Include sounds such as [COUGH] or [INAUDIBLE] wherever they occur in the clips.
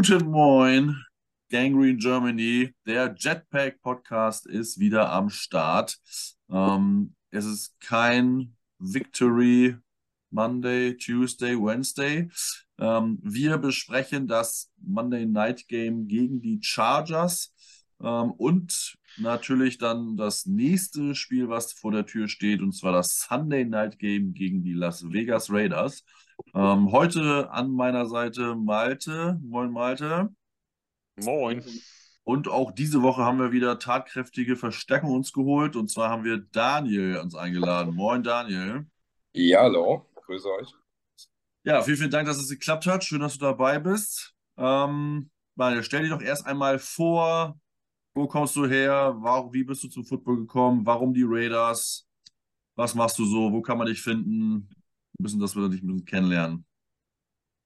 Guten Moin, Gangrene Germany. Der Jetpack Podcast ist wieder am Start. Ähm, es ist kein Victory Monday, Tuesday, Wednesday. Ähm, wir besprechen das Monday Night Game gegen die Chargers ähm, und natürlich dann das nächste Spiel, was vor der Tür steht, und zwar das Sunday Night Game gegen die Las Vegas Raiders. Ähm, heute an meiner Seite Malte. Moin, Malte. Moin. Und auch diese Woche haben wir wieder tatkräftige Verstärkung uns geholt. Und zwar haben wir Daniel uns eingeladen. Moin, Daniel. Ja, hallo. Grüße euch. Ja, vielen, vielen Dank, dass es geklappt hat. Schön, dass du dabei bist. Ähm, Daniel, stell dir doch erst einmal vor, wo kommst du her? Warum, wie bist du zum Football gekommen? Warum die Raiders? Was machst du so? Wo kann man dich finden? Bisschen, dass wir dich ein bisschen kennenlernen.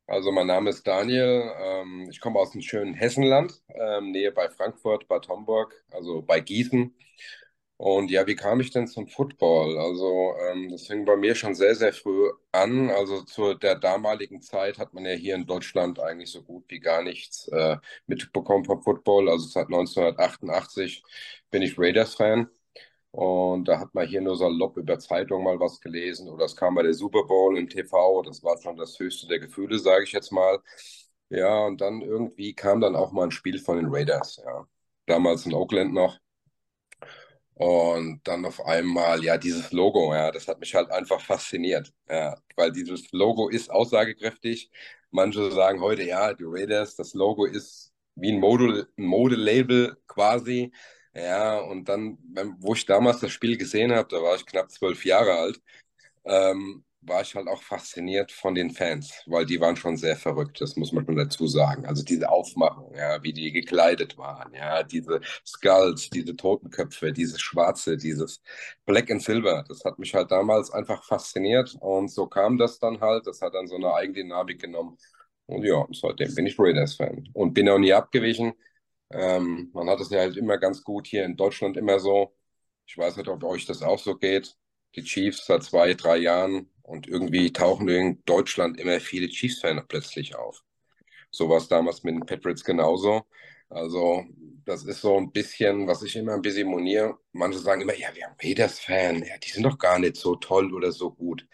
Also mein Name ist Daniel. Ähm, ich komme aus dem schönen Hessenland, ähm, Nähe bei Frankfurt, Bad Homburg, also bei Gießen. Und ja, wie kam ich denn zum Football? Also ähm, das fing bei mir schon sehr, sehr früh an. Also zu der damaligen Zeit hat man ja hier in Deutschland eigentlich so gut wie gar nichts äh, mitbekommen vom Football. Also seit 1988 bin ich Raiders-Fan. Und da hat man hier nur salopp über Zeitung mal was gelesen oder es kam bei der Super Bowl im TV. Das war schon das höchste der Gefühle, sage ich jetzt mal. Ja, und dann irgendwie kam dann auch mal ein Spiel von den Raiders, ja. Damals in Oakland noch. Und dann auf einmal, ja, dieses Logo, ja, das hat mich halt einfach fasziniert. Ja, weil dieses Logo ist aussagekräftig. Manche sagen heute, ja, die Raiders, das Logo ist wie ein Modelabel quasi. Ja, und dann, wo ich damals das Spiel gesehen habe, da war ich knapp zwölf Jahre alt, ähm, war ich halt auch fasziniert von den Fans, weil die waren schon sehr verrückt, das muss man schon dazu sagen. Also diese Aufmachung, ja, wie die gekleidet waren, ja, diese Skulls, diese Totenköpfe, dieses Schwarze, dieses Black and Silver, das hat mich halt damals einfach fasziniert und so kam das dann halt, das hat dann so eine Eigendynamik genommen. Und ja, seitdem bin ich Raiders-Fan und bin auch nie abgewichen. Ähm, man hat es ja halt immer ganz gut hier in Deutschland immer so. Ich weiß nicht, ob euch das auch so geht. Die Chiefs seit zwei, drei Jahren und irgendwie tauchen in Deutschland immer viele Chiefs-Fans plötzlich auf. So war es damals mit den Patriots genauso. Also, das ist so ein bisschen, was ich immer ein bisschen moniere. Manche sagen immer, ja, wir haben Raiders-Fan, ja, die sind doch gar nicht so toll oder so gut.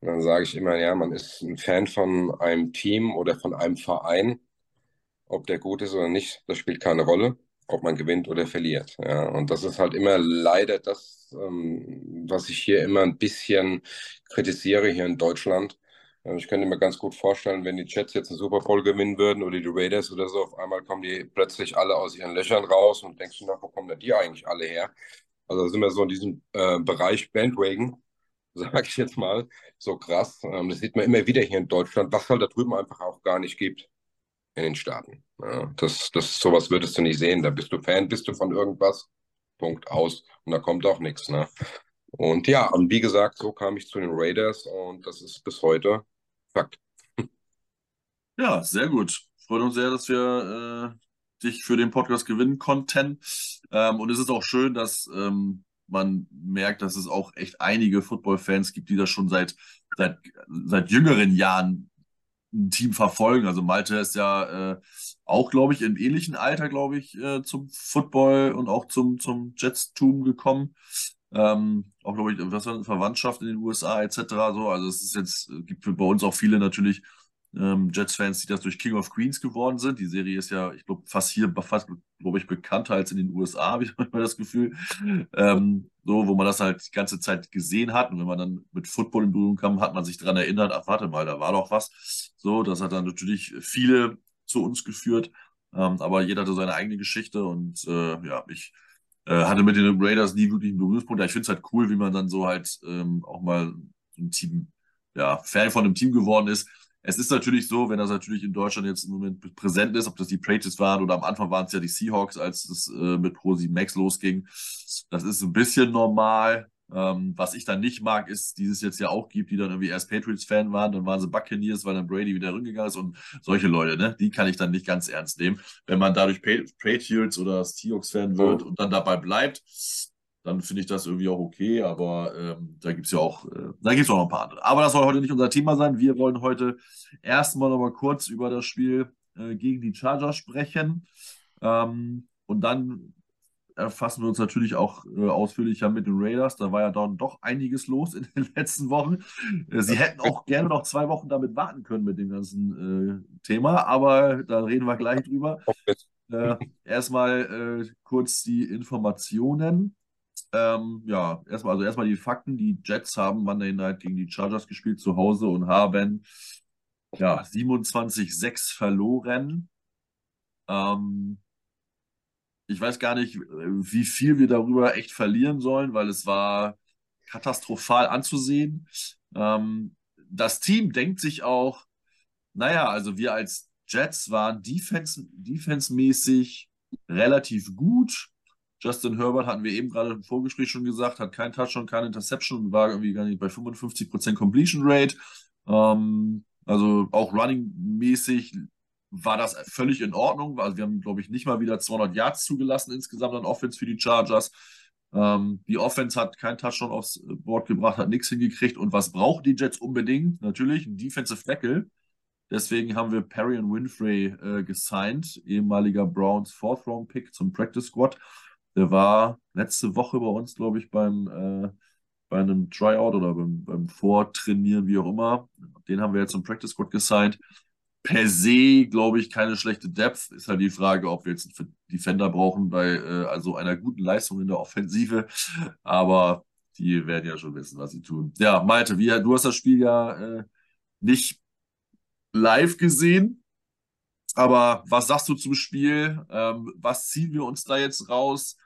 Und dann sage ich immer, ja, man ist ein Fan von einem Team oder von einem Verein ob der gut ist oder nicht, das spielt keine Rolle, ob man gewinnt oder verliert. Ja, und das ist halt immer leider das, ähm, was ich hier immer ein bisschen kritisiere hier in Deutschland. Ich könnte mir ganz gut vorstellen, wenn die Jets jetzt einen Super Bowl gewinnen würden oder die Raiders oder so, auf einmal kommen die plötzlich alle aus ihren Löchern raus und denkst du nach, wo kommen denn die eigentlich alle her? Also sind wir so in diesem äh, Bereich Bandwagon, [LAUGHS] sage ich jetzt mal, so krass. Ähm, das sieht man immer wieder hier in Deutschland, was halt da drüben einfach auch gar nicht gibt in den Staaten. Ja, das, das, sowas würdest du nicht sehen. Da bist du Fan, bist du von irgendwas, Punkt aus. Und da kommt auch nichts. Ne? Und ja, und wie gesagt, so kam ich zu den Raiders und das ist bis heute Fakt. Ja, sehr gut. Freut uns sehr, dass wir äh, dich für den Podcast gewinnen konnten. Ähm, und es ist auch schön, dass ähm, man merkt, dass es auch echt einige Football-Fans gibt, die das schon seit, seit, seit jüngeren Jahren ein Team verfolgen. Also Malte ist ja äh, auch, glaube ich, im ähnlichen Alter, glaube ich, äh, zum Football und auch zum, zum Jetstum gekommen. Ähm, auch, glaube ich, was Verwandtschaft in den USA etc. So. Also es ist jetzt, gibt bei uns auch viele natürlich ähm, Jets-Fans, die das durch King of Queens geworden sind. Die Serie ist ja, ich glaube, fast hier, fast, glaube ich, bekannter als in den USA, [LAUGHS] habe ich manchmal das Gefühl. Ähm, so, wo man das halt die ganze Zeit gesehen hat. Und wenn man dann mit Football in Berührung kam, hat man sich daran erinnert, ach, warte mal, da war doch was. So, das hat dann natürlich viele zu uns geführt. Ähm, aber jeder hatte seine eigene Geschichte und äh, ja, ich äh, hatte mit den Raiders nie wirklich einen Berührungspunkt. Ich finde es halt cool, wie man dann so halt ähm, auch mal so ein Team, ja, Fan von einem Team geworden ist es ist natürlich so, wenn das natürlich in Deutschland jetzt im Moment präsent ist, ob das die Patriots waren oder am Anfang waren es ja die Seahawks, als es äh, mit Pro 7 Max losging. Das ist ein bisschen normal. Ähm, was ich dann nicht mag, ist, die es jetzt ja auch gibt, die dann irgendwie erst Patriots-Fan waren, dann waren sie Buccaneers, weil dann Brady wieder rückgegangen ist und solche Leute, ne, die kann ich dann nicht ganz ernst nehmen. Wenn man dadurch Patriots oder Seahawks-Fan wird und dann dabei bleibt, dann finde ich das irgendwie auch okay, aber ähm, da gibt es ja auch, äh, da gibt es auch noch ein paar andere. Aber das soll heute nicht unser Thema sein. Wir wollen heute erstmal noch mal kurz über das Spiel äh, gegen die Chargers sprechen. Ähm, und dann erfassen wir uns natürlich auch äh, ausführlicher mit den Raiders. Da war ja dann doch einiges los in den [LAUGHS] letzten Wochen. Äh, sie hätten auch gerne noch zwei Wochen damit warten können mit dem ganzen äh, Thema, aber da reden wir gleich drüber. Äh, erstmal äh, kurz die Informationen. Ähm, ja, erstmal, also erstmal die Fakten. Die Jets haben Monday Night gegen die Chargers gespielt zu Hause und haben ja 27-6 verloren. Ähm, ich weiß gar nicht, wie viel wir darüber echt verlieren sollen, weil es war katastrophal anzusehen. Ähm, das Team denkt sich auch, naja, also wir als Jets waren defense, defense-mäßig relativ gut. Justin Herbert hatten wir eben gerade im Vorgespräch schon gesagt, hat kein Touchdown, keine Interception, war irgendwie gar nicht bei 55% Completion Rate. Ähm, also auch running-mäßig war das völlig in Ordnung. Also wir haben, glaube ich, nicht mal wieder 200 Yards zugelassen insgesamt an Offense für die Chargers. Ähm, die Offense hat kein Touchdown aufs Board gebracht, hat nichts hingekriegt. Und was brauchen die Jets unbedingt? Natürlich ein Defensive Tackle. Deswegen haben wir Perry und Winfrey äh, gesigned, ehemaliger Browns Fourth Round Pick zum Practice Squad. Der war letzte Woche bei uns, glaube ich, beim äh, bei einem Tryout oder beim, beim Vortrainieren, wie auch immer. Den haben wir jetzt zum Practice Squad gesigned. Per se, glaube ich, keine schlechte Depth. Ist halt die Frage, ob wir jetzt einen Defender brauchen bei äh, also einer guten Leistung in der Offensive. Aber die werden ja schon wissen, was sie tun. Ja, Malte, wie, du hast das Spiel ja äh, nicht live gesehen. Aber was sagst du zum Spiel? Ähm, was ziehen wir uns da jetzt raus?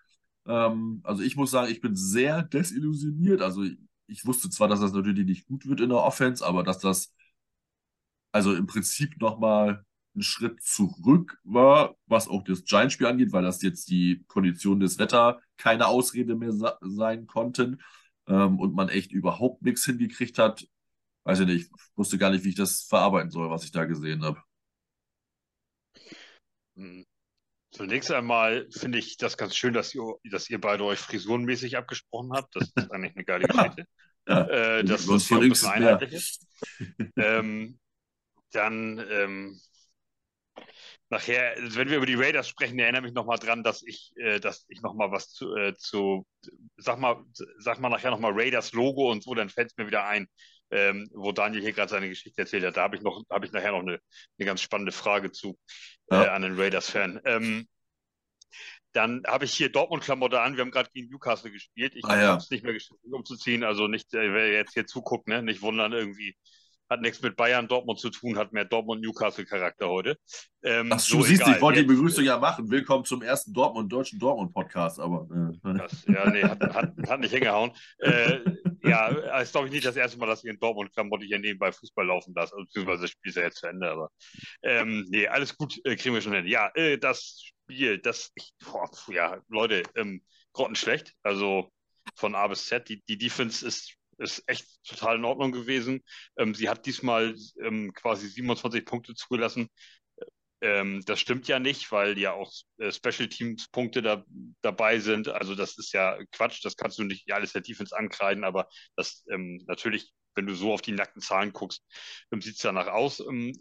Ähm, also ich muss sagen, ich bin sehr desillusioniert. Also ich, wusste zwar, dass das natürlich nicht gut wird in der Offense, aber dass das also im Prinzip nochmal ein Schritt zurück war, was auch das Giants-Spiel angeht, weil das jetzt die Konditionen des Wetter keine Ausrede mehr sein konnten ähm, und man echt überhaupt nichts hingekriegt hat weiß ich nicht, ich wusste gar nicht, wie ich das verarbeiten soll, was ich da gesehen habe. Hm. Zunächst einmal finde ich das ganz schön, dass ihr, dass ihr beide euch frisurenmäßig abgesprochen habt. Das ist eigentlich eine geile [LAUGHS] Geschichte. Ja, äh, das ist hier ein bisschen einheitlich ist. [LAUGHS] ähm, dann ähm, nachher, wenn wir über die Raiders sprechen, erinnere mich nochmal dran, dass ich, äh, dass ich nochmal was zu, äh, zu, sag mal, sag mal nachher nochmal Raiders Logo und so, dann fällt es mir wieder ein ähm, wo Daniel hier gerade seine Geschichte erzählt hat. Da habe ich noch, habe ich nachher noch eine, eine ganz spannende Frage zu ja. äh, an den Raiders-Fan. Ähm, dann habe ich hier Dortmund-Klamotte an. Wir haben gerade gegen Newcastle gespielt. Ich ah, habe es nicht mehr geschafft, umzuziehen. Also nicht, äh, wer jetzt hier zuguckt, ne, nicht wundern irgendwie hat nichts mit Bayern Dortmund zu tun, hat mehr Dortmund-Newcastle-Charakter heute. Ähm, Ach, so du siehst, egal. ich wollte die Begrüßung ja machen. Willkommen zum ersten Dortmund, deutschen Dortmund-Podcast, aber. Äh. [LAUGHS] Das, ja, nee, hat, hat, hat nicht hingehauen. Äh, ja, ist glaube ich nicht das erste Mal, dass ich in Dortmund-Klamotte hier nebenbei Fußball laufen lasse, also, beziehungsweise das Spiel ist ja jetzt zu Ende, aber ähm, nee, alles gut, äh, kriegen wir schon hin. Ja, äh, das Spiel, das, ich, boah, ja, Leute, ähm, grottenschlecht, also von A bis Z, die, die Defense ist ist echt total in Ordnung gewesen. Ähm, sie hat diesmal ähm, quasi 27 Punkte zugelassen. Ähm, das stimmt ja nicht, weil ja auch äh, Special Teams Punkte da, dabei sind. Also das ist ja Quatsch. Das kannst du nicht alles der Defense ankreiden, aber das ähm, natürlich wenn du so auf die nackten Zahlen guckst, ähm, sieht es danach aus. Ähm,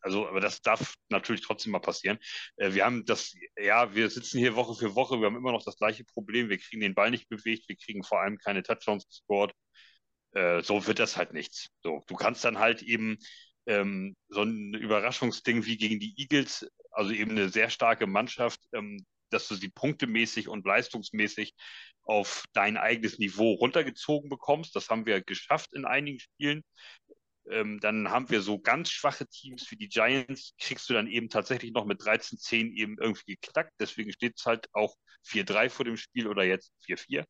also, aber das darf natürlich trotzdem mal passieren. Äh, wir haben das, ja, wir sitzen hier Woche für Woche, wir haben immer noch das gleiche Problem. Wir kriegen den Ball nicht bewegt, wir kriegen vor allem keine Touchdowns gescored. Äh, so wird das halt nichts. So, du kannst dann halt eben ähm, so ein Überraschungsding wie gegen die Eagles, also eben eine sehr starke Mannschaft, ähm, dass du sie punktemäßig und leistungsmäßig auf dein eigenes Niveau runtergezogen bekommst. Das haben wir geschafft in einigen Spielen. Ähm, dann haben wir so ganz schwache Teams wie die Giants, kriegst du dann eben tatsächlich noch mit 13-10 eben irgendwie geknackt. Deswegen steht es halt auch 4-3 vor dem Spiel oder jetzt 4-4.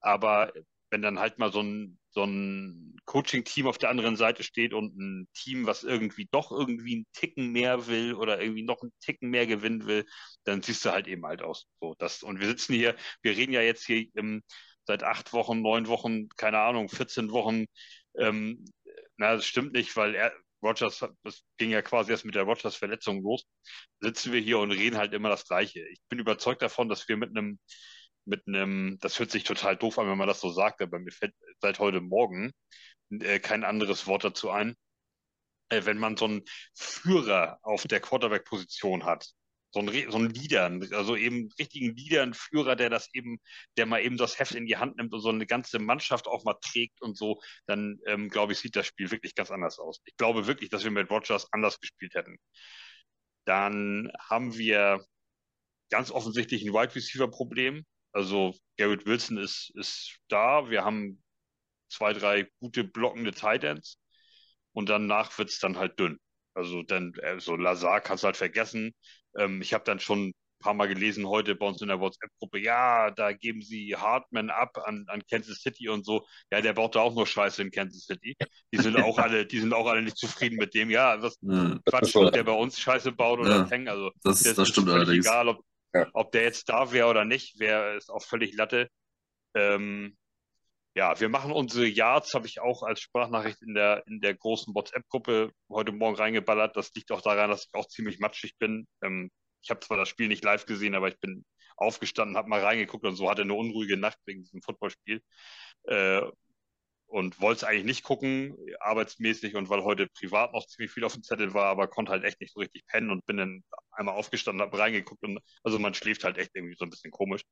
Aber wenn dann halt mal so ein, so ein Coaching-Team auf der anderen Seite steht und ein Team, was irgendwie doch irgendwie einen Ticken mehr will oder irgendwie noch einen Ticken mehr gewinnen will, dann siehst du halt eben halt aus. So, das, und wir sitzen hier, wir reden ja jetzt hier im, seit acht Wochen, neun Wochen, keine Ahnung, 14 Wochen. Ähm, na, das stimmt nicht, weil er, Rogers, das ging ja quasi erst mit der Rogers-Verletzung los, sitzen wir hier und reden halt immer das Gleiche. Ich bin überzeugt davon, dass wir mit einem mit einem, das hört sich total doof an, wenn man das so sagt, aber mir fällt seit heute Morgen äh, kein anderes Wort dazu ein, äh, wenn man so einen Führer auf der Quarterback-Position hat, so ein, so ein Leader, also eben richtigen Leader, ein Führer, der das eben, der mal eben das Heft in die Hand nimmt und so eine ganze Mannschaft auch mal trägt und so, dann ähm, glaube ich, sieht das Spiel wirklich ganz anders aus. Ich glaube wirklich, dass wir mit Rogers anders gespielt hätten. Dann haben wir ganz offensichtlich ein Wide Receiver Problem. Also Garrett Wilson ist, ist da. Wir haben zwei, drei gute blockende Tight Ends und danach wird es dann halt dünn. Also dann, also Lazar kannst du halt vergessen. Ähm, ich habe dann schon ein paar Mal gelesen heute bei uns in der WhatsApp-Gruppe, ja, da geben sie Hartman ab an, an Kansas City und so. Ja, der baut da auch nur Scheiße in Kansas City. Die sind auch alle, die sind auch alle nicht zufrieden mit dem. Ja, was ja, Quatsch, ob der bei uns Scheiße baut oder ja, hängt. Also das, das, das stimmt allerdings. Egal, ob, ja. ob der jetzt da wäre oder nicht, wäre es auch völlig Latte. Ähm, ja, wir machen unsere Yards, habe ich auch als Sprachnachricht in der, in der großen WhatsApp-Gruppe heute Morgen reingeballert. Das liegt auch daran, dass ich auch ziemlich matschig bin. Ähm, ich habe zwar das Spiel nicht live gesehen, aber ich bin aufgestanden, habe mal reingeguckt und so hatte eine unruhige Nacht wegen diesem Footballspiel. Äh, und wollte es eigentlich nicht gucken, arbeitsmäßig und weil heute privat noch ziemlich viel auf dem Zettel war, aber konnte halt echt nicht so richtig pennen und bin dann einmal aufgestanden, habe reingeguckt und also man schläft halt echt irgendwie so ein bisschen komisch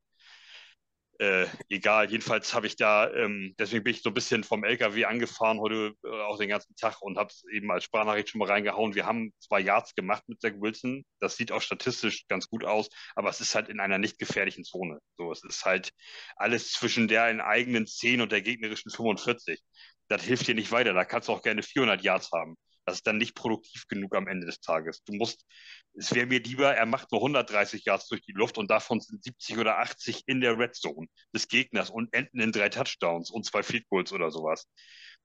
äh, egal. Jedenfalls habe ich da, ähm, deswegen bin ich so ein bisschen vom LKW angefahren heute äh, auch den ganzen Tag und habe es eben als Sprachnachricht schon mal reingehauen. Wir haben zwei Yards gemacht mit Zach Wilson. Das sieht auch statistisch ganz gut aus, aber es ist halt in einer nicht gefährlichen Zone. So, es ist halt alles zwischen der eigenen 10 und der gegnerischen 45. Das hilft dir nicht weiter. Da kannst du auch gerne 400 Yards haben. Das ist dann nicht produktiv genug am Ende des Tages. Du musst, es wäre mir lieber, er macht nur 130 Yards durch die Luft und davon sind 70 oder 80 in der Red Zone des Gegners und enden in drei Touchdowns und zwei Field Goals oder sowas.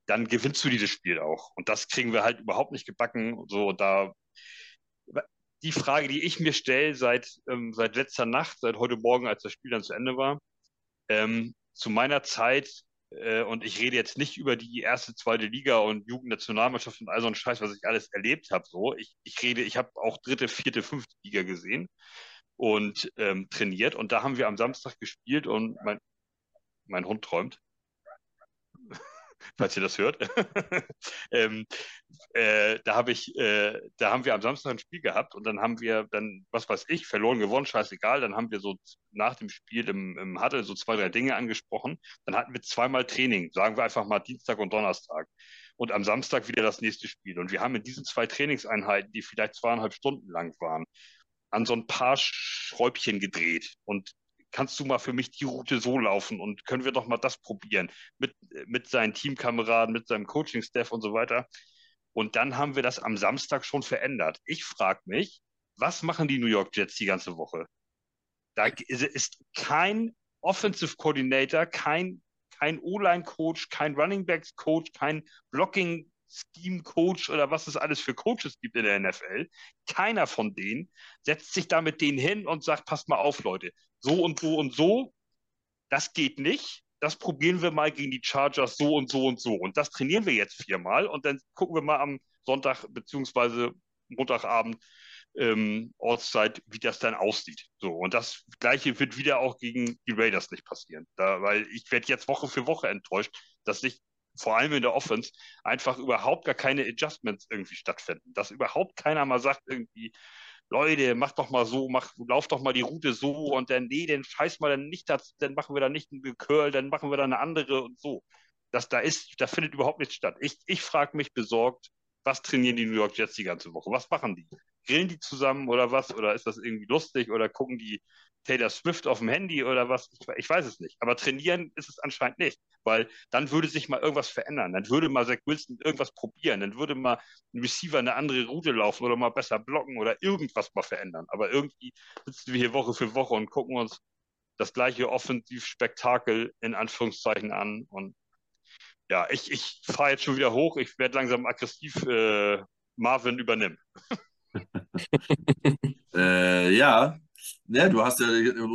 Dann gewinnst du dieses Spiel auch. Und das kriegen wir halt überhaupt nicht gebacken. So, da, die Frage, die ich mir stelle seit, ähm, seit letzter Nacht, seit heute Morgen, als das Spiel dann zu Ende war, ähm, zu meiner Zeit und ich rede jetzt nicht über die erste, zweite Liga und Jugendnationalmannschaft und all so ein Scheiß, was ich alles erlebt habe. So, ich, ich rede, ich habe auch dritte, vierte, fünfte Liga gesehen und ähm, trainiert. Und da haben wir am Samstag gespielt und mein, mein Hund träumt falls ihr das hört. [LAUGHS] ähm, äh, da habe ich, äh, da haben wir am Samstag ein Spiel gehabt und dann haben wir dann, was weiß ich, verloren, gewonnen, scheißegal. Dann haben wir so nach dem Spiel im, im Huddle so zwei, drei Dinge angesprochen. Dann hatten wir zweimal Training, sagen wir einfach mal Dienstag und Donnerstag. Und am Samstag wieder das nächste Spiel. Und wir haben in diesen zwei Trainingseinheiten, die vielleicht zweieinhalb Stunden lang waren, an so ein paar Schräubchen gedreht. Und kannst du mal für mich die Route so laufen und können wir doch mal das probieren mit, mit seinen Teamkameraden, mit seinem Coaching-Staff und so weiter. Und dann haben wir das am Samstag schon verändert. Ich frage mich, was machen die New York Jets die ganze Woche? Da ist kein Offensive Coordinator, kein, kein O-Line-Coach, kein Running Backs-Coach, kein Blocking Scheme-Coach oder was es alles für Coaches gibt in der NFL. Keiner von denen setzt sich da mit denen hin und sagt, passt mal auf, Leute, so und so und so, das geht nicht. Das probieren wir mal gegen die Chargers so und so und so. Und das trainieren wir jetzt viermal und dann gucken wir mal am Sonntag beziehungsweise Montagabend ähm, Ortszeit, wie das dann aussieht. So, und das Gleiche wird wieder auch gegen die Raiders nicht passieren. Da, weil ich werde jetzt Woche für Woche enttäuscht, dass sich vor allem in der Offense einfach überhaupt gar keine Adjustments irgendwie stattfinden. Dass überhaupt keiner mal sagt, irgendwie, Leute, mach doch mal so, mach, lauf doch mal die Route so und dann, nee, dann scheiß mal dann nicht das, dann machen wir da nicht einen Curl, dann machen wir da eine andere und so. Das da ist, da findet überhaupt nichts statt. Ich, ich frage mich besorgt, was trainieren die New York Jets die ganze Woche? Was machen die? Grillen die zusammen oder was? Oder ist das irgendwie lustig? Oder gucken die Taylor Swift auf dem Handy oder was? Ich, ich, weiß es nicht. Aber trainieren ist es anscheinend nicht, weil dann würde sich mal irgendwas verändern. Dann würde mal Zach Wilson irgendwas probieren. Dann würde mal ein Receiver eine andere Route laufen oder mal besser blocken oder irgendwas mal verändern. Aber irgendwie sitzen wir hier Woche für Woche und gucken uns das gleiche Offensivspektakel in Anführungszeichen an. Und ja, ich, ich fahre jetzt schon wieder hoch. Ich werde langsam aggressiv. Äh, Marvin übernimmt. [LAUGHS] [LAUGHS] äh, ja, ja, du hast ja,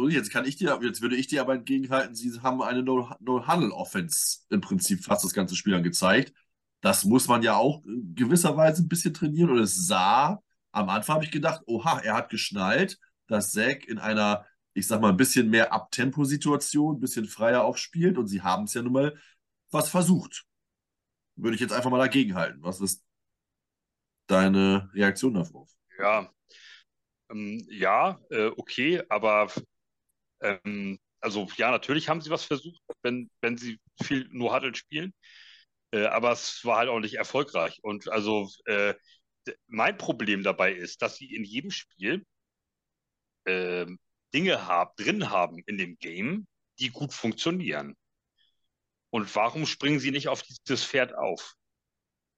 jetzt kann ich dir, jetzt würde ich dir aber entgegenhalten, sie haben eine No-Huddle-Offense im Prinzip fast das ganze Spiel dann gezeigt. Das muss man ja auch gewisserweise ein bisschen trainieren. Und es sah, am Anfang habe ich gedacht, oha, er hat geschnallt, dass Zack in einer, ich sag mal, ein bisschen mehr Abtempo-Situation, ein bisschen freier aufspielt. Und sie haben es ja nun mal was versucht. Würde ich jetzt einfach mal dagegenhalten. Was ist deine Reaktion darauf? Ja, ähm, ja, äh, okay, aber ähm, also ja, natürlich haben sie was versucht, wenn, wenn sie viel nur Huddle spielen, äh, aber es war halt auch nicht erfolgreich. Und also äh, mein Problem dabei ist, dass sie in jedem Spiel äh, Dinge hab, drin haben in dem Game, die gut funktionieren. Und warum springen sie nicht auf dieses Pferd auf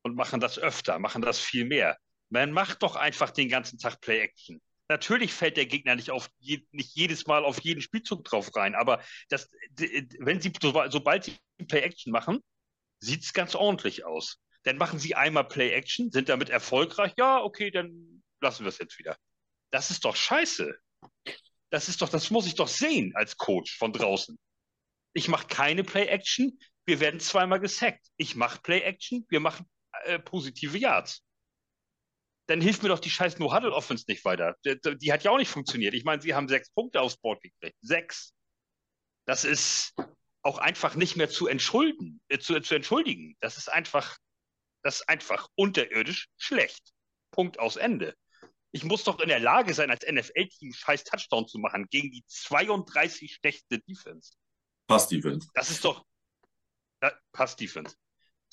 und machen das öfter, machen das viel mehr? Man macht doch einfach den ganzen Tag Play-Action. Natürlich fällt der Gegner nicht auf nicht jedes Mal auf jeden Spielzug drauf rein, aber das, wenn sie sobald sie Play-Action machen, sieht es ganz ordentlich aus. Dann machen sie einmal Play-Action, sind damit erfolgreich. Ja, okay, dann lassen wir es jetzt wieder. Das ist doch scheiße. Das ist doch, das muss ich doch sehen als Coach von draußen. Ich mache keine Play-Action, wir werden zweimal gesackt. Ich mache Play-Action, wir machen äh, positive Yards. Dann hilft mir doch die scheiß No-Huddle-Offense nicht weiter. Die, die, hat ja auch nicht funktioniert. Ich meine, sie haben sechs Punkte aufs Board gekriegt. Sechs. Das ist auch einfach nicht mehr zu entschulden, äh, zu, zu entschuldigen. Das ist einfach, das ist einfach unterirdisch schlecht. Punkt aus Ende. Ich muss doch in der Lage sein, als NFL-Team scheiß Touchdown zu machen gegen die 32 schlechte Defense. Pass-Defense. Das ist doch. Pass-Defense.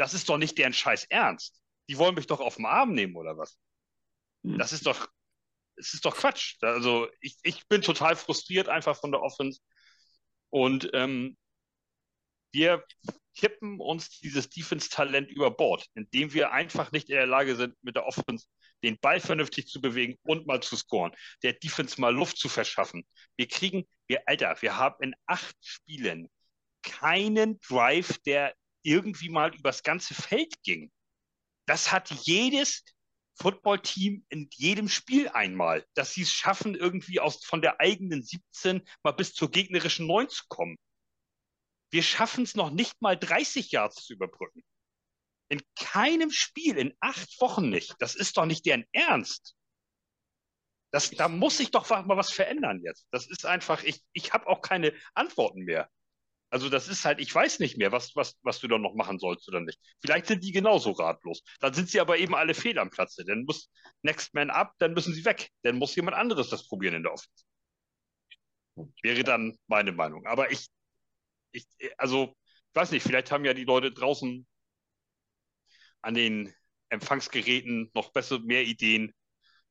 Das ist doch nicht deren scheiß Ernst. Die wollen mich doch auf den Arm nehmen, oder was? Hm. Das ist doch. Es ist doch Quatsch. Also, ich, ich bin total frustriert einfach von der Offense. Und ähm, wir kippen uns dieses Defense-Talent über Bord, indem wir einfach nicht in der Lage sind, mit der Offense den Ball vernünftig zu bewegen und mal zu scoren, der Defense mal Luft zu verschaffen. Wir kriegen, wir, Alter, wir haben in acht Spielen keinen Drive, der irgendwie mal übers ganze Feld ging. Das hat jedes Footballteam in jedem Spiel einmal, dass sie es schaffen, irgendwie aus, von der eigenen 17 mal bis zur gegnerischen 9 zu kommen. Wir schaffen es noch nicht mal 30 Yards zu überbrücken. In keinem Spiel, in acht Wochen nicht. Das ist doch nicht deren Ernst. Das, da muss sich doch mal was verändern jetzt. Das ist einfach, ich, ich habe auch keine Antworten mehr. Also das ist halt, ich weiß nicht mehr, was, was, was du da noch machen sollst oder nicht. Vielleicht sind die genauso ratlos. Dann sind sie aber eben alle fehl am Platze. Dann muss Next Man up, dann müssen sie weg. Dann muss jemand anderes das probieren in der Offense. Wäre dann meine Meinung. Aber ich, ich, also, ich weiß nicht, vielleicht haben ja die Leute draußen an den Empfangsgeräten noch besser, mehr Ideen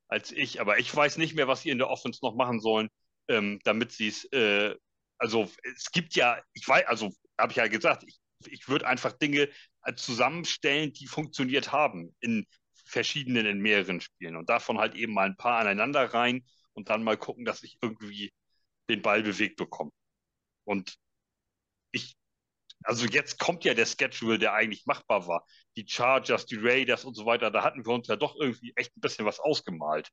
als ich, aber ich weiß nicht mehr, was sie in der Offense noch machen sollen, ähm, damit sie es, äh, also es gibt ja, ich weiß, also habe ich ja gesagt, ich, ich würde einfach Dinge äh, zusammenstellen, die funktioniert haben in verschiedenen, in mehreren Spielen und davon halt eben mal ein paar aneinander rein und dann mal gucken, dass ich irgendwie den Ball bewegt bekomme. Und ich, also jetzt kommt ja der Schedule, der eigentlich machbar war. Die Chargers, die Raiders und so weiter, da hatten wir uns ja doch irgendwie echt ein bisschen was ausgemalt.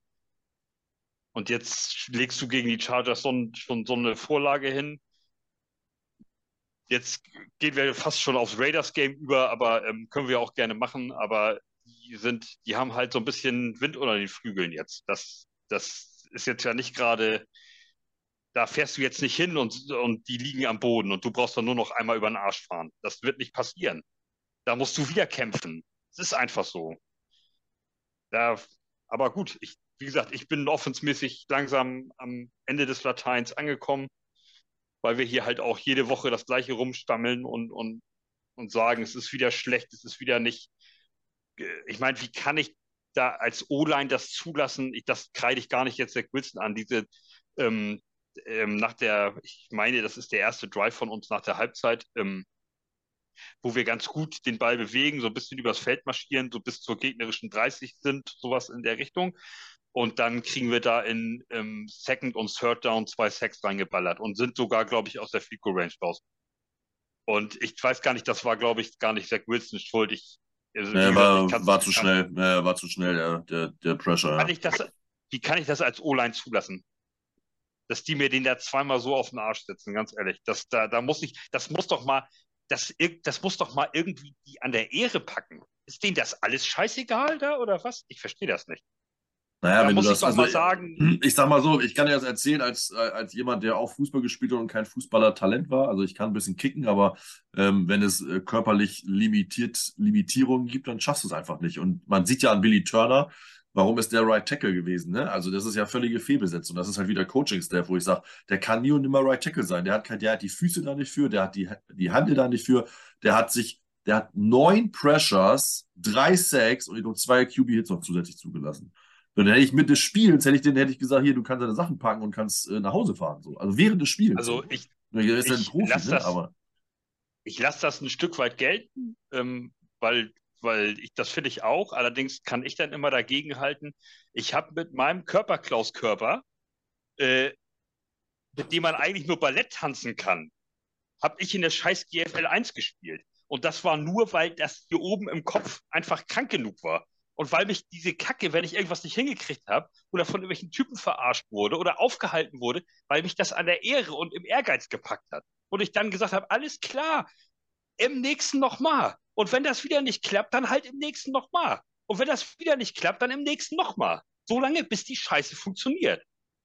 Und jetzt legst du gegen die Chargers so, schon so eine Vorlage hin. Jetzt gehen wir fast schon aufs Raiders-Game über, aber ähm, können wir auch gerne machen. Aber die sind, die haben halt so ein bisschen Wind unter den Flügeln jetzt. Das, das ist jetzt ja nicht gerade da fährst du jetzt nicht hin und, und die liegen am Boden und du brauchst dann nur noch einmal über den Arsch fahren. Das wird nicht passieren. Da musst du wieder kämpfen. Es ist einfach so. Da, aber gut, ich, wie gesagt, ich bin offensmäßig langsam am Ende des Lateins angekommen, weil wir hier halt auch jede Woche das gleiche rumstammeln und, und, und sagen, es ist wieder schlecht, es ist wieder nicht. Ich meine, wie kann ich da als O-Line das zulassen? Ich, das kreide ich gar nicht jetzt der Wilson an, diese ähm, ähm, nach der, ich meine, das ist der erste Drive von uns nach der Halbzeit, ähm, wo wir ganz gut den Ball bewegen, so ein bisschen übers Feld marschieren, so bis zur gegnerischen 30 sind, sowas in der Richtung. Und dann kriegen wir da in ähm, Second und Third Down zwei Sacks reingeballert und sind sogar, glaube ich, aus der Field Range raus. Und ich weiß gar nicht, das war, glaube ich, gar nicht Zach Wilson schuld. Ich, also, ja, war, gesagt, war zu schnell, ja, war zu schnell, der, der, der Pressure. Kann ja. ich das, wie kann ich das als O-Line zulassen? dass die mir den da zweimal so auf den Arsch setzen, ganz ehrlich. Das, da, da muss ich, das muss doch mal, das, das muss doch mal irgendwie die an der Ehre packen. Ist denen das alles scheißegal da oder was? Ich verstehe das nicht. Naja, Da wenn du muss ich das, doch also mal sagen, ich sag mal so, ich kann dir das erzählen als, als jemand, der auch Fußball gespielt hat und kein Fußballertalent war. Also ich kann ein bisschen kicken, aber ähm, wenn es äh, körperlich limitiert, Limitierungen gibt, dann schaffst du es einfach nicht. Und man sieht ja an Billy Turner, warum ist der Right Tackle gewesen? Ne? Also das ist ja völlige Fehlbesetzung. Das ist halt wieder Coaching-Staff, wo ich sage, der kann nie und nimmer Right Tackle sein. Der hat, kein, der hat die Füße da nicht für, der hat die, die Hände da nicht für, der hat sich, der hat neun Pressures, drei Sacks und zwei QB-Hits noch zusätzlich zugelassen. Und dann hätte ich mit des Spiels, hätte ich den, hätte ich gesagt, hier, du kannst deine Sachen packen und kannst äh, nach Hause fahren. So. Also während des Spiels. also so. ich, ist ja ich Profi, lass ne? das- aber ich lasse das ein Stück weit gelten, ähm, weil, weil ich das finde ich auch. Allerdings kann ich dann immer dagegen halten. Ich habe mit meinem Körperklauskörper, äh, mit dem man eigentlich nur Ballett tanzen kann, habe ich in der scheiß GFL 1 gespielt. Und das war nur, weil das hier oben im Kopf einfach krank genug war. Und weil mich diese Kacke, wenn ich irgendwas nicht hingekriegt habe oder von irgendwelchen Typen verarscht wurde oder aufgehalten wurde, weil mich das an der Ehre und im Ehrgeiz gepackt hat. Und ich dann gesagt habe, alles klar, im nächsten nochmal. Und wenn das wieder nicht klappt, dann halt im nächsten nochmal. Und wenn das wieder nicht klappt, dann im nächsten nochmal. So lange, bis die Scheiße funktioniert.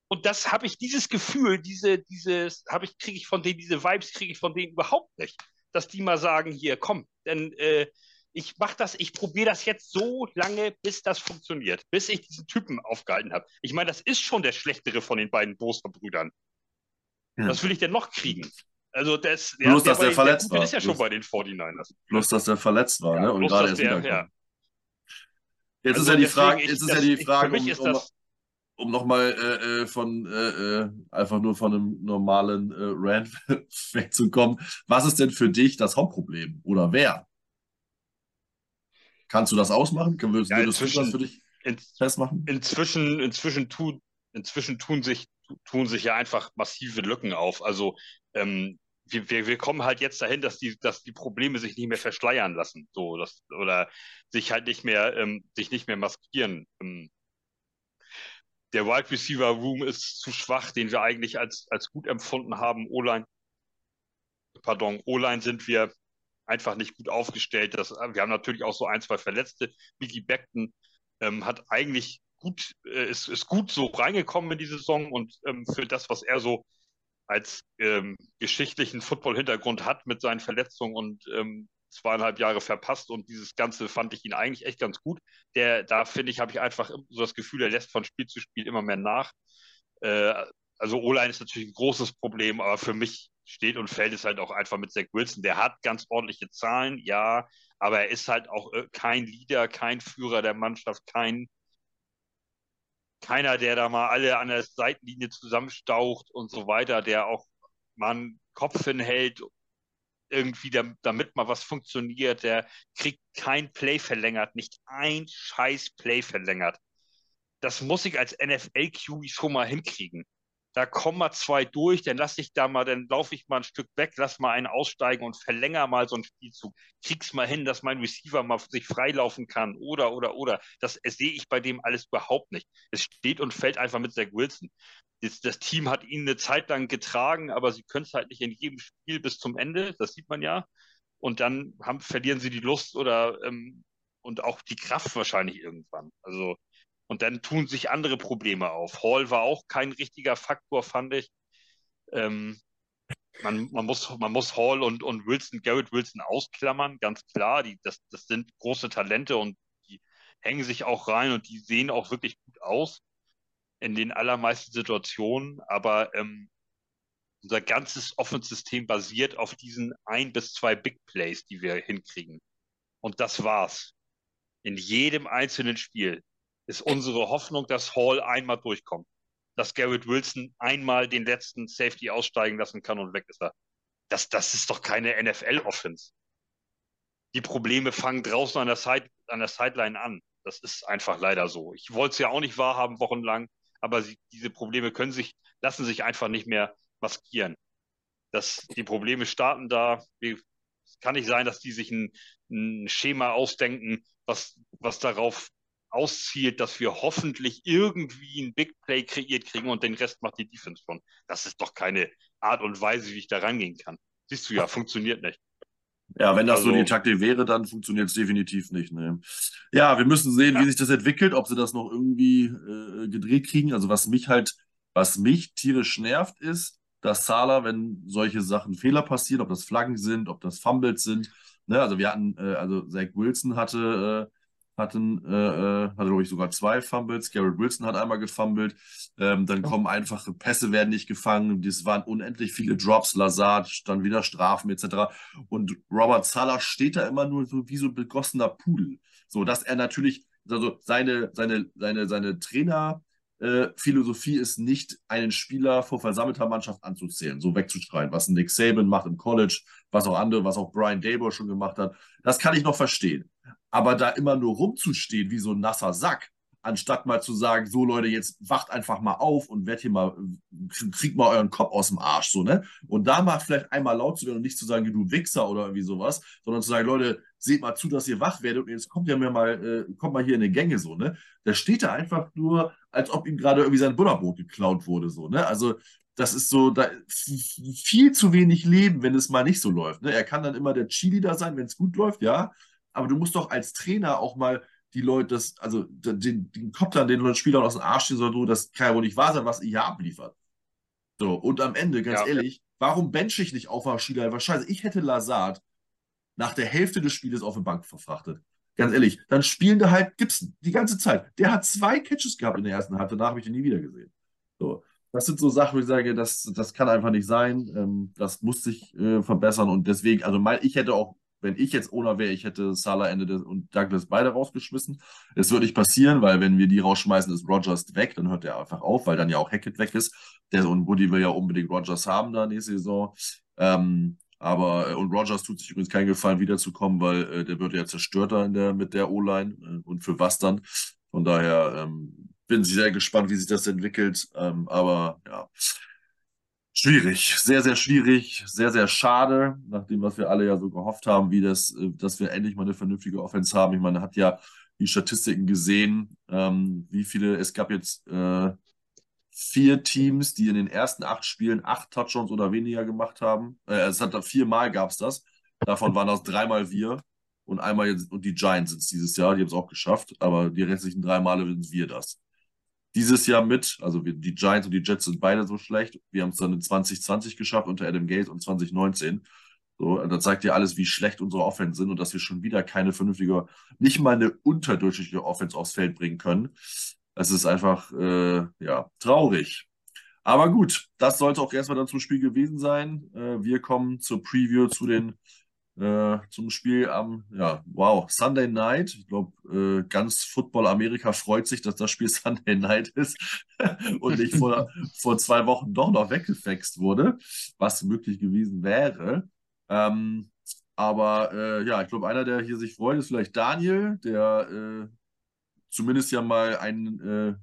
Und das habe ich, dieses Gefühl, diese, dieses, habe ich, kriege ich von denen, diese Vibes kriege ich von denen überhaupt nicht. Dass die mal sagen, hier, komm, denn äh, ich mache das, ich probiere das jetzt so lange, bis das funktioniert, bis ich diesen Typen aufgehalten habe. Ich meine, das ist schon der schlechtere von den beiden Boster-Brüdern. Ja. Was will ich denn noch kriegen? Also das, Bloß, dass der bei- verletzt Gute war. ist ja schon Bloß- bei den 49ers. bloß, dass der verletzt war, Ja, ne? Und bloß, gerade erst der- ja. Jetzt Also ist ja die Frage, ich- jetzt ist das- ja die ich- Frage, mich um, um, um nochmal äh, äh, von äh, äh, einfach nur von einem normalen äh, Rant [LAUGHS] wegzukommen. Was ist denn für dich das Hauptproblem? Oder wer? Kannst du das ausmachen? Würdest, Ja, würdest du das inzwischen- für dich in, festmachen? inzwischen, inzwischen tun, inzwischen tun sich, tun sich ja einfach massive Lücken auf. Also ähm, wir, wir, wir kommen halt jetzt dahin, dass die, dass die Probleme sich nicht mehr verschleiern lassen, so das, oder sich halt nicht mehr, ähm, sich nicht mehr maskieren. Ähm, der Wide Receiver Room ist zu schwach, den wir eigentlich als, als gut empfunden haben. O-Line, pardon, O-Line sind wir einfach nicht gut aufgestellt. Das, wir haben natürlich auch so ein, zwei Verletzte. Mickey Beckton ähm, hat eigentlich gut, äh, ist, ist gut so reingekommen in die Saison und ähm, für das, was er so als ähm, geschichtlichen Football-Hintergrund hat mit seinen Verletzungen und ähm, zweieinhalb Jahre verpasst und dieses Ganze fand ich ihn eigentlich echt ganz gut. Der, da finde ich, habe ich einfach so das Gefühl, er lässt von Spiel zu Spiel immer mehr nach. Äh, also O-Line ist natürlich ein großes Problem, aber für mich steht und fällt es halt auch einfach mit Zach Wilson. Der hat ganz ordentliche Zahlen, ja, aber er ist halt auch äh, kein Leader, kein Führer der Mannschaft, kein keiner, der da mal alle an der Seitenlinie zusammenstaucht und so weiter, der auch mal einen Kopf hinhält, irgendwie, da- damit mal was funktioniert, der kriegt kein Play verlängert, nicht ein scheiß Play verlängert. Das muss ich als NFL-QB schon mal hinkriegen. Da kommen mal zwei durch, dann lass ich da mal, dann laufe ich mal ein Stück weg, lass mal einen aussteigen und verlängere mal so einen Spielzug. Krieg's mal hin, dass mein Receiver mal sich freilaufen kann. Oder, oder, oder. Das sehe ich bei dem alles überhaupt nicht. Es steht und fällt einfach mit Zach Wilson. Das, das Team hat ihn eine Zeit lang getragen, aber sie können es halt nicht in jedem Spiel bis zum Ende. Das sieht man ja. Und dann haben, verlieren sie die Lust oder ähm, und auch die Kraft wahrscheinlich irgendwann. Also und dann tun sich andere Probleme auf. Hall war auch kein richtiger Faktor, fand ich. Ähm, man, man, muss, man muss Hall und, und Wilson, Garrett Wilson ausklammern, ganz klar. Die, das, das sind große Talente und die hängen sich auch rein und die sehen auch wirklich gut aus in den allermeisten Situationen. Aber ähm, unser ganzes Offense-System basiert auf diesen ein bis zwei Big Plays, die wir hinkriegen. Und das war's. In jedem einzelnen Spiel ist unsere Hoffnung, dass Hall einmal durchkommt. Dass Garrett Wilson einmal den letzten Safety aussteigen lassen kann und weg ist er. Das, das ist doch keine NFL-Offense. Die Probleme fangen draußen an der, Side, an der Sideline an. Das ist einfach leider so. Ich wollte es ja auch nicht wahrhaben, wochenlang, aber sie, diese Probleme können sich, lassen sich einfach nicht mehr maskieren. Das, die Probleme starten da. Es kann nicht sein, dass die sich ein, ein Schema ausdenken, was, was darauf auszielt, dass wir hoffentlich irgendwie ein Big Play kreiert kriegen und den Rest macht die Defense schon. Das ist doch keine Art und Weise, wie ich da rangehen kann. Siehst du ja, funktioniert nicht. Ja, wenn das also, so die Taktik wäre, dann funktioniert es definitiv nicht. Ne? Ja, wir müssen sehen, ja. wie sich das entwickelt, ob sie das noch irgendwie äh, gedreht kriegen. Also was mich halt, was mich tierisch nervt, ist, dass Salah, wenn solche Sachen Fehler passieren, ob das Flaggen sind, ob das Fumbles sind, ne? also wir hatten, äh, also Zach Wilson hatte äh, hatten, äh, äh, hatte, glaube ich, sogar zwei Fumbles. Garrett Wilson hat einmal gefumbled. Ähm, dann kommen einfache Pässe, werden nicht gefangen. Das waren unendlich viele Drops, Lazard, dann wieder Strafen etc. Und Robert Sala steht da immer nur so wie so ein begossener Pudel. So, dass er natürlich, also seine, seine, seine, seine Trainer. Äh, Philosophie ist nicht, einen Spieler vor versammelter Mannschaft anzuzählen, so wegzuschreien, was Nick Saban macht im College, was auch andere, was auch Brian Dable schon gemacht hat. Das kann ich noch verstehen. Aber da immer nur rumzustehen wie so ein nasser Sack, anstatt mal zu sagen, so Leute, jetzt wacht einfach mal auf und werdet hier mal, kriegt mal euren Kopf aus dem Arsch, so, ne? Und da mal vielleicht einmal laut zu werden und nicht zu sagen, du Wichser oder irgendwie sowas, sondern zu sagen, Leute, seht mal zu, dass ihr wach werdet und jetzt kommt ja mir mal, äh, kommt mal hier in die Gänge, so, ne? Da steht er einfach nur, als ob ihm gerade irgendwie sein Butterbrot geklaut wurde, so, ne? Also, das ist so, da viel zu wenig Leben, wenn es mal nicht so läuft. Ne? Er kann dann immer der Cheerleader sein, wenn es gut läuft, ja aber du musst doch als Trainer auch mal die Leute, das, also den, den Kopf dann den Spielern aus dem Arsch ziehen, sondern du, das kann ja wohl nicht wahr sein, was ihr hier abliefert. So, und am Ende, ganz ja. ehrlich, warum benche ich nicht auf Schieler? Weil scheiße, ich hätte Lazard nach der Hälfte des Spieles auf die Bank verfrachtet. Ganz ehrlich, dann spielen da halt Gibson die ganze Zeit. Der hat zwei Catches gehabt in der ersten Halbzeit, danach habe ich ihn nie wieder gesehen. So. Das sind so Sachen, wo ich sage, das, das kann einfach nicht sein. Ähm, das muss sich äh, verbessern und deswegen, also mein, ich hätte auch wenn ich jetzt Owner wäre, ich hätte Salah Ende und Douglas beide rausgeschmissen. Es wird nicht passieren, weil wenn wir die rausschmeißen, ist Rogers weg, dann hört er einfach auf, weil dann ja auch Hackett weg ist. Der und Woody will ja unbedingt Rogers haben da nächste Saison. Ähm, aber äh, und Rogers tut sich übrigens keinen Gefallen, wiederzukommen, weil äh, der wird ja zerstörter in der, mit der O-Line äh, und für was dann. Von daher ähm, bin ich sehr gespannt, wie sich das entwickelt. Ähm, aber ja, Schwierig, sehr, sehr schwierig, sehr, sehr schade, nach dem, was wir alle ja so gehofft haben, wie das, äh, dass wir endlich mal eine vernünftige Offense haben. Ich meine, hat ja die Statistiken gesehen, ähm, wie viele, es gab jetzt äh, vier Teams, die in den ersten acht Spielen acht Touchdowns oder weniger gemacht haben. Äh, es hat viermal gab es das. Davon waren das dreimal wir und einmal jetzt, und die Giants sind es dieses Jahr, die haben es auch geschafft, aber die restlichen drei Male sind wir das dieses Jahr mit. Also wir, die Giants und die Jets sind beide so schlecht. Wir haben es dann in 2020 geschafft unter Adam Gates und 2019. So, da zeigt ja alles, wie schlecht unsere Offense sind und dass wir schon wieder keine vernünftige, nicht mal eine unterdurchschnittliche Offense aufs Feld bringen können. Es ist einfach, äh, ja, traurig. Aber gut, das sollte auch erstmal dann zum Spiel gewesen sein. Äh, wir kommen zur Preview zu den äh, zum Spiel am, ja, wow, Sunday Night. Ich glaube, äh, ganz Football Amerika freut sich, dass das Spiel [LAUGHS] Sunday Night ist [LAUGHS] und nicht vor, [LAUGHS] vor zwei Wochen doch noch weggefext wurde, was möglich gewesen wäre. Ähm, aber äh, ja, ich glaube, einer, der hier sich freut, ist vielleicht Daniel, der äh, zumindest ja mal ein, äh,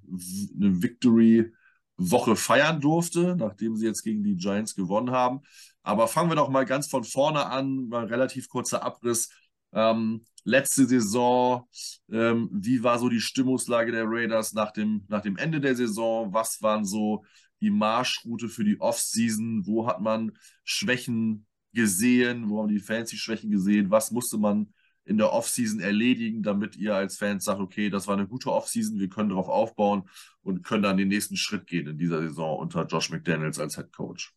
eine Victory Woche feiern durfte, nachdem sie jetzt gegen die Giants gewonnen haben. Aber fangen wir doch mal ganz von vorne an, mal relativ kurzer Abriss. Ähm, letzte Saison, ähm, wie war so die Stimmungslage der Raiders nach dem, nach dem Ende der Saison? Was waren so die Marschroute für die Offseason? Wo hat man Schwächen gesehen? Wo haben die Fans die Schwächen gesehen? Was musste man in der Offseason erledigen, damit ihr als Fans sagt, okay, das war eine gute Offseason, wir können darauf aufbauen und können dann den nächsten Schritt gehen in dieser Saison unter Josh McDaniels als Head Coach?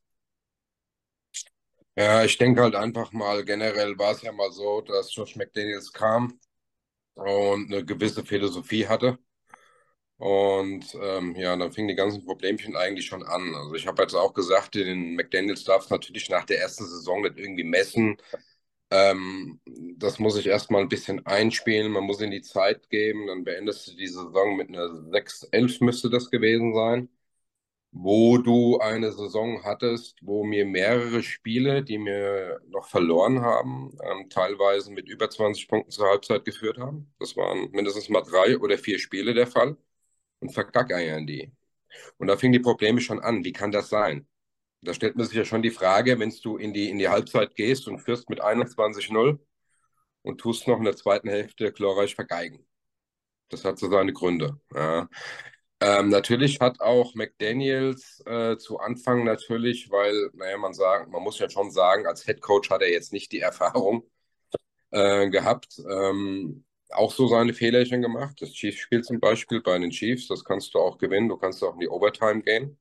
Ja, ich denke halt einfach mal, generell war es ja mal so, dass Josh McDaniels kam und eine gewisse Philosophie hatte. Und ähm, ja, dann fingen die ganzen Problemchen eigentlich schon an. Also ich habe jetzt auch gesagt, den McDaniels darf natürlich nach der ersten Saison nicht irgendwie messen. Ähm, das muss ich erstmal ein bisschen einspielen, man muss in die Zeit geben, dann beendest du die Saison mit einer 6-11 müsste das gewesen sein, wo du eine Saison hattest, wo mir mehrere Spiele, die mir noch verloren haben, ähm, teilweise mit über 20 Punkten zur Halbzeit geführt haben. Das waren mindestens mal drei oder vier Spiele der Fall und verkackeiern die. Und da fingen die Probleme schon an. Wie kann das sein? Da stellt man sich ja schon die Frage, wenn du in die, in die Halbzeit gehst und führst mit 21-0 und tust noch in der zweiten Hälfte glorreich vergeigen. Das hat so seine Gründe. Ja. Ähm, natürlich hat auch McDaniels äh, zu Anfang natürlich, weil, naja, man sagen, man muss ja schon sagen, als Head Coach hat er jetzt nicht die [LAUGHS] Erfahrung, äh, gehabt. Ähm, auch so seine Fehlerchen gemacht. Das Chiefs-Spiel zum Beispiel bei den Chiefs, das kannst du auch gewinnen. Du kannst auch in die Overtime gehen.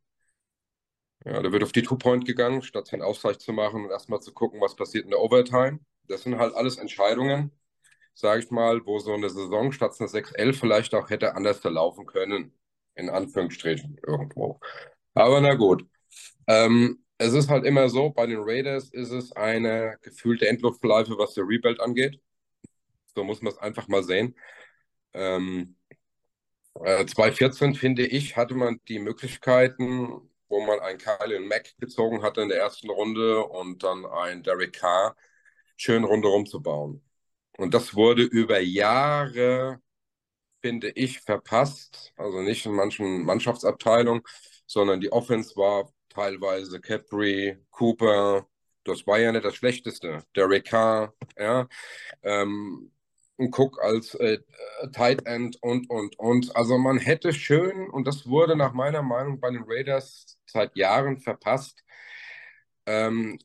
Ja, da wird auf die Two-Point gegangen, statt einen Ausgleich zu machen und erstmal zu gucken, was passiert in der Overtime. Das sind halt alles Entscheidungen, sage ich mal, wo so eine Saison statt einer 6-11 vielleicht auch hätte anders verlaufen können. In Anführungsstrichen irgendwo. Aber na gut. Ähm, es ist halt immer so, bei den Raiders ist es eine gefühlte Endluftschleife, was der Rebuild angeht. So muss man es einfach mal sehen. Ähm, äh, 2014, finde ich, hatte man die Möglichkeiten, wo man einen Kylian Mack gezogen hatte in der ersten Runde und dann einen Derek Carr, schön rundherum zu bauen. Und das wurde über Jahre, finde ich, verpasst. Also nicht in manchen Mannschaftsabteilungen, sondern die Offense war teilweise Capri, Cooper, das war ja nicht das Schlechteste. Derek Carr, ja. Ähm, Cook als äh, Tight End und, und, und. Also man hätte schön, und das wurde nach meiner Meinung bei den Raiders seit Jahren verpasst, ähm,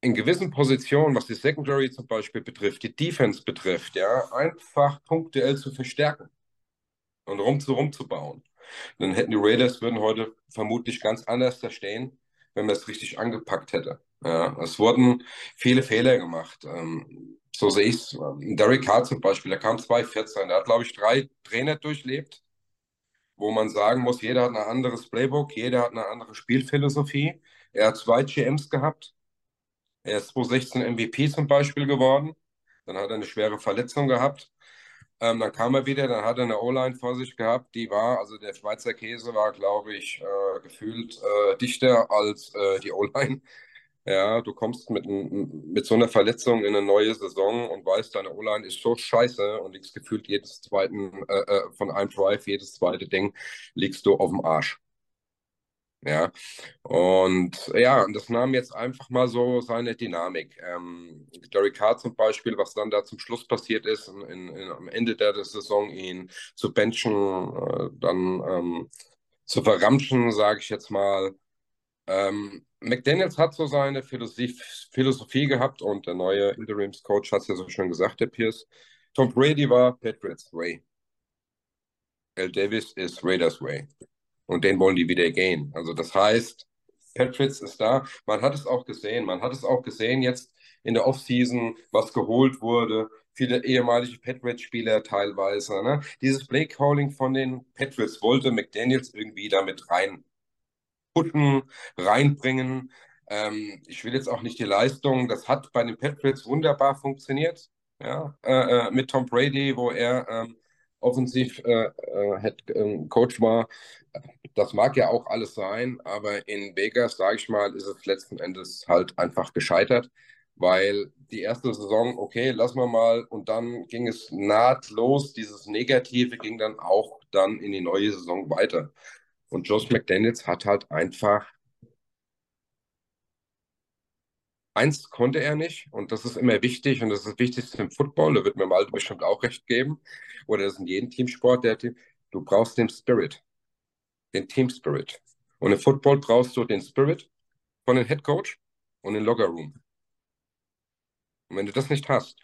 in gewissen Positionen, was die Secondary zum Beispiel betrifft, die Defense betrifft, ja, einfach punktuell zu verstärken und rum zu bauen. Dann hätten die Raiders würden heute vermutlich ganz anders da stehen, wenn man es richtig angepackt hätte. Ja, es wurden viele Fehler gemacht. Ähm, so sehe ich es. Derek Carr zum Beispiel, der kam 2014, der hat, glaube ich, drei Trainer durchlebt, wo man sagen muss, jeder hat ein anderes Playbook, jeder hat eine andere Spielphilosophie. Er hat zwei GMs gehabt. Er ist 2016 MVP zum Beispiel geworden. Dann hat er eine schwere Verletzung gehabt. Ähm, dann kam er wieder, dann hat er eine O-Line vor sich gehabt, die war, also der Schweizer Käse war, glaube ich, äh, gefühlt äh, dichter als äh, die O-Line. [LAUGHS] Ja, du kommst mit, mit so einer Verletzung in eine neue Saison und weißt, deine O-Line ist so scheiße und liegst gefühlt jedes zweiten, äh, äh, von einem Drive, jedes zweite Ding, liegst du auf dem Arsch. Ja, und ja, und das nahm jetzt einfach mal so seine Dynamik. Ähm, Derek Carr zum Beispiel, was dann da zum Schluss passiert ist, in, in, am Ende der Saison ihn zu benchen, äh, dann ähm, zu verramschen, sage ich jetzt mal, ähm, McDaniels hat so seine Philosophie, Philosophie gehabt und der neue Interimscoach hat es ja so schön gesagt, der Pierce. Tom Brady war Patriots Way. L. Davis ist Raiders Way. Und den wollen die wieder gehen. Also das heißt, Patriots ist da. Man hat es auch gesehen. Man hat es auch gesehen jetzt in der Offseason, was geholt wurde. Viele ehemalige Patriots-Spieler teilweise. Ne? Dieses Play-Calling von den Patriots wollte McDaniels irgendwie damit rein pushen, reinbringen. Ähm, ich will jetzt auch nicht die Leistung, das hat bei den Patriots wunderbar funktioniert, ja, äh, äh mit Tom Brady, wo er ähm, offensiv äh, äh, ähm, war. Das mag ja auch alles sein, aber in Vegas, sage ich mal, ist es letzten Endes halt einfach gescheitert, weil die erste Saison, okay, lassen wir mal, und dann ging es nahtlos, dieses Negative ging dann auch dann in die neue Saison weiter. Und Josh McDaniels hat halt einfach eins konnte er nicht und das ist immer wichtig und das ist das Wichtigste im Football, da wird mir mal bestimmt auch recht geben oder das ist in jedem Teamsport, der, du brauchst den Spirit, den Team Spirit. Und im Football brauchst du den Spirit von dem Head Coach und den Logger Room. Und wenn du das nicht hast,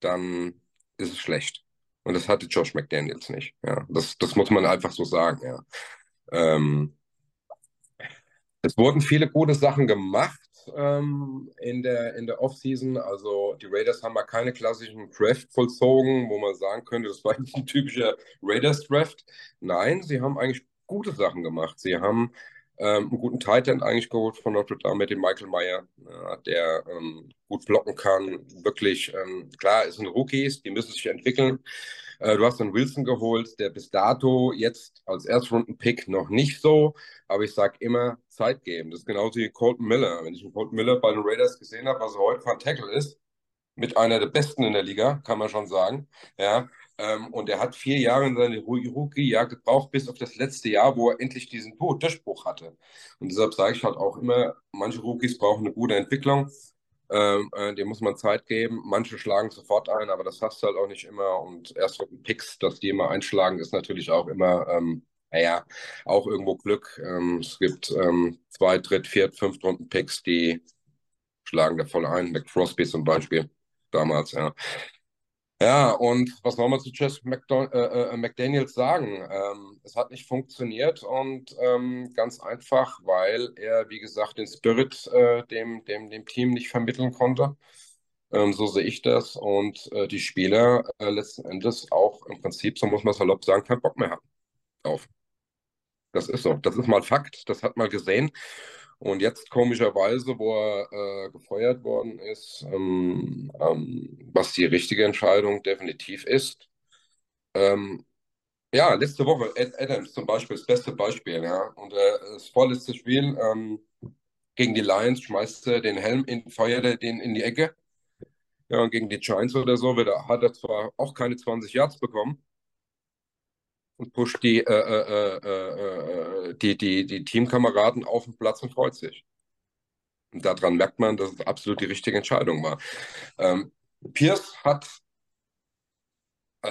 dann ist es schlecht. Und das hatte Josh McDaniels nicht. Ja, das, das muss man einfach so sagen. Ja. Ähm, es wurden viele gute Sachen gemacht ähm, in der, in der Offseason. Also die Raiders haben mal keine klassischen Draft vollzogen, wo man sagen könnte, das war ein typischer Raiders-Draft. Nein, sie haben eigentlich gute Sachen gemacht. Sie haben ähm, einen guten Titan eigentlich geholt von Notre Dame mit dem Michael Meyer, ja, der ähm, gut blocken kann. Wirklich, ähm, klar, es sind Rookies, die müssen sich entwickeln. Äh, du hast einen Wilson geholt, der bis dato jetzt als Erstrunden-Pick noch nicht so, aber ich sage immer Zeit geben. Das ist genauso wie Colton Miller. Wenn ich einen Colton Miller bei den Raiders gesehen habe, was er heute für ein Tackle ist, mit einer der besten in der Liga, kann man schon sagen. Ja, ähm, und er hat vier Jahre in seine Rookie-Jahr gebraucht, bis auf das letzte Jahr, wo er endlich diesen Durchbruch hatte. Und deshalb sage ich halt auch immer, manche Rookies brauchen eine gute Entwicklung. Ähm, äh, dem muss man Zeit geben. Manche schlagen sofort ein, aber das hast du halt auch nicht immer. Und erst mit den Picks, dass die immer einschlagen, ist natürlich auch immer, ähm, naja, auch irgendwo Glück. Ähm, es gibt ähm, zwei, dritt, viert, fünf Runden Picks, die schlagen da voll ein. Crosby zum Beispiel damals, ja. Ja, und was soll man zu Chess McDon äh, äh, McDaniels sagen? Ähm, es hat nicht funktioniert und ähm, ganz einfach, weil er, wie gesagt, den Spirit äh, dem, dem, dem Team nicht vermitteln konnte. Ähm, so sehe ich das. Und äh, die Spieler äh, letzten Endes auch im Prinzip, so muss man salopp sagen, keinen Bock mehr haben auf. Das ist so. Das ist mal Fakt. Das hat man gesehen. Und jetzt komischerweise, wo er äh, gefeuert worden ist, ähm, ähm, was die richtige Entscheidung definitiv ist. Ähm, ja, letzte Woche, Ed Adams zum Beispiel, das beste Beispiel, ja. Und äh, das vorletzte Spiel ähm, gegen die Lions schmeißt er den Helm in, feuert er den in die Ecke. Ja, und gegen die Giants oder so wird hat er zwar auch keine 20 Yards bekommen, und pusht die, äh, äh, äh, äh, die, die, die Teamkameraden auf den Platz und freut sich. Und daran merkt man, dass es absolut die richtige Entscheidung war. Ähm, Pierce hat,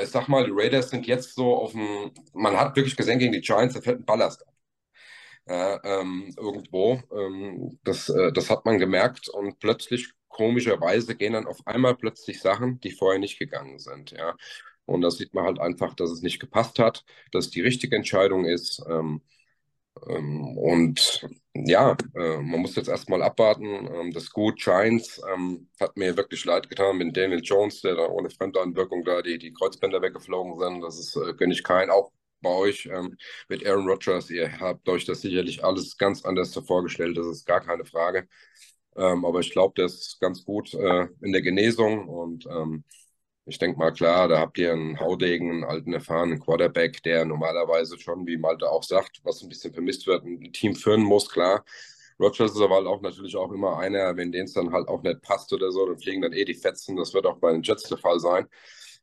ich sag mal, die Raiders sind jetzt so auf dem, man hat wirklich gesehen gegen die Giants, da fällt ein Ballast ab. Äh, ähm, irgendwo. Ähm, das, äh, das hat man gemerkt und plötzlich, komischerweise, gehen dann auf einmal plötzlich Sachen, die vorher nicht gegangen sind. Ja. Und da sieht man halt einfach, dass es nicht gepasst hat, dass es die richtige Entscheidung ist. Ähm, ähm, und ja, äh, man muss jetzt erstmal abwarten. Ähm, das Gut Giants ähm, hat mir wirklich leid getan mit Daniel Jones, der da ohne Fremdeinwirkung da die, die Kreuzbänder weggeflogen sind. Das ist, äh, gönne ich keinen. Auch bei euch ähm, mit Aaron Rodgers. Ihr habt euch das sicherlich alles ganz anders vorgestellt. Das ist gar keine Frage. Ähm, aber ich glaube, der ist ganz gut äh, in der Genesung und ich denke mal, klar, da habt ihr einen Haudegen, einen alten, erfahrenen Quarterback, der normalerweise schon, wie Malte auch sagt, was ein bisschen vermisst wird, ein Team führen muss, klar. Rogers ist aber halt auch natürlich auch immer einer, wenn denen es dann halt auch nicht passt oder so, dann fliegen dann eh die Fetzen. Das wird auch bei den Jets der Fall sein,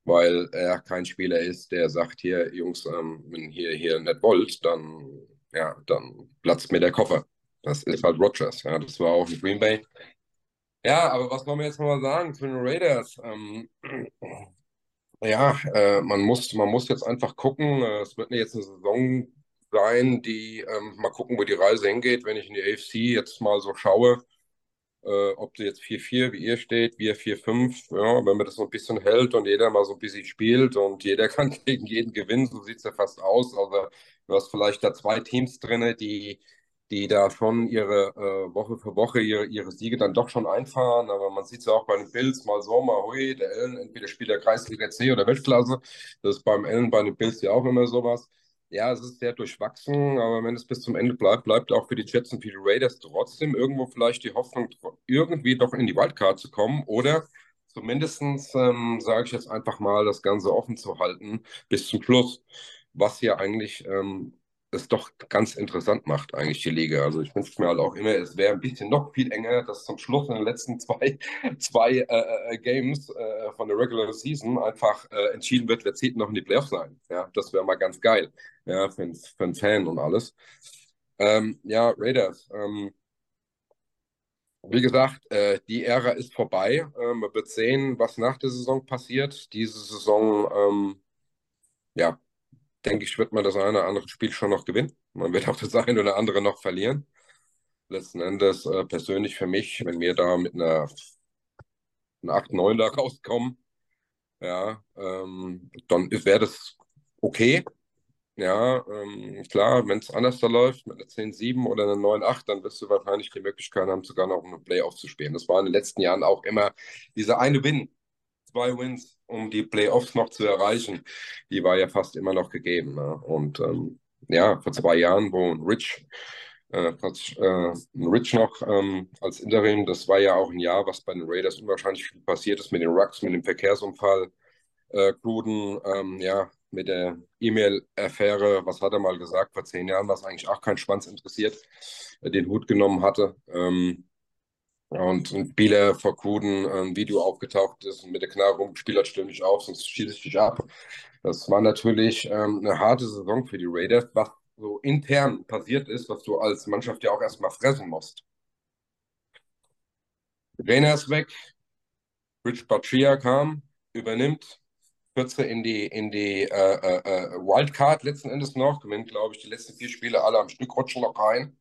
weil er kein Spieler ist, der sagt, hier, Jungs, ähm, wenn ihr hier nicht wollt, dann, ja, dann platzt mir der Koffer. Das ist halt Rogers. Ja, das war auch in Green Bay. Ja, aber was wollen wir jetzt mal sagen zu den Raiders? Ähm, [CLEARS THROAT] ja, äh, man muss, man muss jetzt einfach gucken. Äh, es wird jetzt eine Saison sein, die ähm, mal gucken, wo die Reise hingeht. Wenn ich in die AFC jetzt mal so schaue, äh, ob sie jetzt 4-4, wie ihr steht, wir 4-5, ja, wenn man das so ein bisschen hält und jeder mal so ein bisschen spielt und jeder [LAUGHS] kann gegen jeden gewinnen, so sieht es ja fast aus. Also du hast vielleicht da zwei Teams drin, die die da schon ihre äh, Woche für Woche ihre, ihre Siege dann doch schon einfahren. Aber man sieht es ja auch bei den Bills mal so, mal hui, der Ellen, entweder spielt der Kreisliga C oder Weltklasse. Das ist beim Ellen bei den Bills ja auch immer sowas. Ja, es ist sehr durchwachsen, aber wenn es bis zum Ende bleibt, bleibt auch für die Jets und für die Raiders trotzdem irgendwo vielleicht die Hoffnung, irgendwie doch in die Wildcard zu kommen oder zumindest, ähm, sage ich jetzt einfach mal, das Ganze offen zu halten bis zum Schluss, was ja eigentlich ähm, es doch ganz interessant macht, eigentlich die Liga. Also ich wünsche mir halt auch immer, es wäre ein bisschen noch viel enger, dass zum Schluss in den letzten zwei, [LAUGHS] zwei äh, äh, Games äh, von der Regular Season einfach äh, entschieden wird, wer zieht noch in die Playoffs ein. Ja, das wäre mal ganz geil. Ja, für, für einen Fan und alles. Ähm, ja, Raiders. Ähm, wie gesagt, äh, die Ära ist vorbei. Äh, man wird sehen, was nach der Saison passiert. Diese Saison, ähm, ja, denke ich, wird man das eine oder andere Spiel schon noch gewinnen. Man wird auch das eine oder andere noch verlieren. Letzten Endes äh, persönlich für mich, wenn wir da mit einer, einer 8-9 da rauskommen, ja, ähm, dann wäre das okay. Ja, ähm, klar, wenn es anders da läuft, mit einer 10-7 oder einer 9-8, dann wirst du wahrscheinlich die Möglichkeit haben, sogar noch einen Playoff zu spielen. Das war in den letzten Jahren auch immer dieser eine Win, zwei Wins, um die Playoffs noch zu erreichen, die war ja fast immer noch gegeben. Ne? Und ähm, ja, vor zwei Jahren, wo Rich, äh, äh, Rich noch ähm, als Interim, das war ja auch ein Jahr, was bei den Raiders unwahrscheinlich viel passiert ist mit den Rucks, mit dem Verkehrsunfall. Äh, Gruden, ähm, ja, mit der E-Mail-Affäre, was hat er mal gesagt, vor zehn Jahren, was eigentlich auch keinen Schwanz interessiert, äh, den Hut genommen hatte. Ähm, und, und Biele vor Kuden ein Video aufgetaucht ist und mit der Knarre rum, Spieler stell dich auf, sonst schieße ich dich ab. Das war natürlich ähm, eine harte Saison für die Raiders, was so intern passiert ist, was du als Mannschaft ja auch erstmal fressen musst. Rainer ist weg, Rich Patria kam, übernimmt, kürze in die, in die äh, äh, äh, Wildcard letzten Endes noch, gewinnt, glaube ich, die letzten vier Spiele alle am Stück rutschen noch rein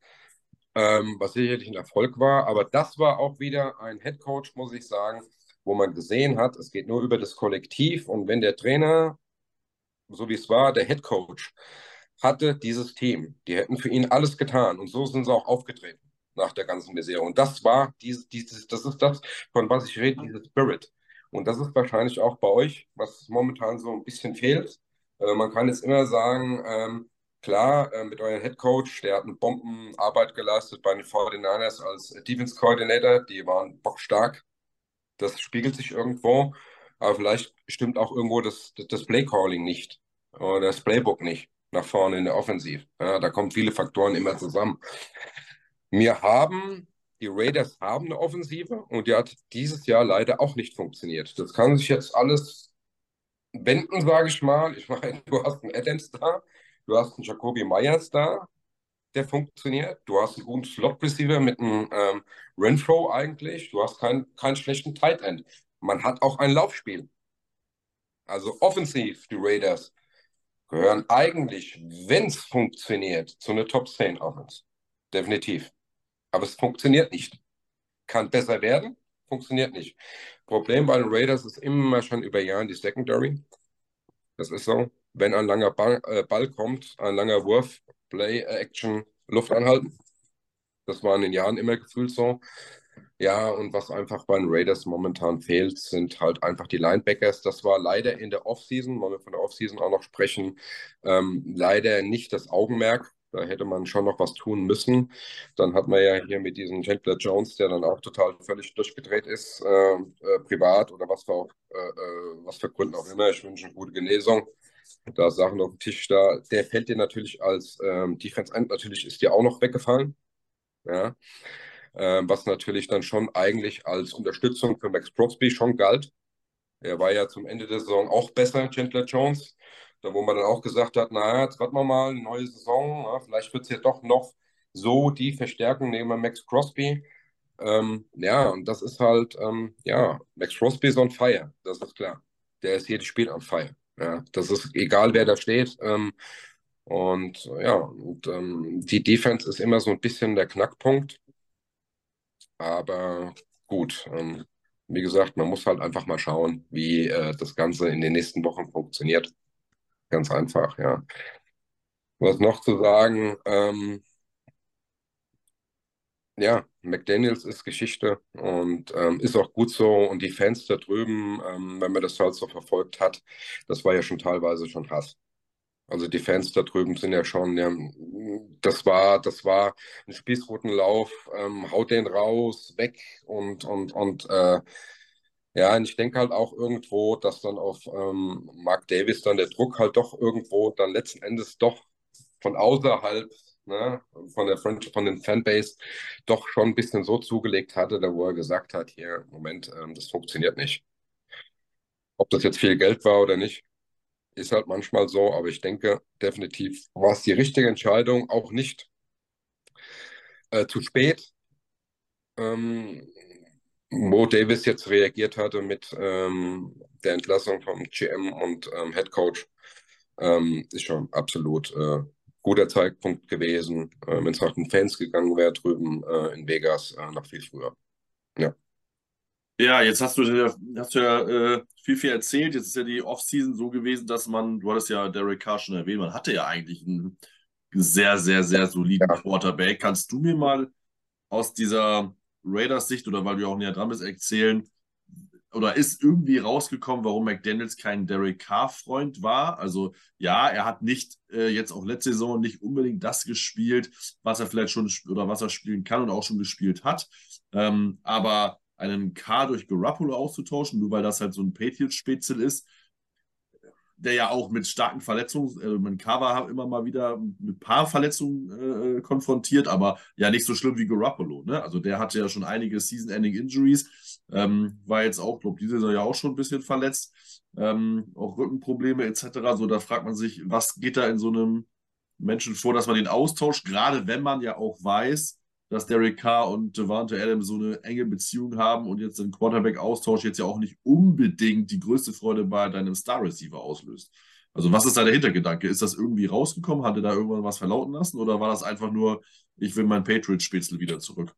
ähm, was sicherlich ein Erfolg war. Aber das war auch wieder ein Head Coach, muss ich sagen, wo man gesehen hat, es geht nur über das Kollektiv und wenn der Trainer, so wie es war, der Head Coach, hatte dieses Team, die hätten für ihn alles getan und so sind sie auch aufgetreten nach der ganzen Misere. Und das war dieses, dieses, das ist das, von was ich rede, dieses Spirit. Und das ist wahrscheinlich auch bei euch, was momentan so ein bisschen fehlt. Äh, man kann jetzt immer sagen, ähm, klar, äh, mit eurem Head Coach, der hat eine Bombenarbeit geleistet bei den 49ers als Defense Coordinator, die waren bockstark. Das spiegelt sich irgendwo, aber vielleicht stimmt auch irgendwo das, das Play Calling nicht oder das Playbook nicht nach vorne in der Offensiv. Ja, da kommen viele Faktoren immer zusammen. Wir haben, die Raiders haben eine Offensive und die hat dieses Jahr leider auch nicht funktioniert. Das kann sich jetzt alles wenden, sage ich mal. Ich meine, du hast einen Adams da, du hast einen Jacoby Myers da, der funktioniert. Du hast einen guten Slot-Receiver mit einem ähm, Renfro eigentlich. Du hast keinen keinen schlechten Tight End. Man hat auch ein Laufspiel. Also offensiv, die Raiders gehören eigentlich, wenn es funktioniert, zu einer Top 10 Offense. Definitiv. Aber es funktioniert nicht. Kann besser werden, funktioniert nicht. Problem bei den Raiders ist immer schon über Jahren die Secondary. Das ist so. Wenn ein langer Ball, äh, Ball kommt, ein langer Wurf, Play, Action, Luft anhalten. Das war in den Jahren immer gefühlt so. Ja, und was einfach bei den Raiders momentan fehlt, sind halt einfach die Linebackers. Das war leider in der Offseason, wollen wir von der Offseason auch noch sprechen, ähm, leider nicht das Augenmerk. Da hätte man schon noch was tun müssen. Dann hat man ja hier mit diesem Chandler Jones, der dann auch total völlig durchgedreht ist, äh, äh, privat oder was für, auch, äh, äh, was für Gründen auch immer. Ich wünsche eine gute Genesung. Da Sachen auf dem Tisch da. Der fällt dir natürlich als ähm, Defense End, natürlich ist dir auch noch weggefallen. Ja äh, was natürlich dann schon eigentlich als Unterstützung für Max Crosby schon galt. Er war ja zum Ende der Saison auch besser, Chandler Jones. Da wo man dann auch gesagt hat, naja, jetzt warten wir mal, eine neue Saison, na, vielleicht wird es ja doch noch so die Verstärkung neben Max Crosby. Ähm, ja, und das ist halt, ähm, ja, Max Crosby ist on fire, das ist klar. Der ist jedes Spiel on fire. Ja, das ist egal, wer da steht. Ähm, und ja, und, ähm, die Defense ist immer so ein bisschen der Knackpunkt. Aber gut, ähm, wie gesagt, man muss halt einfach mal schauen, wie äh, das Ganze in den nächsten Wochen funktioniert. Ganz einfach, ja. Was noch zu sagen? Ähm, ja, McDaniels ist Geschichte und ähm, ist auch gut so. Und die Fans da drüben, ähm, wenn man das halt so verfolgt hat, das war ja schon teilweise schon Hass. Also die Fans da drüben sind ja schon, ja, das war, das war ein Spießrutenlauf, ähm, haut den raus, weg und und und äh, ja, und ich denke halt auch irgendwo, dass dann auf ähm, Mark Davis dann der Druck halt doch irgendwo dann letzten Endes doch von außerhalb, ne, von der von den Fanbase doch schon ein bisschen so zugelegt hatte, da wo er gesagt hat, hier, Moment, ähm, das funktioniert nicht. Ob das jetzt viel Geld war oder nicht, ist halt manchmal so, aber ich denke definitiv war es die richtige Entscheidung, auch nicht äh, zu spät. Ähm, wo Davis jetzt reagiert hatte mit ähm, der Entlassung vom GM und ähm, Head Coach, ähm, ist schon absolut äh, guter Zeitpunkt gewesen. Äh, Wenn es nach den Fans gegangen wäre drüben äh, in Vegas, äh, noch viel früher. Ja. Ja, jetzt hast du, hast du ja äh, viel, viel erzählt. Jetzt ist ja die Offseason so gewesen, dass man, du hattest ja Derek Carr schon erwähnt, man hatte ja eigentlich einen sehr, sehr, sehr soliden ja. Quarterback. Kannst du mir mal aus dieser Raiders-Sicht oder weil du auch näher dran bist, erzählen, oder ist irgendwie rausgekommen, warum McDaniels kein Derek Carr-Freund war? Also ja, er hat nicht äh, jetzt auch letzte Saison nicht unbedingt das gespielt, was er vielleicht schon oder was er spielen kann und auch schon gespielt hat. Ähm, aber einen K durch Garoppolo auszutauschen, nur weil das halt so ein Patriots-Spitzel ist, der ja auch mit starken Verletzungen, äh, mein K war immer mal wieder mit ein paar Verletzungen äh, konfrontiert, aber ja nicht so schlimm wie Garoppolo. Ne? Also der hatte ja schon einige Season-Ending-Injuries, ähm, war jetzt auch, glaube diese Saison ja auch schon ein bisschen verletzt, ähm, auch Rückenprobleme etc. So, da fragt man sich, was geht da in so einem Menschen vor, dass man den austauscht, gerade wenn man ja auch weiß, dass Derek Carr und Devante Adams so eine enge Beziehung haben und jetzt ein Quarterback-Austausch jetzt ja auch nicht unbedingt die größte Freude bei deinem Star-Receiver auslöst. Also was ist da der Hintergedanke? Ist das irgendwie rausgekommen? Hat er da irgendwann was verlauten lassen? Oder war das einfach nur, ich will mein Patriot-Spitzel wieder zurück?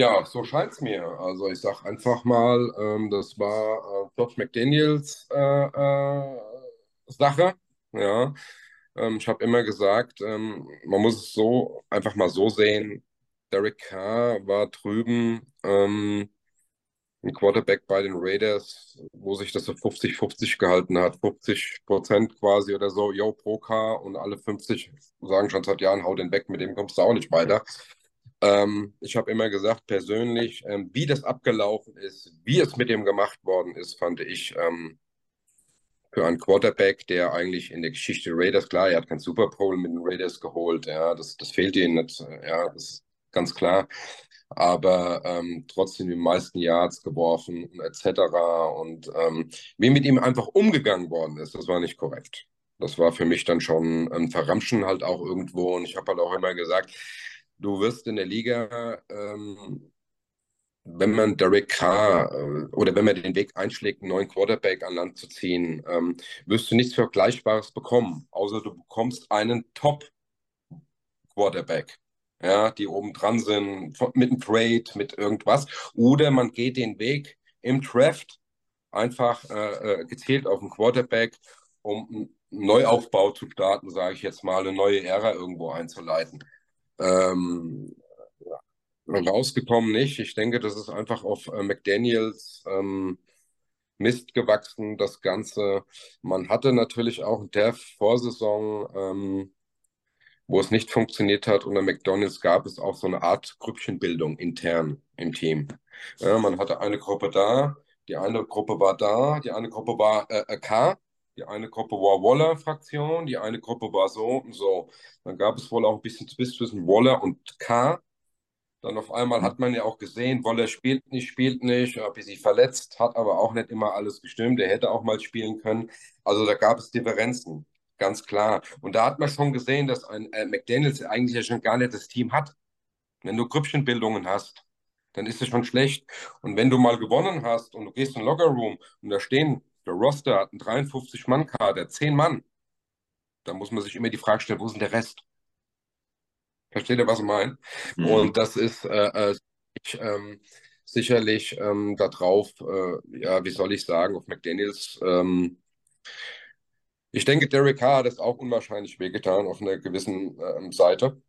Ja, so scheint es mir. Also ich sage einfach mal, ähm, das war äh, George McDaniels äh, äh, Sache. Ja, ähm, ich habe immer gesagt, ähm, man muss es so einfach mal so sehen. Derek Carr war drüben ähm, ein Quarterback bei den Raiders, wo sich das so 50-50 gehalten hat. 50 Prozent quasi oder so, yo, pro Carr und alle 50 sagen schon seit Jahren, hau den weg, mit dem kommst du auch nicht weiter. Ähm, ich habe immer gesagt, persönlich, ähm, wie das abgelaufen ist, wie es mit dem gemacht worden ist, fand ich ähm, für einen Quarterback, der eigentlich in der Geschichte Raiders, klar, er hat kein Super Bowl mit den Raiders geholt, ja, das, das fehlt ihnen nicht, ja, das ist ganz klar, aber ähm, trotzdem die meisten Yards geworfen und etc. Und ähm, wie mit ihm einfach umgegangen worden ist, das war nicht korrekt. Das war für mich dann schon ein Verramschen halt auch irgendwo und ich habe halt auch immer gesagt, du wirst in der Liga, ähm, wenn man Derek Carr äh, oder wenn man den Weg einschlägt, einen neuen Quarterback an Land zu ziehen, ähm, wirst du nichts Vergleichbares bekommen, außer du bekommst einen Top-Quarterback. Ja, die oben dran sind, mit einem Trade, mit irgendwas. Oder man geht den Weg im Draft einfach äh, äh gezielt auf einen Quarterback, um einen Neuaufbau zu starten, sage ich jetzt mal, eine neue Ära irgendwo einzuleiten. Ähm, rausgekommen nicht. Ich denke, das ist einfach auf äh, McDaniels ähm, Mist gewachsen, das Ganze. Man hatte natürlich auch in der Vorsaison, ähm, wo es nicht funktioniert hat, unter McDonalds gab es auch so eine Art Grüppchenbildung intern im Team. Ja, man hatte eine Gruppe da, die eine Gruppe war da, die eine Gruppe war äh, äh K die eine Gruppe war Waller-Fraktion, die eine Gruppe war so und so. Dann gab es wohl auch ein bisschen Twist zwischen Waller und K. Dann auf einmal hat man ja auch gesehen, Waller spielt nicht, spielt nicht, ein bisschen verletzt, hat aber auch nicht immer alles gestimmt. Er hätte auch mal spielen können. Also da gab es Differenzen, ganz klar. Und da hat man schon gesehen, dass ein äh, McDaniels eigentlich ja schon gar nicht das Team hat. Wenn du Grüppchenbildungen hast, dann ist es schon schlecht. Und wenn du mal gewonnen hast und du gehst in den Lockerroom und da stehen der Roster hat einen 53-Mann-Kader, 10 Mann. Da muss man sich immer die Frage stellen, wo ist denn der Rest? Versteht ihr, was ich meine? Mhm. Und das ist äh, äh, ähm, sicherlich ähm, darauf, äh, ja, wie soll ich sagen, auf McDaniels. Ähm, ich denke, Derek Carr hat es auch unwahrscheinlich wehgetan auf einer gewissen ähm, Seite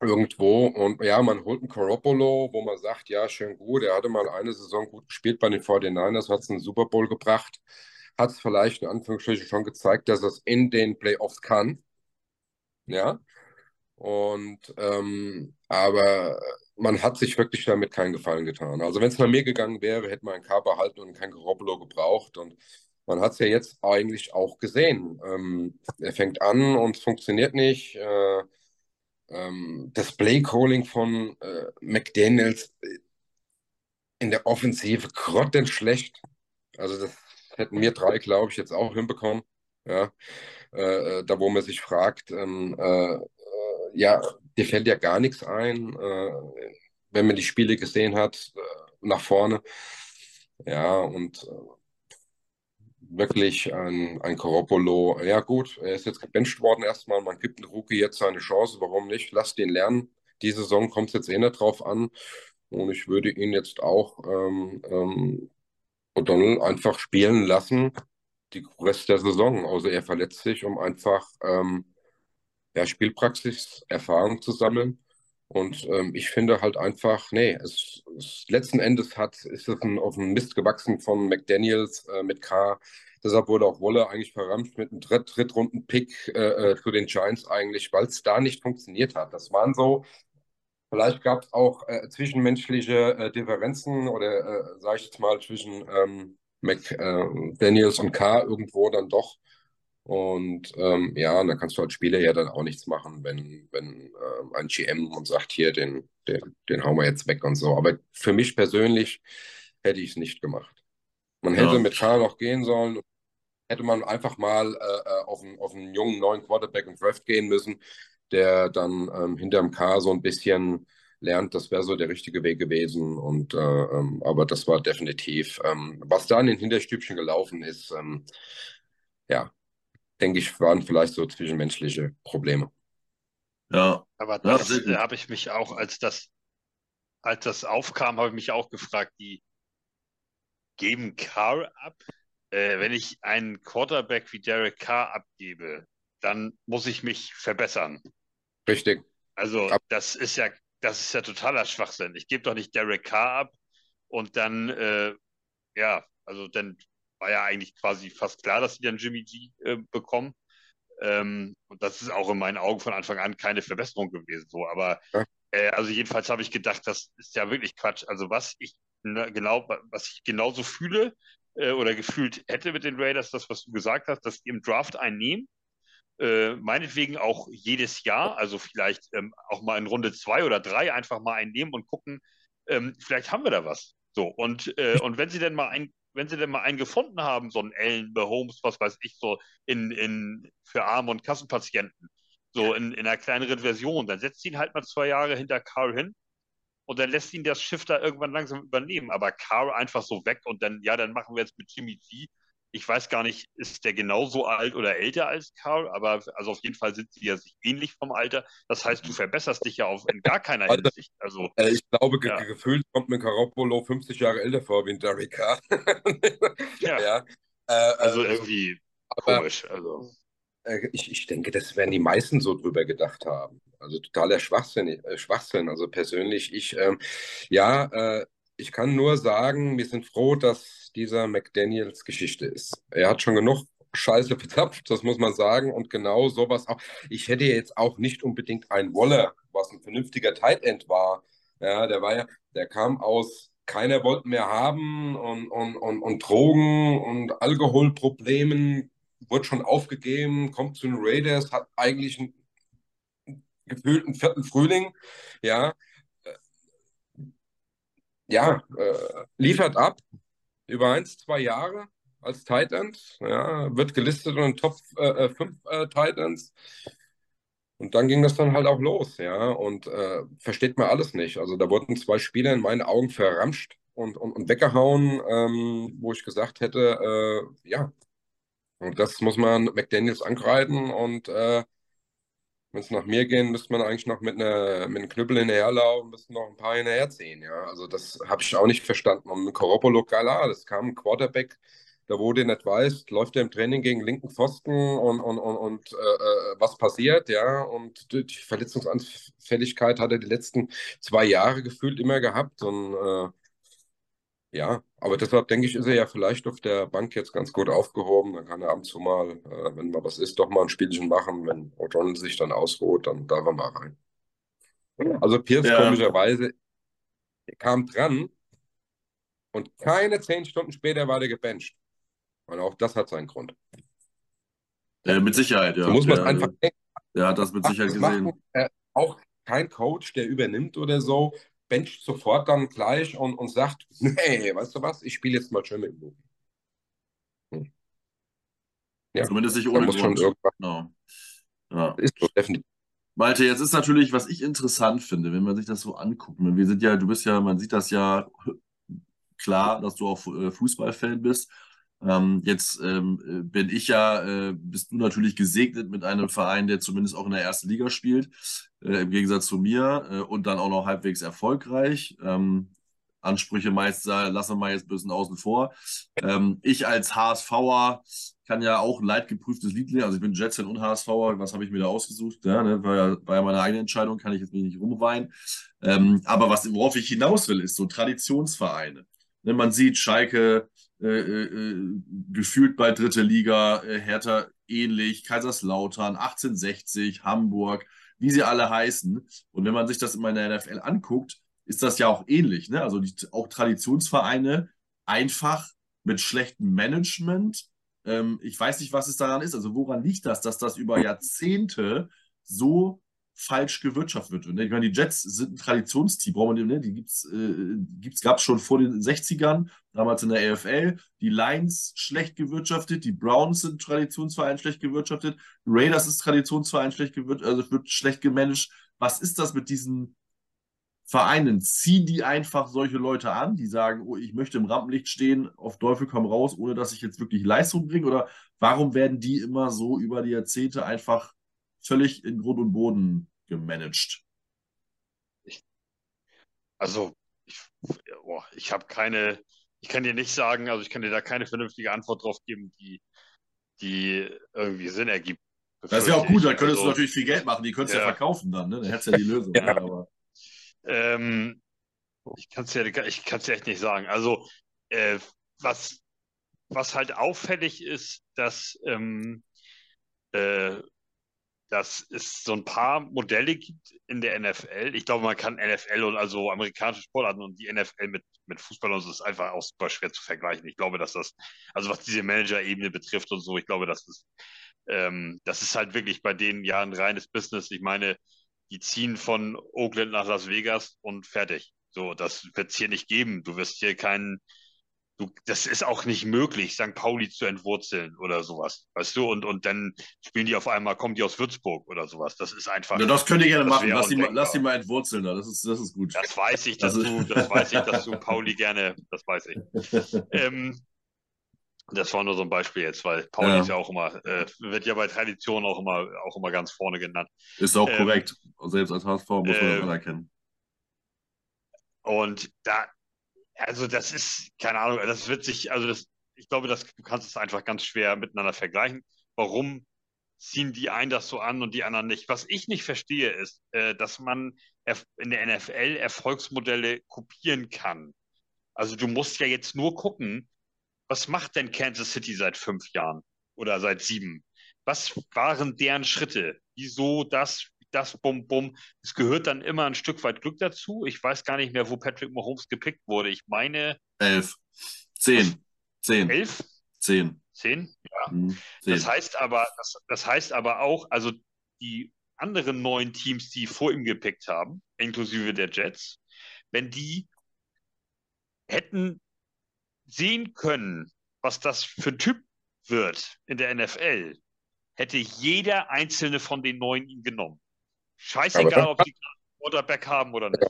irgendwo. Und ja, man holt einen Coropolo, wo man sagt, ja, schön gut, er hatte mal eine Saison gut gespielt bei den 49ers, hat es einen Super Bowl gebracht, hat es vielleicht in Anführungsstrichen schon gezeigt, dass es in den Playoffs kann. Ja. Und ähm, aber man hat sich wirklich damit keinen Gefallen getan. Also wenn es nach mir gegangen wäre, hätte man einen K behalten und kein Garoppolo gebraucht. Und man hat es ja jetzt eigentlich auch gesehen. Ähm, er fängt an und es funktioniert nicht. Äh, ähm, das Playcalling von äh, McDaniels äh, in der Offensive grottenschlecht. Also das hätten wir drei, glaube ich, jetzt auch hinbekommen. Ja, äh, äh, da wo man sich fragt, ähm, äh, äh ja, dir fällt ja gar nichts ein, wenn man die Spiele gesehen hat, nach vorne. Ja, und wirklich ein, ein Coropolo. Ja, gut, er ist jetzt gebencht worden erstmal. Man gibt einem Rookie jetzt seine Chance. Warum nicht? Lasst ihn lernen. Die Saison kommt es jetzt eh nicht drauf an. Und ich würde ihn jetzt auch ähm, ähm, O'Donnell einfach spielen lassen, die Rest der Saison. Also er verletzt sich, um einfach ähm, ja, Spielpraxis, Erfahrung zu sammeln. Und ähm, ich finde halt einfach, nee, es, es letzten Endes hat, ist es ein, auf einen Mist gewachsen von McDaniels äh, mit K. Deshalb wurde auch Wolle eigentlich verramscht mit einem Dritt Drittrunden-Pick äh, äh, den Giants eigentlich, weil es da nicht funktioniert hat. Das waren so, vielleicht gab es auch äh, zwischenmenschliche äh, Differenzen oder, äh, sage ich jetzt mal, zwischen ähm, McDaniels und K irgendwo dann doch und ähm, ja, da kannst du als Spieler ja dann auch nichts machen, wenn, wenn äh, ein GM und sagt, hier, den, den, den hauen wir jetzt weg und so. Aber für mich persönlich hätte ich es nicht gemacht. Man hätte ja. mit Karl noch gehen sollen, hätte man einfach mal äh, äh, auf, einen, auf einen jungen neuen Quarterback im Draft gehen müssen, der dann ähm, hinterm K so ein bisschen lernt, das wäre so der richtige Weg gewesen. Und äh, ähm, aber das war definitiv, ähm, was da in den Hinterstübchen gelaufen ist, ähm, ja, denke ich, waren vielleicht so zwischenmenschliche Probleme. Ja. Aber das ja, habe ich mich auch als das als das aufkam, habe ich mich auch gefragt, die geben Carr ab. Äh, wenn ich einen Quarterback wie Derek Carr abgebe, dann muss ich mich verbessern. Richtig. Also das ist ja, das ist ja totaler Schwachsinn. Ich gebe doch nicht Derek Carr ab und dann, äh, ja, also dann war ja eigentlich quasi fast klar, dass sie dann Jimmy G äh, bekommen. Ähm, und das ist auch in meinen Augen von Anfang an keine Verbesserung gewesen. So, aber ja. äh, also jedenfalls habe ich gedacht, das ist ja wirklich Quatsch. Also was ich ne, genau, was ich genauso fühle äh, oder gefühlt hätte mit den Raiders, das, was du gesagt hast, dass die im Draft einnehmen, äh, meinetwegen auch jedes Jahr, also vielleicht ähm, auch mal in Runde zwei oder drei einfach mal einnehmen und gucken, ähm, vielleicht haben wir da was. So, und, äh, und wenn sie denn mal ein, wenn sie denn mal einen gefunden haben, so einen Ellen Holmes, was weiß ich, so in, in, für Arm- und Kassenpatienten, so in, in einer kleineren Version, dann setzt ihn halt mal zwei Jahre hinter Carl hin und dann lässt ihn das Schiff da irgendwann langsam übernehmen. Aber Carl einfach so weg und dann, ja, dann machen wir jetzt mit Jimmy G ich weiß gar nicht, ist der genauso alt oder älter als Carl, aber also auf jeden Fall sind sie ja sich ähnlich vom Alter. Das heißt, du verbesserst dich ja auf in gar keiner Hinsicht. Also, äh, ich glaube, ja. ge gefühlt kommt mir Garoppolo 50 Jahre älter vor wie ein Carr. [LAUGHS] ja. ja. Äh, also äh, irgendwie aber, komisch. Also. Äh, ich, ich denke, das werden die meisten so drüber gedacht haben. Also totaler Schwachsinn. Äh, Schwachsinn. Also persönlich, ich, ähm, ja, ich kann nur sagen, wir sind froh, dass dieser McDaniels Geschichte ist. Er hat schon genug Scheiße [LAUGHS] bezapft, das muss man sagen. Und genau sowas auch. Ich hätte jetzt auch nicht unbedingt einen Waller, was ein vernünftiger Tight End war. Ja, der war ja, der kam aus keiner wollte mehr haben und, und, und, und Drogen und Alkoholproblemen, wurde schon aufgegeben, kommt zu den Raiders, hat eigentlich einen gefühlten vierten Frühling, ja, ja, äh, liefert ab, über eins, zwei Jahre als Tight End. Ja, wird gelistet in den Top 5 äh, äh, Tight Ends. Und dann ging das dann halt auch los, ja. Und äh, versteht man alles nicht. Also da wurden zwei Spieler in meinen Augen verramscht und, und, und weggehauen, ähm, wo ich gesagt hätte, äh, ja, und das muss man McDaniels angreifen und äh, wenn es nach mir gehen, müsste man eigentlich noch mit, einer, mit einem Knüppel hinterherlaufen, müssten noch ein paar hinterherziehen. Ja? Also das habe ich auch nicht verstanden. Und Koropolo, klar, das kam ein Quarterback, da wo du nicht weißt, läuft er im Training gegen linken Pfosten und, und, und, und äh, äh was passiert, ja. Und die Verletzungsanfälligkeit hat er die letzten zwei Jahre gefühlt immer gehabt. Und äh, ja, aber deshalb denke ich, ist er ja vielleicht auf der Bank jetzt ganz gut aufgehoben. Dann kann er ab und zu mal, äh, wenn mal was ist, doch mal ein Spielchen machen. Wenn O'Donnell sich dann ausruht, dann darf er mal rein. Also Pierce ja. komischerweise kam dran und keine zehn Stunden später war der gebencht. Und auch das hat seinen Grund. Ja, mit Sicherheit, ja. So muss man es einfach denken. Er hat das mit Sicherheit gesehen. Macht, äh, auch kein Coach, der übernimmt oder so, bencht sofort dann gleich und, und sagt, [LAUGHS] nee, weißt du was, ich spiele jetzt mal schön mit dem hm. ja, Zumindest nicht ohne Grund. Schon genau. Ja. Ist so, definitiv. Malte, jetzt ist natürlich, was ich interessant finde, wenn man sich das so anguckt. Wir sind ja, du bist ja, man sieht das ja klar, dass du auch äh, Fußballfan bist. Ähm, jetzt ähm, bin ich ja, äh, bist du natürlich gesegnet mit einem Verein, der zumindest auch in der ersten Liga spielt, äh, im Gegensatz zu mir äh, und dann auch noch halbwegs erfolgreich. Ähm, Ansprüche meist lassen wir mal jetzt ein bisschen außen vor. Ähm, ich als HSVer kann ja auch ein leidgeprüftes Lied lernen. Also ich bin Jetson und HSVer. Was habe ich mir da ausgesucht? Ja, ne? war, ja, war ja meine eigene Entscheidung, kann ich jetzt nicht rumweinen. Ähm, aber was, worauf ich hinaus will, ist so Traditionsvereine. Ne, man sieht Schalke, äh, äh, äh, gefühlt bei dritte Liga, äh, Hertha ähnlich, Kaiserslautern, 1860, Hamburg, wie sie alle heißen. Und wenn man sich das in meiner NFL anguckt, ist das ja auch ähnlich. Ne? Also die, auch Traditionsvereine einfach mit schlechtem Management. Ähm, ich weiß nicht, was es daran ist. Also woran liegt das, dass das über Jahrzehnte so falsch gewirtschaftet wird. Und ich meine, die Jets sind ein Traditionsteam, brauchen wir, ne? die gibt's, äh, gibt's, gab es schon vor den 60ern, damals in der AFL. Die Lions schlecht gewirtschaftet, die Browns sind Traditionsverein schlecht gewirtschaftet, Raiders ist Traditionsverein schlecht gewirtschaftet, also wird schlecht gemanagt. Was ist das mit diesen Vereinen? Ziehen die einfach solche Leute an, die sagen, oh, ich möchte im Rampenlicht stehen, auf Teufel komm raus, ohne dass ich jetzt wirklich Leistung bringe? Oder warum werden die immer so über die Jahrzehnte einfach völlig in Grund und Boden gemanagt? Also, ich, boah, ich habe keine, ich kann dir nicht sagen, also ich kann dir da keine vernünftige Antwort drauf geben, die, die irgendwie Sinn ergibt. Das ist ja auch gut, dann könntest also, du natürlich viel Geld machen, die könntest du ja. ja verkaufen dann, ne? Dann hättest du ja die [LAUGHS] Lösung. ja. Aber... Ähm, ich kann es ja, ich kann's ja echt nicht sagen. Also, äh, was, was halt auffällig ist, dass, ähm, äh, dass es so ein paar Modelle gibt in der NFL. Ich glaube, man kann NFL und also amerikanische Sportarten und die NFL mit, mit Fußball und so ist einfach auch super schwer zu vergleichen. Ich glaube, dass das, also was diese Manager-Ebene betrifft und so, ich glaube, dass das, ähm, das ist halt wirklich bei denen ja ein reines Business. Ich meine, die ziehen von Oakland nach Las Vegas und fertig. So, das wird es hier nicht geben. Du wirst hier keinen, du, das ist auch nicht möglich, St. Pauli zu entwurzeln oder sowas. Weißt du, und, und dann spielen die auf einmal, kommen die aus Würzburg oder sowas. Das ist einfach. Ja, das könnt ihr gerne machen. Lass die, mal, lass die mal entwurzeln. Das ist, das ist gut. Das weiß ich, dass also, du, das weiß ich, dass du Pauli gerne, das weiß ich. [LAUGHS] ähm, das war nur so ein Beispiel jetzt, weil Pauli ja. ist ja auch immer, äh, wird ja bei Tradition auch immer, auch immer ganz vorne genannt. Ist auch ähm, korrekt. Selbst als HSV muss man äh, das anerkennen. Und da, also das ist, keine Ahnung, das wird sich, also das, ich glaube, das, du kannst es einfach ganz schwer miteinander vergleichen. Warum ziehen die einen das so an und die anderen nicht? Was ich nicht verstehe, ist, äh, dass man in der NFL Erfolgsmodelle kopieren kann. Also du musst ja jetzt nur gucken, was macht denn Kansas City seit fünf Jahren oder seit sieben? Was waren deren Schritte? Wieso das, das Bum Bum. Es gehört dann immer ein Stück weit Glück dazu. Ich weiß gar nicht mehr, wo Patrick Mahomes gepickt wurde. Ich meine. Elf. Zehn. Zehn. Elf? Zehn. Zehn? Ja. Mhm. Zehn. Das heißt aber, das, das heißt aber auch, also die anderen neun Teams, die vor ihm gepickt haben, inklusive der Jets, wenn die hätten sehen können, was das für ein Typ wird in der NFL, hätte jeder einzelne von den neun ihn genommen. Scheißegal, ob die Quarterback haben oder nicht.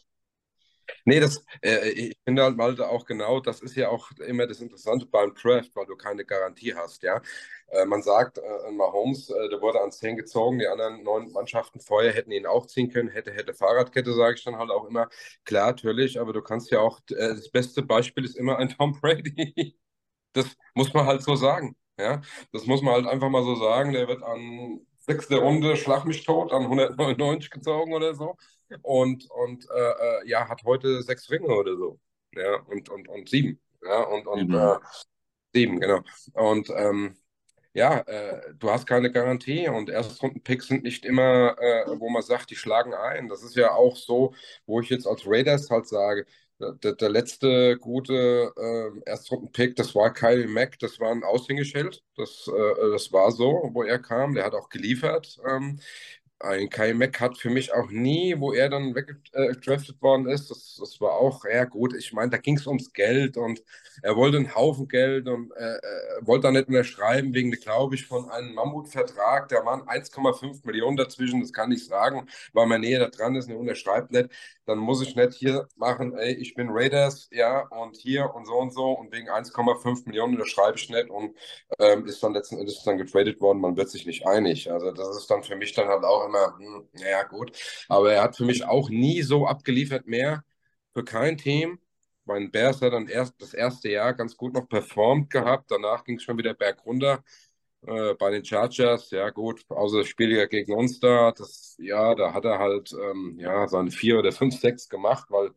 Nee, das, äh, ich finde halt mal auch genau, das ist ja auch immer das Interessante beim Draft, weil du keine Garantie hast, ja. Äh, man sagt, äh, Mahomes, äh, der wurde ans 10 gezogen, die anderen neun Mannschaften vorher hätten ihn auch ziehen können, hätte, hätte Fahrradkette, sage ich dann halt auch immer. Klar, natürlich, aber du kannst ja auch, äh, das beste Beispiel ist immer ein Tom Brady. [LAUGHS] Das muss man halt so sagen, ja. Das muss man halt einfach mal so sagen, der wird an sechste Runde, schlag mich tot, an 199 gezogen oder so. Und, und äh, äh, ja, hat heute sechs Ringe oder so. Ja, und, und, und sieben. Ja, und, und mhm. äh, sieben, genau. Und ähm, ja, äh, du hast keine Garantie und Erstrunden-Picks sind nicht immer, äh, wo man sagt, die schlagen ein. Das ist ja auch so, wo ich jetzt als Raiders halt sage, der, der letzte gute äh, Erstrunden-Pick, das war Kyle Mack, das war ein Aushängeschild. Das, äh, das war so, wo er kam. Der hat auch geliefert. Ähm, ein Kai Mack hat für mich auch nie, wo er dann weggedraftet worden ist, das, das war auch, ja gut, ich meine, da ging es ums Geld und er wollte einen Haufen Geld und äh, äh wollte da nicht unterschreiben, wegen, glaube ich, von einem Mammutvertrag, da waren 1,5 Millionen dazwischen, das kann ich sagen, weil man näher da dran ist und er unterschreibt nicht, dann muss ich nicht hier machen, ey, ich bin Raiders, ja, und hier und so und so und wegen 1,5 Millionen unterschreibe ich nicht und ähm, ist dann letzten Endes dann getradet worden, man wird sich nicht einig. Also das ist dann für mich dann halt auch immer, hm, naja, gut. Aber er hat für mich auch nie so abgeliefert mehr für kein Team. Mein Bears hat dann erst das erste Jahr ganz gut noch performt gehabt. Danach ging es schon wieder bergunter. Äh, bei den Chargers, ja gut, außer das gegen uns da, das, ja, da hat er halt ähm, ja, seine vier oder fünf, sechs gemacht, weil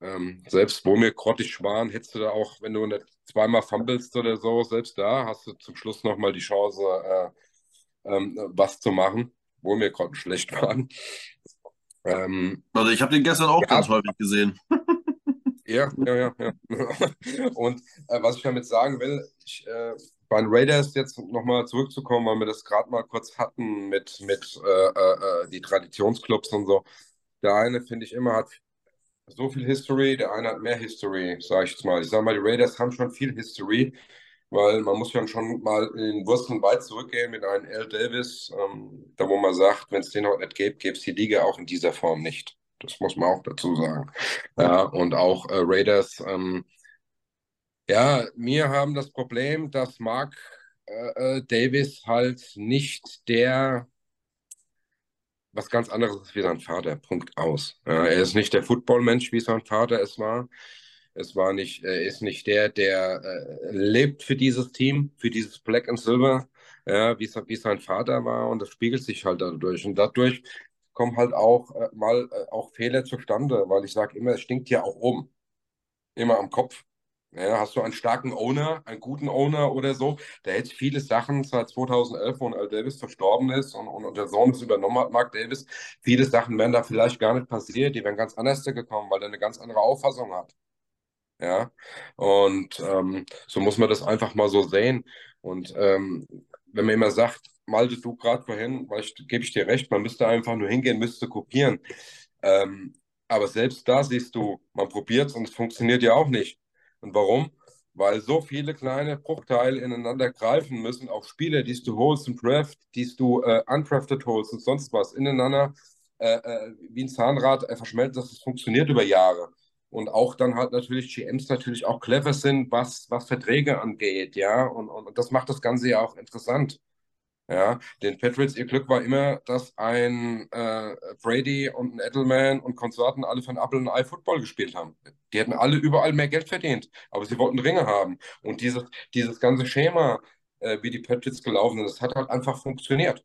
ähm, selbst wo mir grottig waren, hättest du da auch, wenn du nicht zweimal fummelst oder so, selbst da hast du zum Schluss nochmal die Chance, äh, ähm, was zu machen wo mir gerade schlecht [LAUGHS] waren. Ähm, also ich habe den gestern auch ja, ganz häufig gesehen. [LAUGHS] ja, ja, ja. ja. [LAUGHS] Und äh, was ich damit sagen will, ich, äh, bei den Raiders jetzt nochmal zurückzukommen, weil wir das gerade mal kurz hatten mit, mit äh, äh, die Traditionsclubs und so. Der eine, finde ich, immer hat so viel History, der eine hat mehr History, sage ich jetzt mal. Ich sage mal, die Raiders haben schon viel History weil man muss ja schon mal in Wurzeln weit zurückgehen mit einem L. Davis, ähm, da wo man sagt, wenn es den heute nicht gäbe, gäbe es die Liga auch in dieser Form nicht. Das muss man auch dazu sagen. Ja, und auch äh, Raiders, ähm, ja, wir haben das Problem, dass Mark äh, äh Davis halt nicht der was ganz anderes wie sein Vater. Punkt aus. Ja, er ist nicht der Footballmensch, wie sein Vater es war. Es war nicht, er ist nicht der, der äh, lebt für dieses Team, für dieses Black and Silver, ja, wie, wie sein Vater war. Und das spiegelt sich halt dadurch. Und dadurch kommen halt auch äh, mal äh, auch Fehler zustande, weil ich sage immer, es stinkt ja auch um. Immer am Kopf. Ja, hast du einen starken Owner, einen guten Owner oder so, der hätte viele Sachen seit 2011, wo Al Davis verstorben ist und, und, und der Sohn es übernommen hat, Mark Davis, viele Sachen wären da vielleicht gar nicht passiert, die wären ganz anders gekommen, weil er eine ganz andere Auffassung hat. Ja, und ähm, so muss man das einfach mal so sehen. Und ähm, wenn man immer sagt, Malte, du gerade vorhin, gebe ich dir recht, man müsste einfach nur hingehen, müsste kopieren. Ähm, aber selbst da siehst du, man probiert es und es funktioniert ja auch nicht. Und warum? Weil so viele kleine Bruchteile ineinander greifen müssen, auch Spiele, die du holst im Draft, die du äh, undrafted holst und sonst was, ineinander äh, äh, wie ein Zahnrad äh, verschmelzt, dass es funktioniert über Jahre. Und auch dann halt natürlich GMs natürlich auch clever sind, was, was Verträge angeht, ja. Und, und das macht das Ganze ja auch interessant. Ja, den Patriots, ihr Glück war immer, dass ein äh, Brady und ein Edelman und Konsorten alle von Apple und Ei Football gespielt haben. Die hätten alle überall mehr Geld verdient, aber sie wollten Ringe haben. Und dieses, dieses ganze Schema, äh, wie die Patriots gelaufen sind, das hat halt einfach funktioniert.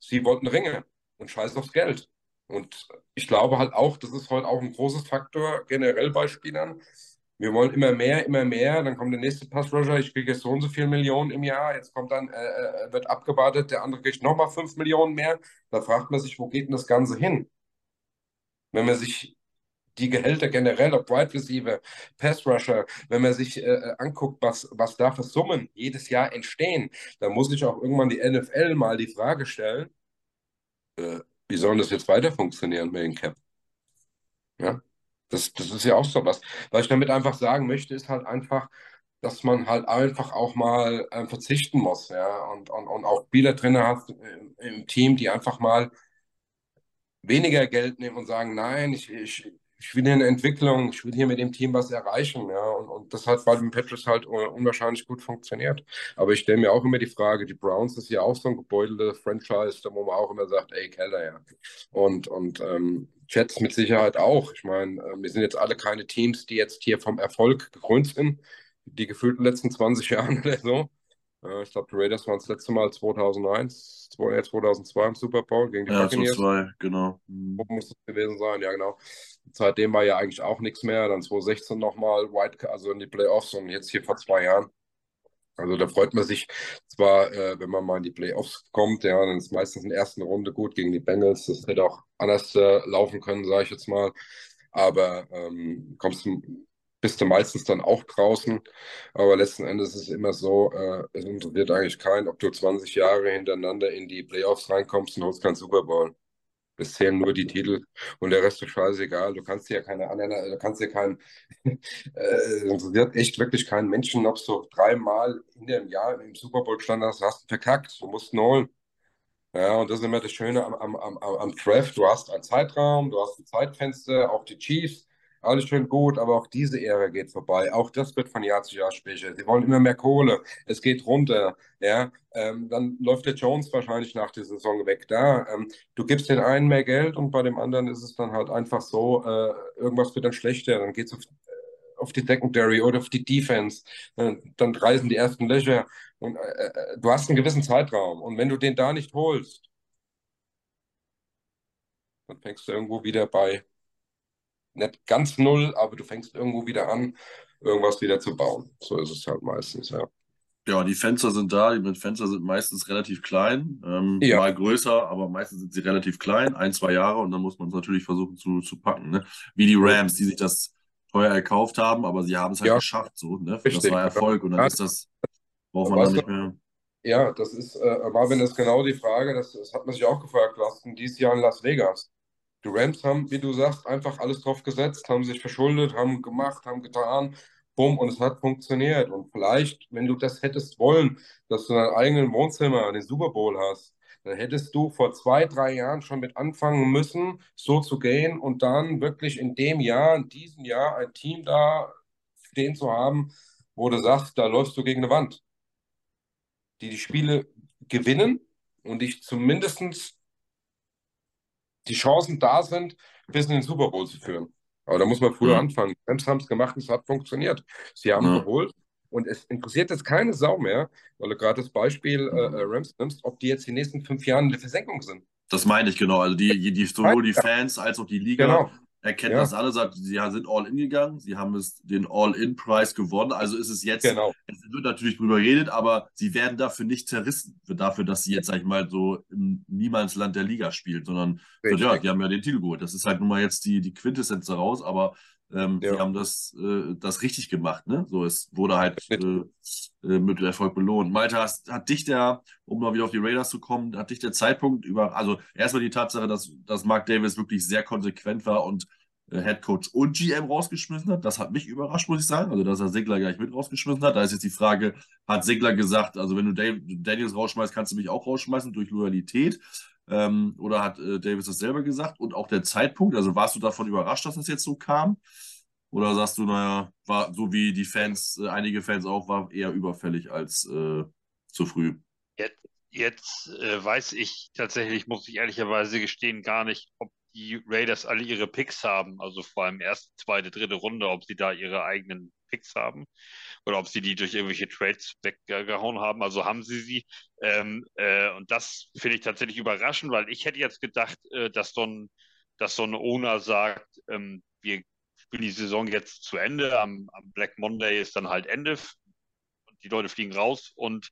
Sie wollten Ringe und scheiß aufs Geld. Und ich glaube halt auch, das ist heute auch ein großes Faktor generell bei Spielern, wir wollen immer mehr, immer mehr. Dann kommt der nächste Pass-Rusher, ich kriege jetzt so und so viele Millionen im Jahr. Jetzt kommt dann, äh, äh wird abgewartet, der andere kriegt nochmal 5 Millionen mehr. Da fragt man sich, wo geht denn das Ganze hin? Wenn man sich die Gehälter generell, ob Wide Receiver, Pass Rusher, wenn man sich äh, äh anguckt, was, was da für Summen jedes Jahr entstehen, dann muss ich auch irgendwann die NFL mal die Frage stellen, äh, wie soll das jetzt weiter funktionieren mit dem Cap? Ja? Das, das ist ja auch so was. Was ich damit einfach sagen möchte, ist halt einfach, dass man halt einfach auch mal äh, verzichten muss, ja, und, und, und auch Spieler drin hat im, im Team, die einfach mal weniger Geld nehmen und sagen, nein, ich, ich, ich will hier eine Entwicklung, ich will hier mit dem Team was erreichen, ja, und, und das hat bei den Patriots halt unwahrscheinlich gut funktioniert. Aber ich stelle mir auch immer die Frage, die Browns ist ja auch so ein gebeuteltes Franchise, wo man auch immer sagt, ey, Keller, ja. Und, und ähm, Jets mit Sicherheit auch. Ich meine, äh, wir sind jetzt alle keine Teams, die jetzt hier vom Erfolg gekrönt sind, die gefühlten letzten 20 [LAUGHS] Jahren oder so. Äh, ich glaube, die Raiders waren das letzte Mal 2001, 2002 im Super Bowl gegen die ja, Buccaneers. Ja, genau. Mhm. Muss es gewesen sein, ja genau. Seitdem war ja eigentlich auch nichts mehr. Dann 2016 nochmal White, also in die Playoffs und jetzt hier vor zwei Jahren. Also da freut man sich zwar, äh, wenn man mal in die Playoffs kommt, ja, dann ist meistens in der ersten Runde gut gegen die Bengals. Das hätte auch anders äh, laufen können, sage ich jetzt mal. Aber ähm, kommst du, bist du meistens dann auch draußen. Aber letzten Endes ist es immer so, äh, es interessiert eigentlich keinen, ob du 20 Jahre hintereinander in die Playoffs reinkommst und holst keinen Super Bowl. Es zählen nur die Titel und der Rest ist scheißegal. Du kannst dir ja keine anderen, du kannst dir keinen, [LAUGHS] äh, interessiert echt wirklich keinen Menschen, ob du dreimal in dem Jahr im Super Bowl stand hast, hast du verkackt. Du musst ihn holen. Ja, und das ist immer das Schöne am, am, am, am Draft. Du hast einen Zeitraum, du hast ein Zeitfenster, auch die Chiefs alles schön gut, aber auch diese Ära geht vorbei. Auch das wird von Jahr zu Jahr schwächer. Sie wollen immer mehr Kohle. Es geht runter. Ja, ähm, dann läuft der Jones wahrscheinlich nach der Saison weg. Da, ähm, du gibst den einen mehr Geld und bei dem anderen ist es dann halt einfach so, äh, irgendwas wird dann schlechter. Dann geht es auf, äh, auf die Secondary oder auf die Defense. Dann, dann reißen die ersten Löcher. Und äh, äh, du hast einen gewissen Zeitraum. Und wenn du den da nicht holst, dann fängst du irgendwo wieder bei nicht ganz null, aber du fängst irgendwo wieder an, irgendwas wieder zu bauen. So ist es halt meistens, ja. Ja, die Fenster sind da. Die Fenster sind meistens relativ klein, ähm, ja. mal größer, aber meistens sind sie relativ klein, ein, zwei Jahre und dann muss man es natürlich versuchen zu, zu packen. Ne? Wie die Rams, die sich das teuer erkauft haben, aber sie haben es halt ja. geschafft. So, ne? Das war Erfolg und dann ist das, braucht man dann nicht mehr. Ja, das ist, äh, Marvin, das ist genau die Frage, das, das hat man sich auch gefragt, was denn dieses Jahr in Las Vegas? Die Rams haben, wie du sagst, einfach alles drauf gesetzt, haben sich verschuldet, haben gemacht, haben getan, bumm, und es hat funktioniert. Und vielleicht, wenn du das hättest wollen, dass du deinen eigenen Wohnzimmer den Super Bowl hast, dann hättest du vor zwei, drei Jahren schon mit anfangen müssen, so zu gehen und dann wirklich in dem Jahr, in diesem Jahr ein Team da stehen zu haben, wo du sagst, da läufst du gegen eine Wand. Die die Spiele gewinnen und dich zumindest die Chancen da sind, bis in den Super Bowl zu führen. Aber da muss man früher ja. anfangen. Die Rams haben es gemacht und es hat funktioniert. Sie haben ja. geholt und es interessiert jetzt keine Sau mehr, weil du gerade das Beispiel äh, äh, Rams nimmst, ob die jetzt die nächsten fünf Jahre in der Versenkung sind. Das meine ich genau. Also die, die sowohl die Fans als auch die Liga genau. Erkennt ja. das alle, sagt, sie sind all in gegangen, sie haben es den All-in-Preis gewonnen. Also ist es jetzt, genau. es wird natürlich drüber geredet, aber sie werden dafür nicht zerrissen, dafür, dass sie jetzt, sag ich mal, so im Niemandsland der Liga spielen, sondern so, ja, die haben ja den Titel geholt. Das ist halt nun mal jetzt die, die Quintessenz daraus, aber ähm, ja. Die haben das, äh, das richtig gemacht. Ne? So, es wurde halt äh, äh, mit Erfolg belohnt. Malte, hast, hat dich der, um mal wieder auf die Raiders zu kommen, hat dich der Zeitpunkt über, also erstmal die Tatsache, dass, dass Mark Davis wirklich sehr konsequent war und äh, Head Coach und GM rausgeschmissen hat. Das hat mich überrascht, muss ich sagen. Also, dass er Segler gleich mit rausgeschmissen hat. Da ist jetzt die Frage, hat Segler gesagt, also wenn du Daniels rausschmeißt, kannst du mich auch rausschmeißen durch Loyalität? Ähm, oder hat äh, Davis das selber gesagt? Und auch der Zeitpunkt, also warst du davon überrascht, dass das jetzt so kam? Oder sagst du, naja, war so wie die Fans, äh, einige Fans auch, war eher überfällig als äh, zu früh? Jetzt, jetzt äh, weiß ich tatsächlich, muss ich ehrlicherweise gestehen, gar nicht, ob die Raiders alle ihre Picks haben, also vor allem erste, zweite, dritte Runde, ob sie da ihre eigenen Picks haben oder ob sie die durch irgendwelche Trades weggehauen haben. Also haben sie sie. Ähm, äh, und das finde ich tatsächlich überraschend, weil ich hätte jetzt gedacht, äh, dass so ein, dass so ein Owner sagt, ähm, wir spielen die Saison jetzt zu Ende. Am, am, Black Monday ist dann halt Ende. Die Leute fliegen raus und,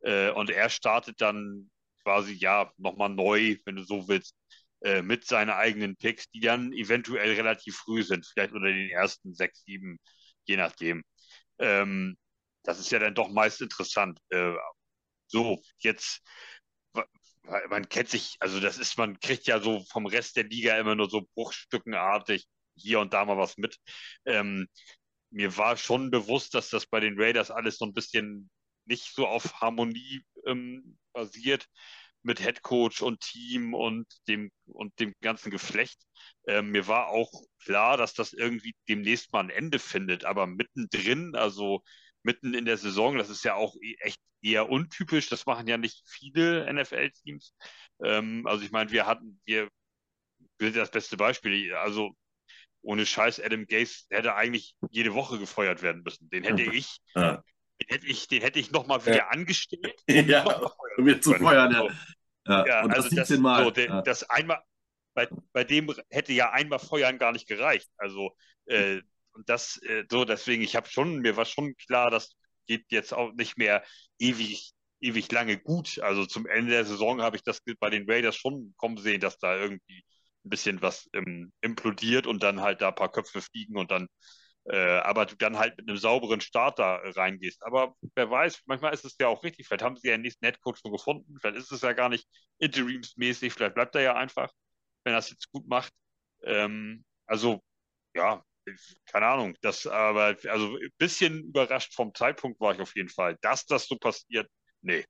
äh, und er startet dann quasi ja nochmal neu, wenn du so willst, äh, mit seinen eigenen Picks, die dann eventuell relativ früh sind, vielleicht unter den ersten sechs, sieben, je nachdem. Ähm, das ist ja dann doch meist interessant. Äh, so, jetzt, man kennt sich, also das ist, man kriegt ja so vom Rest der Liga immer nur so bruchstückenartig hier und da mal was mit. Ähm, mir war schon bewusst, dass das bei den Raiders alles so ein bisschen nicht so auf Harmonie ähm, basiert mit Head Coach und Team und dem und dem ganzen Geflecht. Ähm, mir war auch klar, dass das irgendwie demnächst mal ein Ende findet, aber mittendrin, also mitten in der Saison, das ist ja auch e, echt eher untypisch. Das machen ja nicht viele NFL-Teams. Ähm, also ich meine, wir hatten, wir, wir sind das beste Beispiel. Also ohne Scheiß, Adam Gaze hätte eigentlich jede Woche gefeuert werden müssen. Den hätte [LAUGHS] ich, ja. Den hätte ich, den hätte ich nochmal wieder [LAUGHS] ja. angestellt. ja, um mir zu feuern, ja. Ja, ja also das, Mal. So, den, ja. das einmal, bei, bei dem hätte ja einmal Feuern gar nicht gereicht. Also, äh, und das, äh, so, deswegen, ich habe schon, mir war schon klar, das geht jetzt auch nicht mehr ewig, ewig lange gut. Also zum Ende der Saison habe ich das bei den Raiders schon kommen sehen, dass da irgendwie ein bisschen was ähm, implodiert und dann halt da ein paar Köpfe fliegen und dann aber du dann halt mit einem sauberen Start da reingehst. Aber wer weiß, manchmal ist es ja auch richtig. Vielleicht haben sie ja den nächsten Netcoach schon gefunden. Vielleicht ist es ja gar nicht interimsmäßig. Vielleicht bleibt er ja einfach, wenn er es jetzt gut macht. Ähm, also, ja, keine Ahnung. Das aber, also ein bisschen überrascht vom Zeitpunkt war ich auf jeden Fall. Dass das so passiert, nee.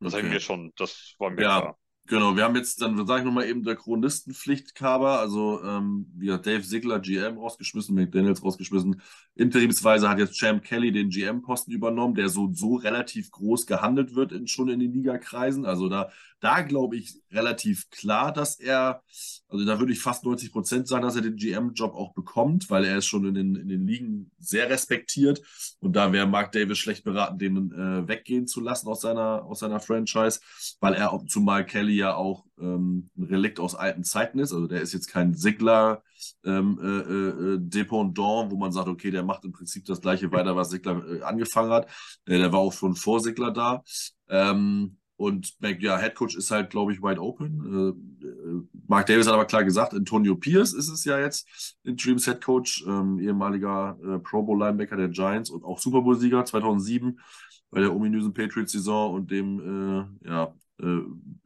Das okay. haben wir schon, das war mir ja. klar. Genau, wir haben jetzt, dann sage ich nochmal eben der Chronistenpflichtkaber, also ähm, wie gesagt, Dave Sigler GM rausgeschmissen, McDaniels rausgeschmissen. Interimsweise hat jetzt Champ Kelly den GM-Posten übernommen, der so, so relativ groß gehandelt wird in, schon in den Ligakreisen. Also da, da glaube ich relativ klar, dass er, also da würde ich fast 90 Prozent sagen, dass er den GM-Job auch bekommt, weil er ist schon in den, in den Ligen sehr respektiert. Und da wäre Mark Davis schlecht beraten, den äh, weggehen zu lassen aus seiner, aus seiner Franchise, weil er, zumal Kelly ja auch ähm, ein Relikt aus alten Zeiten ist. Also der ist jetzt kein Sigler ähm, äh, äh, Dependant, wo man sagt, okay, der macht im Prinzip das gleiche weiter, was Sigler äh, angefangen hat. Äh, der war auch schon vor Sigler da. Ähm, und ja, Head Coach ist halt, glaube ich, wide open. Äh, äh, Mark Davis hat aber klar gesagt, Antonio Pierce ist es ja jetzt, Interims Head Coach, ähm, ehemaliger äh, Pro Bowl Linebacker der Giants und auch Super Bowl Sieger 2007 bei der ominösen Patriots-Saison und dem äh, ja, äh,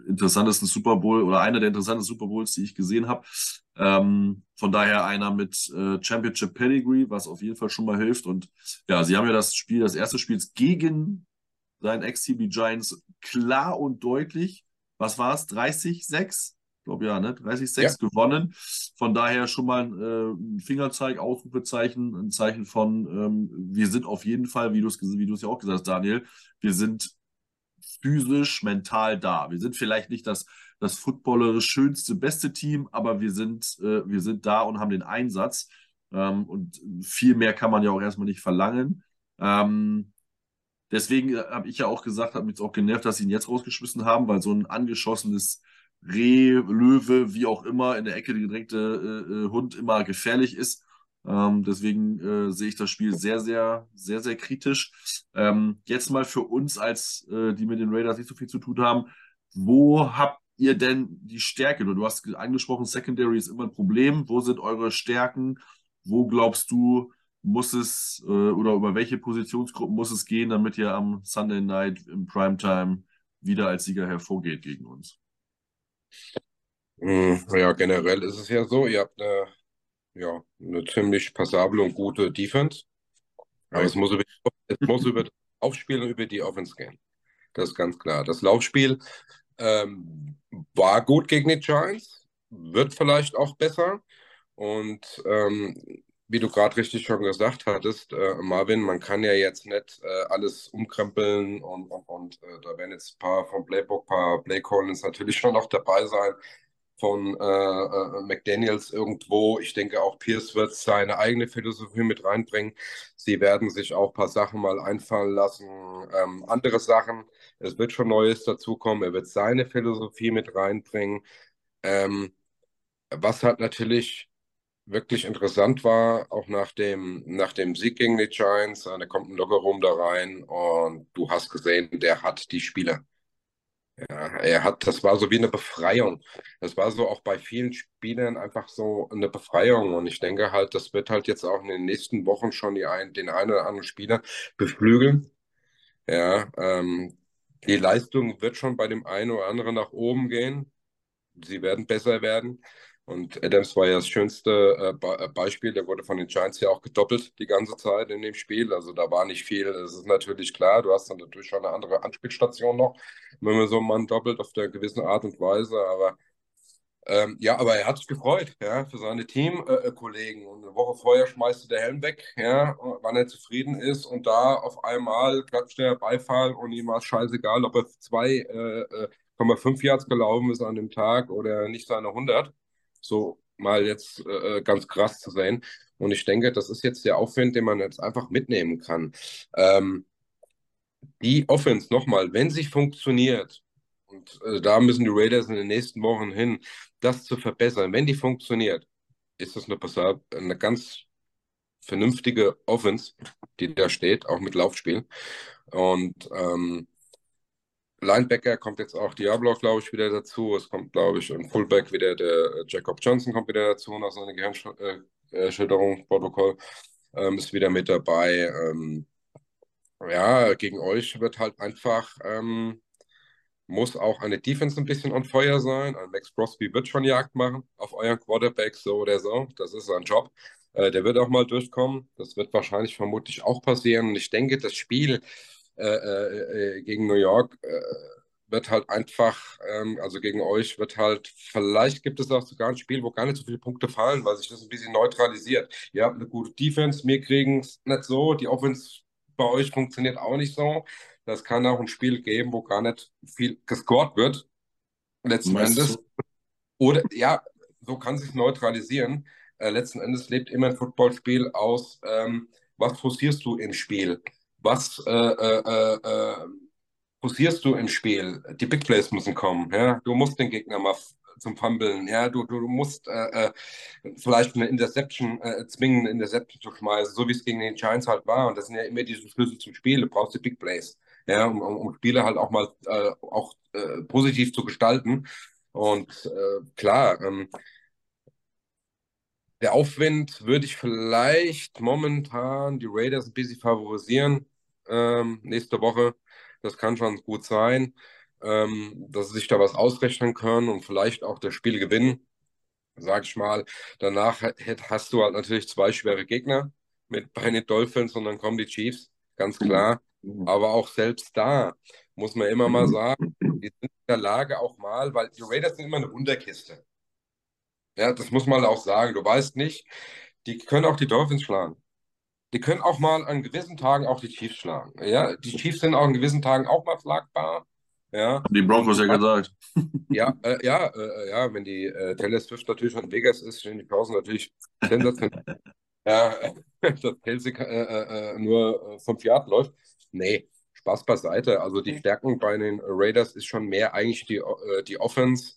interessantesten Super Bowl oder einer der interessantesten Super Bowls, die ich gesehen habe. Ähm, von daher einer mit äh, Championship Pedigree, was auf jeden Fall schon mal hilft. Und ja, sie haben ja das Spiel, das erste Spiel gegen seinen Ex-TB Giants klar und deutlich, was war es, 30-6? Ich glaube ja, ne? 30-6 ja. gewonnen. Von daher schon mal äh, ein Fingerzeig, Ausrufezeichen, ein Zeichen von, ähm, wir sind auf jeden Fall, wie du es wie ja auch gesagt hast, Daniel, wir sind physisch, mental da. Wir sind vielleicht nicht das, das footballerisch schönste, beste Team, aber wir sind, äh, wir sind da und haben den Einsatz. Ähm, und viel mehr kann man ja auch erstmal nicht verlangen. Ähm, deswegen äh, habe ich ja auch gesagt, hat mich auch genervt, dass sie ihn jetzt rausgeschmissen haben, weil so ein angeschossenes Reh, Löwe, wie auch immer, in der Ecke gedrängte äh, äh, Hund immer gefährlich ist. Ähm, deswegen äh, sehe ich das Spiel sehr, sehr, sehr, sehr kritisch. Ähm, jetzt mal für uns, als äh, die mit den Raiders nicht so viel zu tun haben, wo habt ihr denn die Stärke? Du hast angesprochen, Secondary ist immer ein Problem. Wo sind eure Stärken? Wo glaubst du, muss es äh, oder über welche Positionsgruppen muss es gehen, damit ihr am Sunday Night im Primetime wieder als Sieger hervorgeht gegen uns? Hm, ja, generell ist es ja so, ihr habt eine, ja, eine ziemlich passable und gute Defense. Aber es muss über, es muss über das Aufspiel und über die Offense gehen. Das ist ganz klar. Das Laufspiel ähm, war gut gegen die Giants, wird vielleicht auch besser. Und ähm, wie du gerade richtig schon gesagt hattest, äh, Marvin, man kann ja jetzt nicht äh, alles umkrempeln und, und, und äh, da werden jetzt ein paar vom Playbook, ein paar Play Collins natürlich [LAUGHS] schon noch dabei sein, von äh, äh, McDaniels irgendwo. Ich denke, auch Pierce wird seine eigene Philosophie mit reinbringen. Sie werden sich auch ein paar Sachen mal einfallen lassen, ähm, andere Sachen. Es wird schon Neues dazukommen. Er wird seine Philosophie mit reinbringen. Ähm, was hat natürlich wirklich interessant war, auch nach dem, nach dem Sieg gegen die Giants, da kommt ein Lockerroom da rein und du hast gesehen, der hat die Spieler. Ja, er hat, das war so wie eine Befreiung. Das war so auch bei vielen Spielern einfach so eine Befreiung. Und ich denke halt, das wird halt jetzt auch in den nächsten Wochen schon die ein, den einen oder anderen Spieler beflügeln. Ja, ähm, die Leistung wird schon bei dem einen oder anderen nach oben gehen. Sie werden besser werden. Und Adams war ja das schönste äh, äh, Beispiel. Der wurde von den Giants ja auch gedoppelt die ganze Zeit in dem Spiel. Also da war nicht viel. Es ist natürlich klar, du hast dann natürlich schon eine andere Anspielstation noch, wenn man so einen Mann doppelt auf der gewissen Art und Weise. Aber ähm, ja, aber er hat sich gefreut, ja, für seine Teamkollegen. Äh, und eine Woche vorher schmeißt der Helm weg, ja, wann er zufrieden ist. Und da auf einmal klatscht der Beifall und ihm war es scheißegal, ob er 2,5 äh, Yards gelaufen ist an dem Tag oder nicht seine 100 so mal jetzt äh, ganz krass zu sehen. Und ich denke, das ist jetzt der Aufwand, den man jetzt einfach mitnehmen kann. Ähm, die Offense nochmal, wenn sie funktioniert, und äh, da müssen die Raiders in den nächsten Wochen hin, das zu verbessern, wenn die funktioniert, ist das eine, eine ganz vernünftige Offense, die da steht, auch mit Laufspiel. Und ähm, Linebacker kommt jetzt auch Diablo, glaube ich, wieder dazu. Es kommt, glaube ich, ein Fullback wieder, der äh, Jacob Johnson kommt wieder dazu nach seiner Gehirnschilderung-Protokoll. Äh, ähm, ist wieder mit dabei. Ähm, ja, gegen euch wird halt einfach, ähm, muss auch eine Defense ein bisschen on fire sein. Ein Max Crosby wird schon Jagd machen auf euren Quarterback, so oder so. Das ist sein Job. Äh, der wird auch mal durchkommen. Das wird wahrscheinlich vermutlich auch passieren. Und ich denke, das Spiel äh, äh, äh, gegen New York äh, wird halt einfach, ähm, also gegen euch wird halt, vielleicht gibt es auch sogar ein Spiel, wo gar nicht so viele Punkte fallen, weil sich das ein bisschen neutralisiert. Ihr habt eine gute Defense, wir kriegen es nicht so, die Offense bei euch funktioniert auch nicht so. Das kann auch ein Spiel geben, wo gar nicht viel gescored wird, letzten Meinst Endes. Du? Oder ja, so kann sich neutralisieren. Äh, letzten Endes lebt immer ein Footballspiel aus, ähm, was forcierst du im Spiel? Was äh, äh, äh, posierst du im Spiel? Die Big Plays müssen kommen. Ja? Du musst den Gegner mal zum Fumbeln. Ja, du, du, musst äh, äh, vielleicht eine Interception äh, zwingen, eine Interception zu schmeißen, so wie es gegen den Giants halt war. Und das sind ja immer diese Schlüssel zum Spiel. Du brauchst die Big Plays, ja, um, um, um Spiele halt auch mal äh, auch äh, positiv zu gestalten. Und äh, klar, ähm, der Aufwind würde ich vielleicht momentan die Raiders ein bisschen favorisieren ähm, nächste Woche. Das kann schon gut sein, ähm, dass sie sich da was ausrechnen können und vielleicht auch das Spiel gewinnen, sag ich mal. Danach hast du halt natürlich zwei schwere Gegner mit bei den Dolphins und dann kommen die Chiefs, ganz klar. Aber auch selbst da muss man immer mal sagen, die sind in der Lage auch mal, weil die Raiders sind immer eine Wunderkiste. Ja, das muss man auch sagen. Du weißt nicht, die können auch die Dolphins schlagen die können auch mal an gewissen Tagen auch die Chiefs schlagen. Ja, die Chiefs sind auch an gewissen Tagen auch mal schlagbar. Ja. Die Broncos ja gesagt. [LAUGHS] Ja, äh, ja, äh, ja, wenn die äh, Taylor Swift natürlich schon in Vegas ist, stehen die Pausen natürlich sensationell. [LAUGHS] ja, [LAUGHS] dass Kelsey äh, äh, äh, nur fünf Jahre läuft. Nee, Spaß beiseite. Also die Stärken bei den Raiders ist schon mehr eigentlich die, die Offense.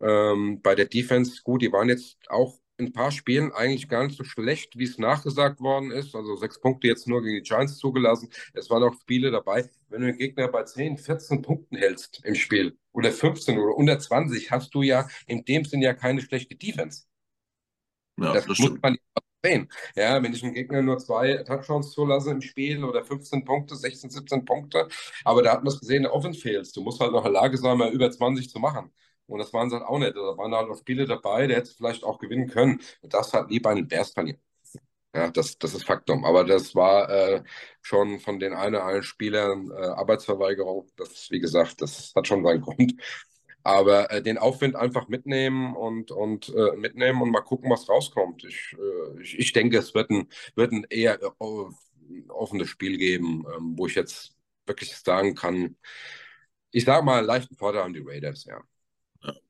Ähm, bei der Defense, gut, die waren jetzt auch ein paar Spielen eigentlich gar nicht so schlecht, wie es nachgesagt worden ist. Also sechs Punkte jetzt nur gegen die Giants zugelassen. Es waren auch Spiele dabei. Wenn du den Gegner bei 10, 14 Punkten hältst im Spiel oder 15 oder unter 20, hast du ja in dem Sinn ja keine schlechte Defense. Ja, das, das muss man sehen. Ja, wenn ich einen Gegner nur zwei Touchdowns zulasse im Spiel oder 15 Punkte, 16, 17 Punkte, aber da hat man es gesehen, der Offense fehlst. Du musst halt noch in der Lage sein, mal über 20 zu machen. Und das waren sie halt auch nicht. Da waren halt auch Spiele dabei, der hätte vielleicht auch gewinnen können. Das hat nie bei den Bears verlieren. Ja, das, das ist Faktum. Aber das war äh, schon von den einen anderen Spielern äh, Arbeitsverweigerung. Das, wie gesagt, das hat schon seinen [LAUGHS] Grund. Aber äh, den Aufwind einfach mitnehmen und, und äh, mitnehmen und mal gucken, was rauskommt. Ich, äh, ich, ich, denke, es wird ein, wird ein eher äh, offenes Spiel geben, ähm, wo ich jetzt wirklich sagen kann, ich sage mal, leichten Vorteil an die Raiders, ja.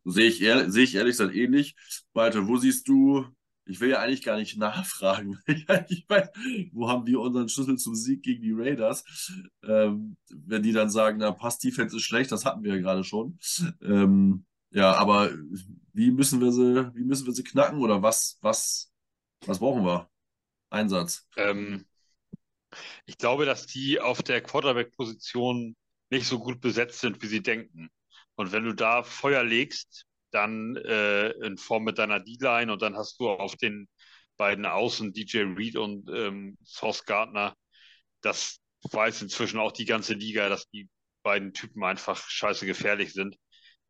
Sehe ich, ehrlich, sehe ich ehrlich gesagt ähnlich. Walter, wo siehst du, ich will ja eigentlich gar nicht nachfragen. [LAUGHS] ich weiß, wo haben wir unseren Schlüssel zum Sieg gegen die Raiders? Ähm, wenn die dann sagen, na, Pass Defense ist schlecht, das hatten wir ja gerade schon. Ähm, ja, aber wie müssen wir sie, wie müssen wir sie knacken oder was, was, was brauchen wir? Einsatz. Ähm, ich glaube, dass die auf der Quarterback-Position nicht so gut besetzt sind, wie sie denken. Und wenn du da Feuer legst, dann äh, in Form mit deiner D-Line und dann hast du auf den beiden Außen DJ Reed und ähm, Sauce Gardner, das weiß inzwischen auch die ganze Liga, dass die beiden Typen einfach scheiße gefährlich sind,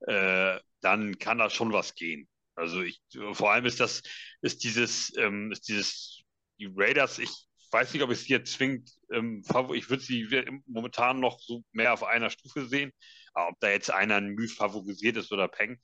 äh, dann kann da schon was gehen. Also ich, vor allem ist das, ist dieses, ähm, ist dieses, die Raiders, ich weiß nicht, ob ich sie jetzt zwingend, ähm, ich würde sie momentan noch so mehr auf einer Stufe sehen, ob da jetzt einer ein Mühe favorisiert ist oder Peng.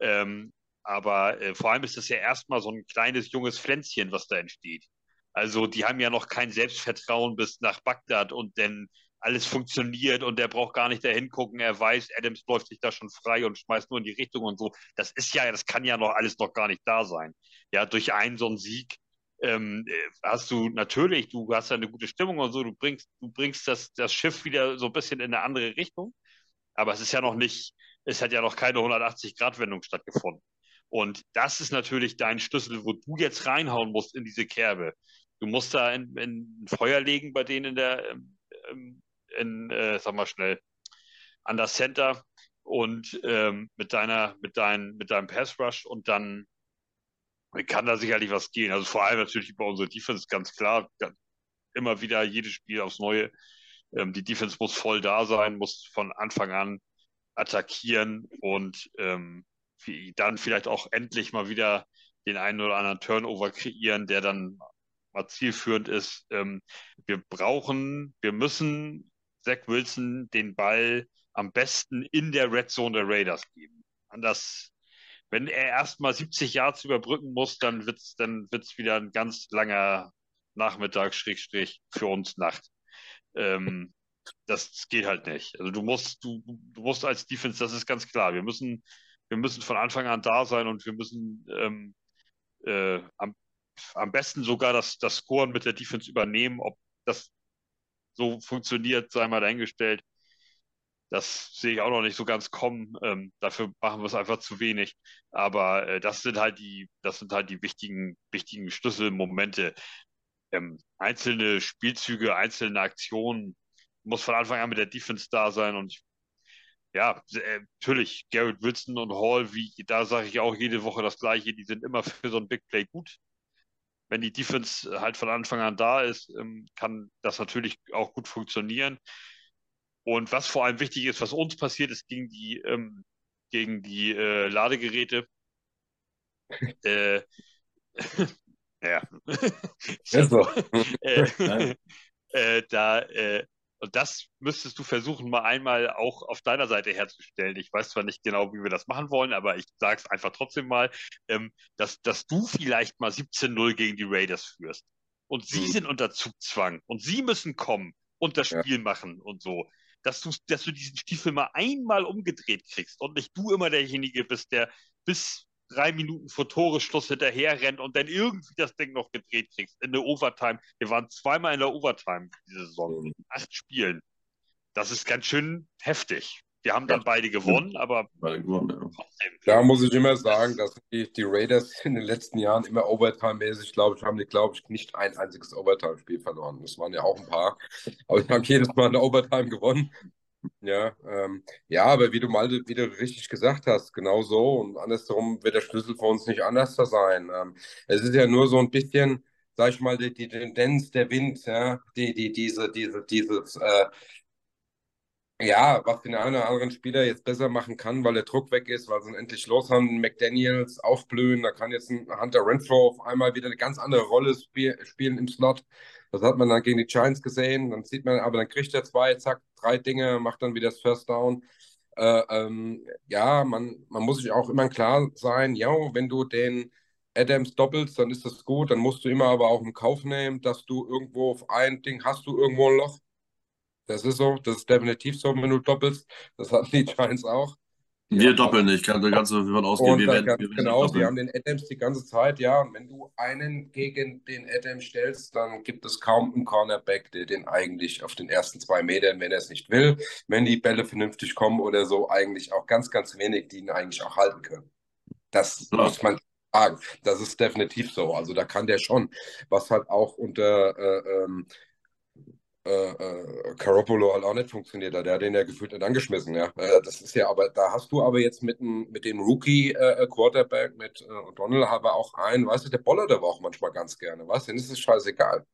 Ähm, aber äh, vor allem ist das ja erstmal so ein kleines junges Pflänzchen, was da entsteht. Also die haben ja noch kein Selbstvertrauen bis nach Bagdad und dann alles funktioniert und der braucht gar nicht dahin gucken. Er weiß, Adams läuft sich da schon frei und schmeißt nur in die Richtung und so. Das ist ja, das kann ja noch alles noch gar nicht da sein. Ja, durch einen so einen Sieg ähm, äh, hast du natürlich, du hast ja eine gute Stimmung und so, du bringst, du bringst das, das Schiff wieder so ein bisschen in eine andere Richtung. Aber es ist ja noch nicht, es hat ja noch keine 180-Grad-Wendung stattgefunden. Und das ist natürlich dein Schlüssel, wo du jetzt reinhauen musst in diese Kerbe. Du musst da in, in Feuer legen bei denen in der, ähm, in, äh, sag mal schnell, an das Center und ähm, mit deiner, mit dein, mit deinem Pass Rush und dann kann da sicherlich was gehen. Also vor allem natürlich über unsere Defense ganz klar, immer wieder jedes Spiel aufs Neue ähm, die Defense muss voll da sein, muss von Anfang an attackieren und ähm, dann vielleicht auch endlich mal wieder den einen oder anderen Turnover kreieren, der dann mal zielführend ist. Ähm, wir brauchen, wir müssen Zach Wilson den Ball am besten in der Red Zone der Raiders geben. Anders, wenn er erst mal 70 Yards überbrücken muss, dann wird's, dann wird's wieder ein ganz langer Nachmittag, Schrägstrich, für uns Nacht. Ähm, das geht halt nicht. Also du musst, du, du musst als Defense, das ist ganz klar. Wir müssen, wir müssen von Anfang an da sein und wir müssen ähm, äh, am, am besten sogar das, das Scoren mit der Defense übernehmen. Ob das so funktioniert, sei mal dahingestellt. Das sehe ich auch noch nicht so ganz kommen. Ähm, dafür machen wir es einfach zu wenig. Aber äh, das sind halt die, das sind halt die wichtigen, wichtigen Schlüsselmomente ähm, einzelne Spielzüge, einzelne Aktionen muss von Anfang an mit der Defense da sein und ich, ja, äh, natürlich, Garrett Wilson und Hall, wie da sage ich auch jede Woche das Gleiche, die sind immer für so ein Big Play gut. Wenn die Defense halt von Anfang an da ist, ähm, kann das natürlich auch gut funktionieren. Und was vor allem wichtig ist, was uns passiert ist gegen die, ähm, gegen die äh, Ladegeräte, [LAUGHS] äh, [LAUGHS] ja. [LAUGHS] so. äh, äh, da, äh, und das müsstest du versuchen, mal einmal auch auf deiner Seite herzustellen. Ich weiß zwar nicht genau, wie wir das machen wollen, aber ich sage es einfach trotzdem mal, ähm, dass, dass du vielleicht mal 17-0 gegen die Raiders führst. Und sie mhm. sind unter Zugzwang und sie müssen kommen und das Spiel ja. machen und so. dass du, dass du diesen Stiefel mal einmal umgedreht kriegst und nicht du immer derjenige bist, der bis drei Minuten vor Toreschluss hinterher rennt und dann irgendwie das Ding noch gedreht kriegst in der Overtime. Wir waren zweimal in der Overtime diese Saison in acht Spielen. Das ist ganz schön heftig. Wir haben dann beide gewonnen, aber Beide gewonnen, ja. trotzdem. Da muss ich immer sagen, dass die, die Raiders in den letzten Jahren immer Overtime-mäßig, glaube ich, haben die, glaube ich, nicht ein einziges Overtime-Spiel verloren. Das waren ja auch ein paar. Aber die haben jedes Mal eine Overtime gewonnen. Ja, ähm, ja, aber wie du mal wie richtig gesagt hast, genau so und andersherum wird der Schlüssel für uns nicht anders sein. Ähm, es ist ja nur so ein bisschen, sag ich mal, die, die Tendenz, der Wind, ja, die, die, diese, diese, dieses, äh, ja, was den einen oder anderen Spieler jetzt besser machen kann, weil der Druck weg ist, weil sie endlich los haben, McDaniels aufblühen, da kann jetzt ein Hunter Renfro auf einmal wieder eine ganz andere Rolle spiel spielen im Slot. Das hat man dann gegen die Giants gesehen, dann sieht man, aber dann kriegt er zwei, zack, drei Dinge, macht dann wieder das First Down. Äh, ähm, ja, man, man muss sich auch immer klar sein, ja, wenn du den Adams doppelst, dann ist das gut, dann musst du immer aber auch im Kauf nehmen, dass du irgendwo auf ein Ding hast du irgendwo ein Loch. Das ist so, das ist definitiv so, wenn du doppelst. Das hatten die Giants auch. Wir doppeln nicht, kann der ganze davon ausgehen, wir werden, ganz wir werden genau, sie haben doppeln. den Adams die ganze Zeit, ja. Und wenn du einen gegen den Adams stellst, dann gibt es kaum einen Cornerback, der den eigentlich auf den ersten zwei Metern, wenn er es nicht will, wenn die Bälle vernünftig kommen oder so, eigentlich auch ganz, ganz wenig, die ihn eigentlich auch halten können. Das Klar. muss man sagen. Das ist definitiv so. Also da kann der schon, was halt auch unter äh, ähm, äh, äh, Garoppolo halt auch nicht funktioniert hat. Der hat den ja gefühlt nicht angeschmissen, ja. Äh, das ist ja, aber da hast du aber jetzt mit, dem- mit dem Rookie-Quarterback, mit äh, O'Donnell, aber auch einen, weißt du, der bollert aber auch manchmal ganz gerne, weißt du, ist es scheißegal.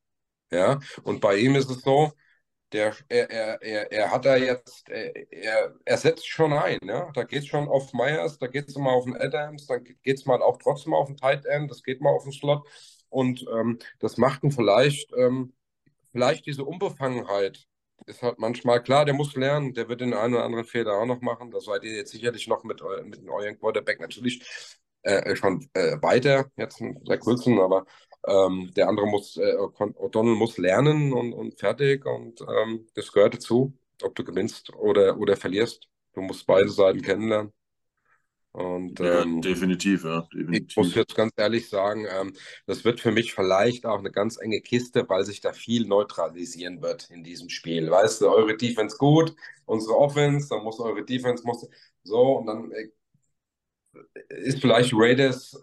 Ja, und bei ihm ist es so, der, er, er, er, er hat da jetzt, er, er, er setzt schon ein, ja. Da geht es schon auf Myers, da geht es mal auf den Adams, dann geht es mal auch trotzdem auf den Tight End, das geht mal auf den Slot. Und ähm, das macht ihn vielleicht, ähm, vielleicht diese Unbefangenheit ist halt manchmal klar, der muss lernen, der wird den einen oder anderen Fehler auch noch machen. Da seid ihr jetzt sicherlich noch mit, mit eurem Quarterback natürlich äh, schon äh, weiter, jetzt seit kurzem, aber ähm, der andere muss, äh, O'Donnell muss lernen und, und fertig und ähm, das gehört dazu, ob du gewinnst oder, oder verlierst. Du musst beide Seiten kennenlernen. Und Ja, ähm, definitiv, ja, ich muss definitiv. jetzt ganz ehrlich sagen, ähm, das wird für mich vielleicht auch eine ganz enge Kiste, weil sich da viel neutralisieren wird in diesem Spiel. Weißt du, eure Defense gut, unsere Offense, dann muss eure Defense muss so und dann äh, ist vielleicht Raiders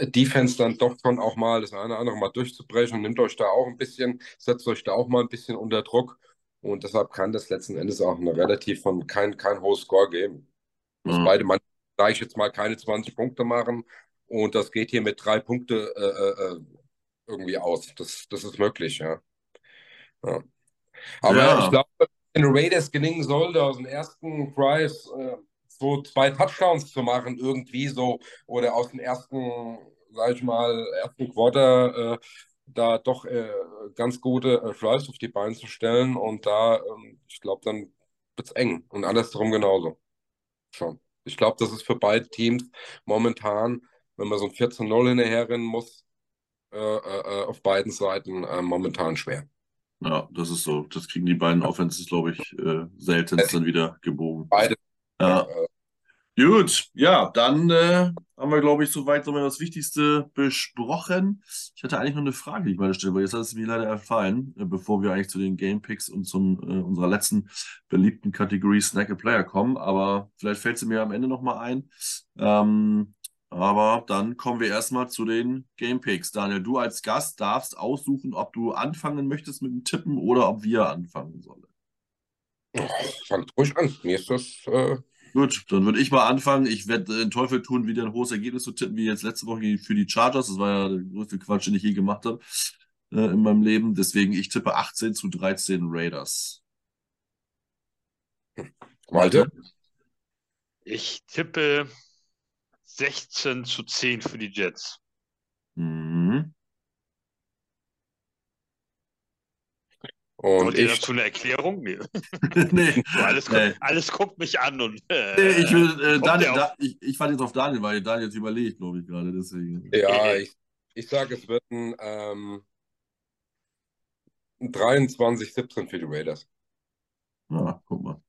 äh, Defense dann doch schon auch mal das eine oder andere mal durchzubrechen und nimmt euch da auch ein bisschen, setzt euch da auch mal ein bisschen unter Druck und deshalb kann das letzten Endes auch eine relativ von kein, kein hohes Score geben. Dass Ja. beide Mannschaften, sage ich jetzt mal, keine 20 Punkte machen und das geht hier mit drei Punkte äh, äh, äh, irgendwie aus. Das, das ist möglich, ja. ja. Aber Ja. ich glaube, wenn Raiders gelingen sollte, aus dem ersten Drive äh, so zwei Touchdowns zu machen, irgendwie so, oder aus dem ersten, sag ich mal, ersten Quarter äh, da doch äh, ganz gute äh, Drives auf die Beine zu stellen und da, ähm, ich glaube, dann wird es eng und andersherum genauso. Schon. Ich glaube, das ist für beide Teams momentan, wenn man so ein 14-0 hinterherrennen muss, äh, äh, auf beiden Seiten äh, momentan schwer. Ja, das ist so. Das kriegen die beiden Offenses, glaube ich, äh, seltenst dann wieder gebogen. Beide. Ja. Äh, Gut, ja, dann äh, haben wir, glaube ich, soweit so das Wichtigste besprochen. Ich hatte eigentlich noch eine Frage, die ich mal stelle, aber jetzt hat es mir leider erfallen, äh, bevor wir eigentlich zu den Game Picks und zu äh, unserer letzten beliebten Kategorie Snack a Player kommen. Aber vielleicht fällt sie mir am Ende nochmal ein. Ähm, aber dann kommen wir erstmal zu den Game Picks. Daniel, du als Gast darfst aussuchen, ob du anfangen möchtest mit dem Tippen oder ob wir anfangen sollen. fangt ruhig an. Mir ist das äh, Gut, dann würde ich mal anfangen. Ich werde den Teufel tun, wieder ein hohes Ergebnis zu tippen, wie jetzt letzte Woche für die Chargers. Das war ja der größte Quatsch, den ich je gemacht habe äh, in meinem Leben. Deswegen, ich tippe 18 zu 13 Raiders. Malte. Ich tippe 16 zu 10 für die Jets. Mhm. Und Wollt ihr ich, dazu eine Erklärung? Nee. [LAUGHS] [LAUGHS] nee, So, alles, gu nee. alles guckt mich an und äh, Nee, ich will, äh, Daniel, da, ich, ich fand jetzt auf Daniel, weil Daniel jetzt überlegt, glaube ich, gerade. Deswegen. ja, ich, ich sage, es wird ein, ähm, ein 23-17 für die Raiders. Ja, guck mal.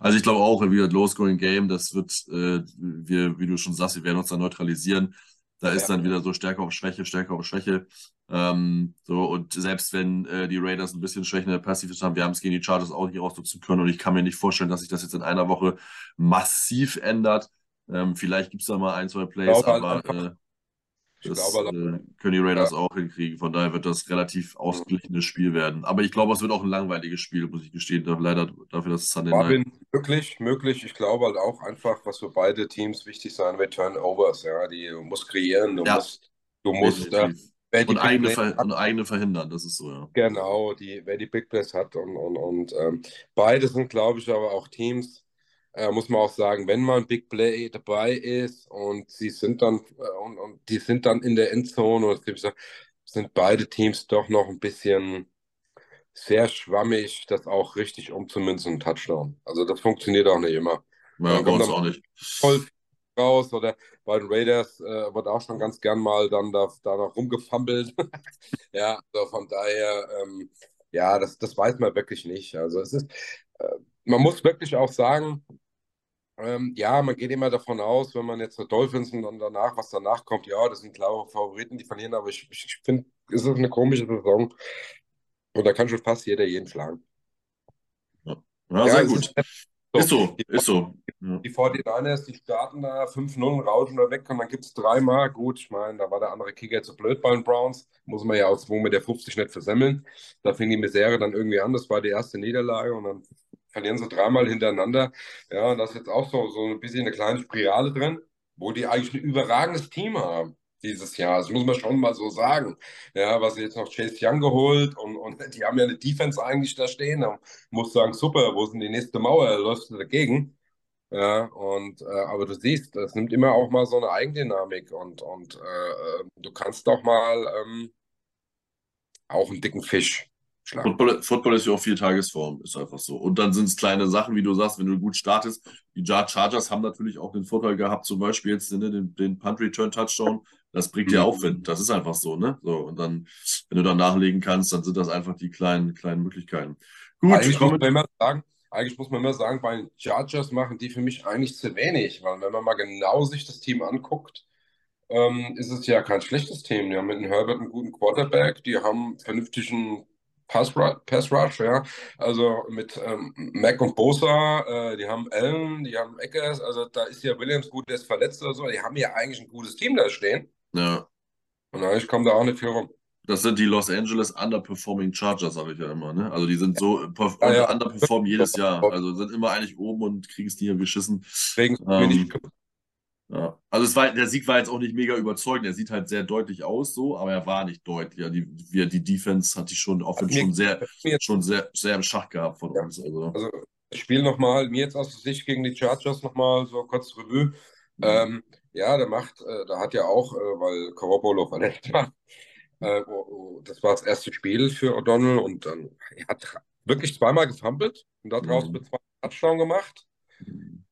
Also ich glaube auch, wie Low-Scoring Game, das wird, äh, wir, wie du schon sagst, wir werden uns da neutralisieren. Da ist ja. dann wieder so Stärke auf Schwäche, Stärke auf Schwäche. Ähm, so, und selbst wenn äh, die Raiders ein bisschen Schwäche in der Passive haben, wir haben es gegen die Chargers auch nicht ausnutzen können. Und ich kann mir nicht vorstellen, dass sich das jetzt in einer Woche massiv ändert. Ähm, vielleicht gibt es da mal ein, zwei Plays, halt aber äh, das glaube, äh, können die Raiders ja. auch hinkriegen. Von daher wird das relativ ausgeglichenes Spiel werden. Aber ich glaube, es wird auch ein langweiliges Spiel, muss ich gestehen. Leider dafür, dass es Sunday Night. Möglich, möglich. Ich glaube halt auch einfach, was für beide Teams wichtig sein wird, Turnovers. Ja, die du musst kreieren, du ja. musst, du musst äh, und, eigene hat, und eigene verhindern, das ist so, ja. Genau, die, wer die Big Plays hat und, und, und ähm, beide sind, glaube ich, aber auch Teams, äh, muss man auch sagen, wenn mal ein Big Play dabei ist und sie sind dann äh, und, und, die sind dann in der Endzone oder sind beide Teams doch noch ein bisschen sehr schwammig, das auch richtig umzumünzen, Touchdown. Also das funktioniert auch nicht immer. Ja, bei uns auch nicht. Voll raus oder bei den Raiders äh, wird auch schon ganz gern mal dann da, da noch rumgefummelt. [LAUGHS] ja, also von daher, ähm, ja, das, das weiß man wirklich nicht. Also es ist, äh, man muss wirklich auch sagen, ähm, ja, man geht immer davon aus, wenn man jetzt Dolphins und dann danach, was danach kommt, ja, das sind klare Favoriten, die verlieren, aber ich, ich finde, es ist eine komische Saison und da kann schon fast jeder jeden schlagen. Ja, ja sehr gut. So, ist so, ist so. Ja. Die 49ers, die starten da 5-0, rauschen da weg und dann gibt es dreimal. Gut, ich meine, da war der andere Kicker zu blöd bei den Browns. Muss man ja aus 2 mit der 50 nicht versemmeln. Da fing die Misere dann irgendwie an. Das war die erste Niederlage und dann verlieren sie dreimal hintereinander. Ja, und das ist jetzt auch so, so ein bisschen eine kleine Spirale drin, wo die eigentlich ein überragendes Team haben dieses Jahr. Das muss man schon mal so sagen. Ja, was jetzt noch Chase Young geholt und, und [LAUGHS] die haben ja eine Defense eigentlich da stehen. Da muss sagen, super, wo ist denn die nächste Mauer? Läufst du dagegen? Ja, und äh, aber du siehst, es nimmt immer auch mal so eine Eigendynamik und, und äh, du kannst doch mal ähm, auch einen dicken Fisch Football, Football, ist ja auch vier Tagesform, ist einfach so. Und dann sind es kleine Sachen, wie du sagst, wenn du gut startest. Die Chargers haben natürlich auch den Vorteil gehabt, zum Beispiel jetzt ne, den, den Punt Return Touchdown. Das bringt dir mhm. Aufwind. Das ist einfach so, ne? So, und dann, wenn du dann nachlegen kannst, dann sind das einfach die kleinen, kleinen Möglichkeiten. Gut, eigentlich muss, man immer sagen, eigentlich muss man immer sagen, bei den Chargers machen die für mich eigentlich zu wenig, weil wenn man mal genau sich das Team anguckt, ähm, ist es ja kein schlechtes Team. Die haben mit dem Herbert einen guten Quarterback, die haben vernünftigen Pass, Pass Rush, ja. Also mit ähm, Mac und Bosa, äh, die haben Allen, die haben Eckers, also da ist ja Williams gut, der ist verletzt oder so. Die haben ja eigentlich ein gutes Team da stehen. Ja. Und eigentlich kommt da auch nicht viel rum. Das sind die Los Angeles Underperforming Chargers, sage ich ja immer. Ne? Also die sind so ah, ja. underperformen jedes Jahr. Also sind immer eigentlich oben und kriegen es nie geschissen. Deswegen ähm, ja. Also es war, der Sieg war jetzt auch nicht mega überzeugend. Er sieht halt sehr deutlich aus, so, aber er war nicht deutlich. Ja, die, die Defense hat die schon offen schon sehr, schon sehr, sehr im Schach gehabt von ja. uns. Also, also das Spiel nochmal, mir jetzt aus der Sicht gegen die Chargers nochmal so kurz Revue. Mhm. Ähm, ja, der macht, äh, da hat ja auch, äh, weil Karopolo verletzt war, äh, das war das erste Spiel für O'Donnell und dann er hat wirklich zweimal gefummelt und daraus mhm. zwei Touchdown gemacht.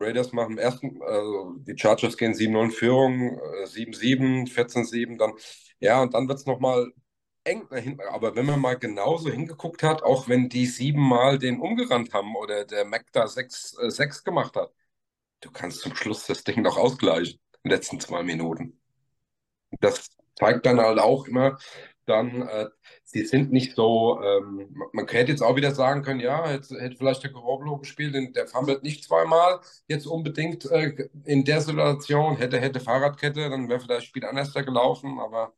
Raiders machen im ersten, also die Chargers gehen 7-9 Führung, 7-7, 14-7, dann, ja, und dann wird es nochmal eng dahinten. Aber wenn man mal genauso hingeguckt hat, auch wenn die siebenmal den umgerannt haben oder der Mac da 6, äh, 6 gemacht hat, du kannst zum Schluss das Ding noch ausgleichen, den letzten zwei Minuten. Das zeigt dann halt auch immer, dann, äh, sie sind nicht so, ähm, man könnte jetzt auch wieder sagen können, ja, hätte, hätte vielleicht der Garoppolo gespielt, der fummelt nicht zweimal jetzt unbedingt äh, in der Situation, hätte, hätte Fahrradkette, dann wäre vielleicht das Spiel anders gelaufen, aber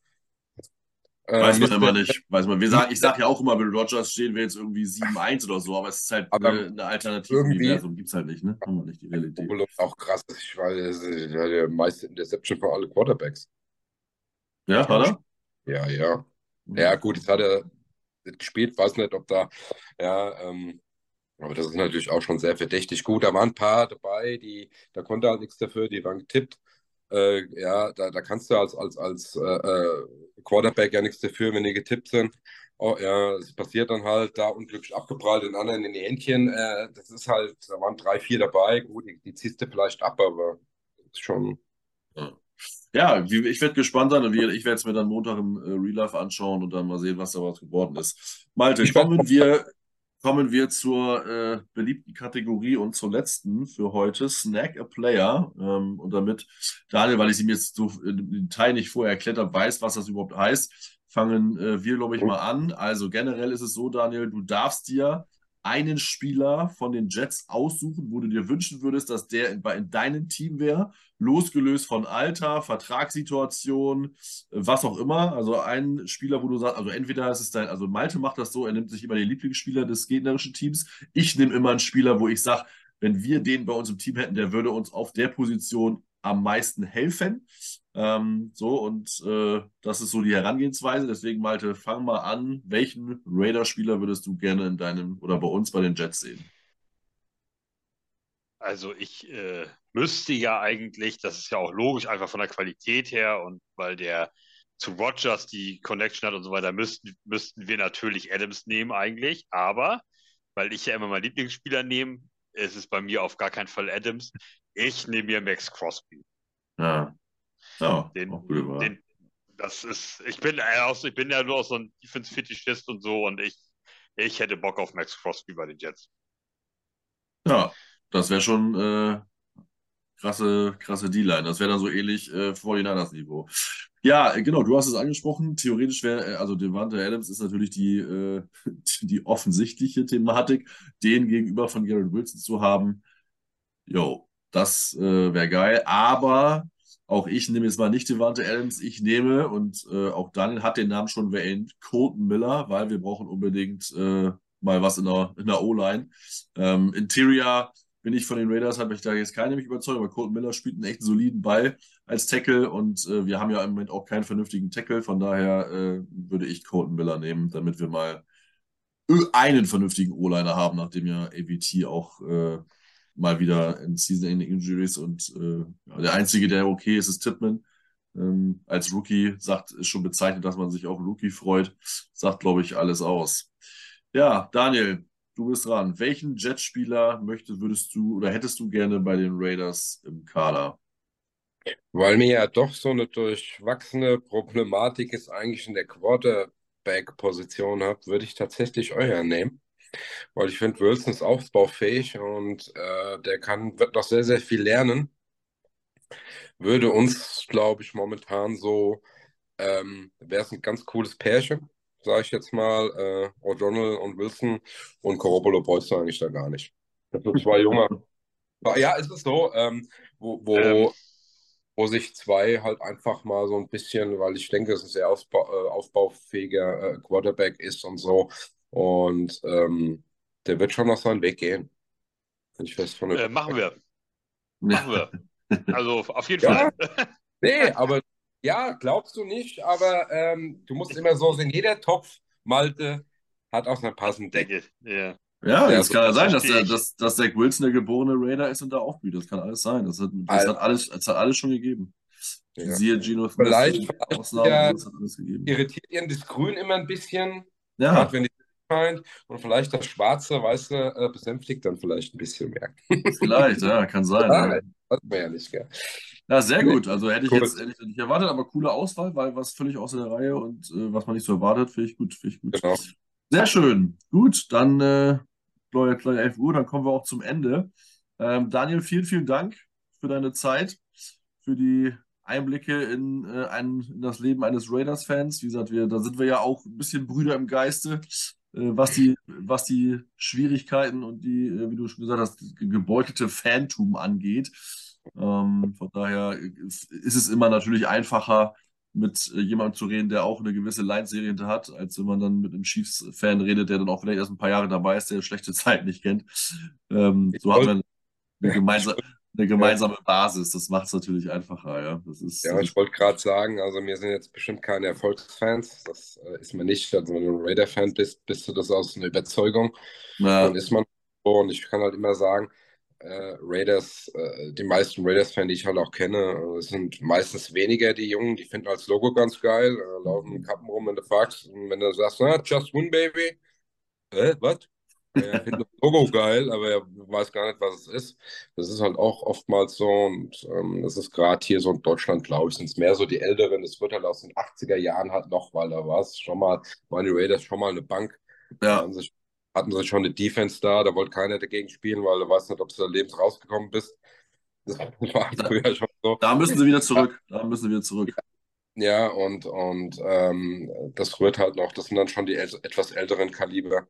Weiß man immer nicht. Weiß man. Wir sagen, ich sage ja auch immer, wenn Rogers stehen wir jetzt irgendwie 7-1 oder so, aber es ist halt eine, eine Alternative Universum, gibt es halt nicht, ne? Haben wir nicht die Realität. Auch krass, ich weiß, der meiste Interception für alle Quarterbacks. Ja, hat er? Ja, ja. Ja, gut, jetzt hat er gespielt, weiß nicht, ob da, ja, ähm, aber das ist natürlich auch schon sehr verdächtig. Gut, da waren ein paar dabei, die, da konnte halt nichts dafür, die waren getippt. Äh, ja, da, da kannst du als, als, als äh, äh Quarterback ja nichts dafür, wenn die getippt sind. Oh, ja, es passiert dann halt da unglücklich abgeprallt, den anderen in die Händchen. Äh, das ist halt, da waren drei, vier dabei. Gut, die, die ziehst du vielleicht ab, aber ist schon. Ja. Ja, ich werde gespannt sein. Ich werde es mir dann Montag im äh, Real Life anschauen und dann mal sehen, was daraus geworden ist. Malte, kommen wir. Kommen wir zur äh, beliebten Kategorie und zur letzten für heute, Snack a Player. Ähm, und damit Daniel, weil ich ihm jetzt so im Detail nicht vorher erklärt habe, weiß, was das überhaupt heißt, fangen äh, wir, glaube ich, mal an. Also generell ist es so, Daniel, du darfst dir einen Spieler von den Jets aussuchen, wo du dir wünschen würdest, dass der in, in deinem Team wäre, losgelöst von Alter, Vertragssituation, was auch immer. Also ein Spieler, wo du sagst, also entweder ist es dein, also Malte macht das so, er nimmt sich immer den Lieblingsspieler des gegnerischen Teams. Ich nehme immer einen Spieler, wo ich sage, wenn wir den bei uns im Team hätten, der würde uns auf der Position am meisten helfen. Ähm, so, und äh, das ist so die Herangehensweise. Deswegen, Malte, fang mal an. Welchen Raider-Spieler würdest du gerne in deinem oder bei uns bei den Jets sehen? Also ich äh, müsste ja eigentlich, das ist ja auch logisch, einfach von der Qualität her und weil der zu Rogers die Connection hat und so weiter, müssten, müssten wir natürlich Adams nehmen eigentlich. Aber weil ich ja immer meinen Lieblingsspieler nehme, ist es bei mir auf gar keinen Fall Adams. Ich nehme mir Max Crosby. Ja. Ja, Den, den, das ist, ich bin, äh, ich bin ja nur so ein Defense-Fetischist und so und ich, ich hätte Bock auf Max Crosby bei den Jets. ja, das wäre schon äh, krasse, krasse D-Line. Das wäre dann so ähnlich äh, 49ers-Niveau. Ja, genau, du hast es angesprochen. Theoretisch wäre, äh, also Devante Adams ist natürlich die, äh, die, [LAUGHS] die offensichtliche Thematik, den gegenüber von Garrett Wilson zu haben. Jo, das äh, wäre geil. Aber auch ich nehme jetzt mal nicht Devante Adams. Ich nehme, und äh, auch Daniel hat den Namen schon erwähnt, Colton Miller, weil wir brauchen unbedingt äh, mal was in der, in der O-Line. Ähm, Interior bin ich von den Raiders, habe ich da jetzt keine mich überzeugt, aber Colton Miller spielt einen echt soliden Ball als Tackle und äh, wir haben ja im Moment auch keinen vernünftigen Tackle, von daher äh, würde ich Colton Miller nehmen, damit wir mal einen vernünftigen O-Liner haben, nachdem ja AVT auch äh, mal wieder in Season-Ending Injuries und äh, der einzige, der okay ist, ist Tippmann. Ähm, als Rookie sagt, ist schon bezeichnet, dass man sich auf Rookie freut. Sagt, glaube ich, alles aus. Ja, Daniel, du bist dran. Welchen Jetspieler möchtest, würdest du oder hättest du gerne bei den Raiders im Kader? Weil mir ja doch so eine durchwachsene Problematik ist eigentlich in der Quarterback-Position habe, würde ich tatsächlich euer nehmen. Weil ich finde, Wilson ist aufbaufähig und äh, der kann, wird noch sehr, sehr viel lernen. Würde uns, glaube ich, momentan so, ähm, wäre es ein ganz cooles Pärchen, sage ich jetzt mal. Äh, O'Donnell und Wilson und Corobolo bräuchst du eigentlich da gar nicht. Das sind zwei junge. [LAUGHS] Ja, es ist so, ähm, wo, wo, Ähm. wo sich zwei halt einfach mal so ein bisschen, weil ich denke, es ist ein sehr aufbau, äh, aufbaufähiger äh, Quarterback ist und so. Und ähm, der wird schon noch seinen Weg gehen. Bin ich fest von Äh, machen wir, machen wir. [LAUGHS] Also auf jeden Ja. Fall. [LAUGHS] Nee, aber ja, glaubst du nicht, aber ähm, du musst immer so sehen, jeder Topf, Malte, hat auch seinen passenden Deckel. Ja. Ja, Ja, es so kann ja das sein, dass, der, dass, dass Zach Wilson der geborene Raider ist und da aufblüht. Das kann alles sein. Das hat, das Also- hat, alles, das hat alles schon gegeben. Ja. Siehe Gino Vielleicht- vielleicht Ausnahmen, ja- das hat alles gegeben. Irritiert ihn das Grün immer ein bisschen, Ja, gerade wenn die scheint, und vielleicht das Schwarze, weißt du, äh, besänftigt dann vielleicht ein bisschen mehr. [LAUGHS] vielleicht, ja, kann sein. Ja, Ja, das wäre ja nicht, gell? ja sehr gut. Also hätte ich Cool. jetzt hätte ich nicht erwartet, aber coole Auswahl, weil was völlig außer der Reihe und äh, was man nicht so erwartet, finde ich gut, finde ich gut. Genau. Sehr schön. Gut, dann äh, gleich gleich 11 Uhr, dann kommen wir auch zum Ende. Ähm, Daniel, vielen, vielen Dank für deine Zeit, für die Einblicke in, äh, ein, in das Leben eines Raiders-Fans. Wie gesagt, wir, da sind wir ja auch ein bisschen Brüder im Geiste, was die, was die Schwierigkeiten und die, äh, wie du schon gesagt hast, ge- gebeutelte Fantum angeht. Ähm, von daher ist, ist es immer natürlich einfacher, mit äh, jemandem zu reden, der auch eine gewisse Leitserie hinter hat, als wenn man dann mit einem Chiefs-Fan redet, der dann auch vielleicht erst ein paar Jahre dabei ist, der schlechte [LAUGHS] Zeit nicht kennt. Ähm, so hat man eine, [LAUGHS] gemeinsa eine gemeinsame Basis. Das macht es natürlich einfacher, ja. Das ist, Ja, ich wollte gerade sagen, also wir sind jetzt bestimmt keine Erfolgsfans, das äh, ist man nicht. Also wenn du ein Raider-Fan bist, bist du das aus einer Überzeugung. ja, Dann ist man so und ich kann halt immer sagen, äh, Raiders, äh, die meisten Raiders-Fans, die ich halt auch kenne, äh, sind meistens weniger die Jungen, die finden als Logo ganz geil, äh, laufen mit Kappen rum, wenn du fragst. Und wenn du sagst, na, just win, baby. Äh, was? Er findet das Logo geil, aber er weiß gar nicht, was es ist. Das ist halt auch oftmals so und ähm, das ist gerade hier so in Deutschland, glaube ich, sind es mehr so die Älteren. Das wird halt aus den 80er Jahren halt noch, weil da war es schon mal, waren die Raiders schon mal eine Bank. Ja, haben sich hatten sie schon eine Defense da, da wollte keiner dagegen spielen, weil du weißt nicht, ob du da lebens rausgekommen bist. Das war [LAUGHS] früher schon so. Da müssen sie wieder zurück. Da müssen sie wieder zurück. Ja, und, und ähm, das rührt halt noch, das sind dann schon die äl etwas älteren Kaliber.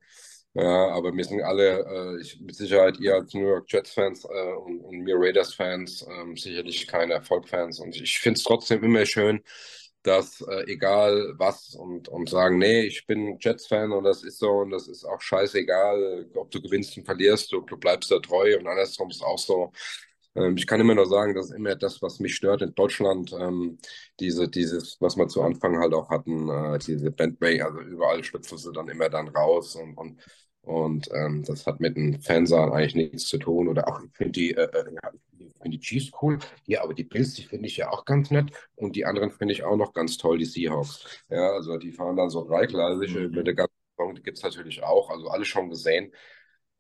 Ja, aber wir sind alle, äh, ich, mit Sicherheit ihr als New York Jets-Fans äh, und, und mir Raiders-Fans ähm, sicherlich keine Erfolg-Fans. Und ich finde es trotzdem immer schön, dass äh, egal was und, und sagen, nee, ich bin Jets-Fan und das ist so und das ist auch scheißegal, ob du gewinnst und verlierst, du, du bleibst da treu und andersrum ist auch so. Ähm, ich kann immer nur sagen, das ist immer das, was mich stört in Deutschland, ähm, diese, dieses, was wir zu Anfang halt auch hatten, äh, diese Bandbreak, also überall schlüpfen sie dann immer dann raus und, und und ähm, das hat mit den Fansahen eigentlich nichts zu tun. Oder auch, ich finde die, äh, äh ja, find die Chiefs cool. Ja, aber die Bills, die finde ich ja auch ganz nett. Und die anderen finde ich auch noch ganz toll, die Seahawks. Ja, also die fahren dann so dreigleisig mhm. mit der ganzen Saison. Die gibt es natürlich auch. Also alle schon gesehen.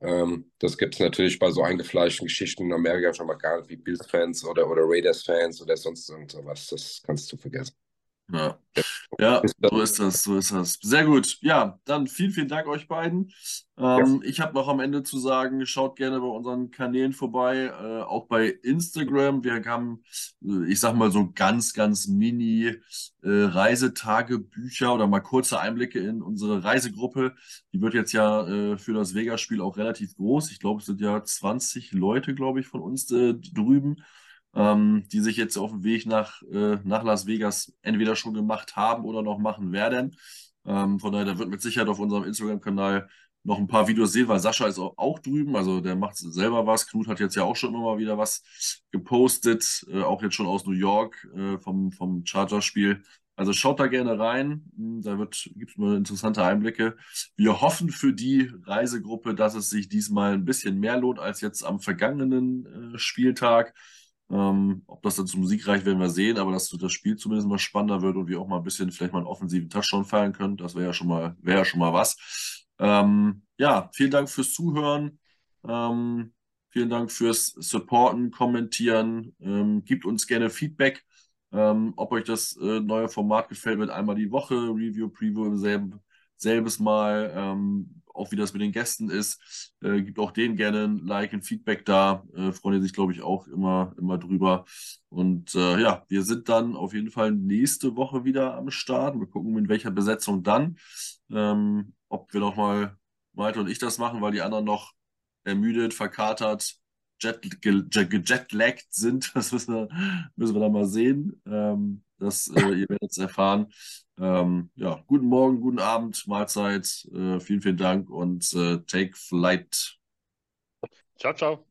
Ähm, das gibt es natürlich bei so eingefleischten Geschichten in Amerika schon mal gar nicht, wie Bills-Fans oder, oder Raiders-Fans oder sonst irgendwas. Das kannst du vergessen. Ja. ja, so ist das, so ist das. Sehr gut. Ja, dann vielen, vielen Dank euch beiden. Ähm, ja. Ich habe noch am Ende zu sagen, schaut gerne bei unseren Kanälen vorbei, äh, auch bei Instagram. Wir haben, äh, ich sag mal so ganz, ganz mini äh, Reisetagebücher oder mal kurze Einblicke in unsere Reisegruppe. Die wird jetzt ja äh, für das Vegas-Spiel auch relativ groß. Ich glaube, es sind ja 20 Leute, glaube ich, von uns äh, drüben ähm, die sich jetzt auf dem Weg nach, äh, nach Las Vegas entweder schon gemacht haben oder noch machen werden. Ähm, von daher, da wird mit Sicherheit auf unserem Instagram-Kanal noch ein paar Videos sehen, weil Sascha ist auch, auch drüben, also der macht selber was. Knut hat jetzt ja auch schon immer mal wieder was gepostet, äh, auch jetzt schon aus New York äh, vom, vom Chargers-Spiel. Also schaut da gerne rein, hm, da gibt es mal interessante Einblicke. Wir hoffen für die Reisegruppe, dass es sich diesmal ein bisschen mehr lohnt als jetzt am vergangenen äh, Spieltag. Ähm, ob das dann zum Sieg reicht, werden wir sehen, aber dass das Spiel zumindest mal spannender wird und wir auch mal ein bisschen vielleicht mal einen offensiven Touchdown feiern können, das wäre ja schon mal, wäre ja schon mal was. Ähm, ja, vielen Dank fürs Zuhören. Ähm, vielen Dank fürs Supporten, Kommentieren. Ähm, gibt uns gerne Feedback, ähm, ob euch das äh, neue Format gefällt mit einmal die Woche, Review, Preview im selben, selbes Mal. Auch wie das mit den Gästen ist. Äh, gibt auch denen gerne ein Like, ein Feedback da. Äh, freuen sich, glaube ich, auch immer, immer drüber. Und äh, ja, wir sind dann auf jeden Fall nächste Woche wieder am Start. Wir gucken, in welcher Besetzung dann. Ähm, ob wir nochmal Malte und ich das machen, weil die anderen noch ermüdet, verkatert, gejetlaggt sind. [LAUGHS] Das müssen wir, müssen wir dann mal sehen. Ähm, das, äh, ihr werdet es erfahren. Ähm, ja, guten Morgen, guten Abend, Mahlzeit. Äh, vielen, vielen Dank und äh, take flight. Ciao, ciao.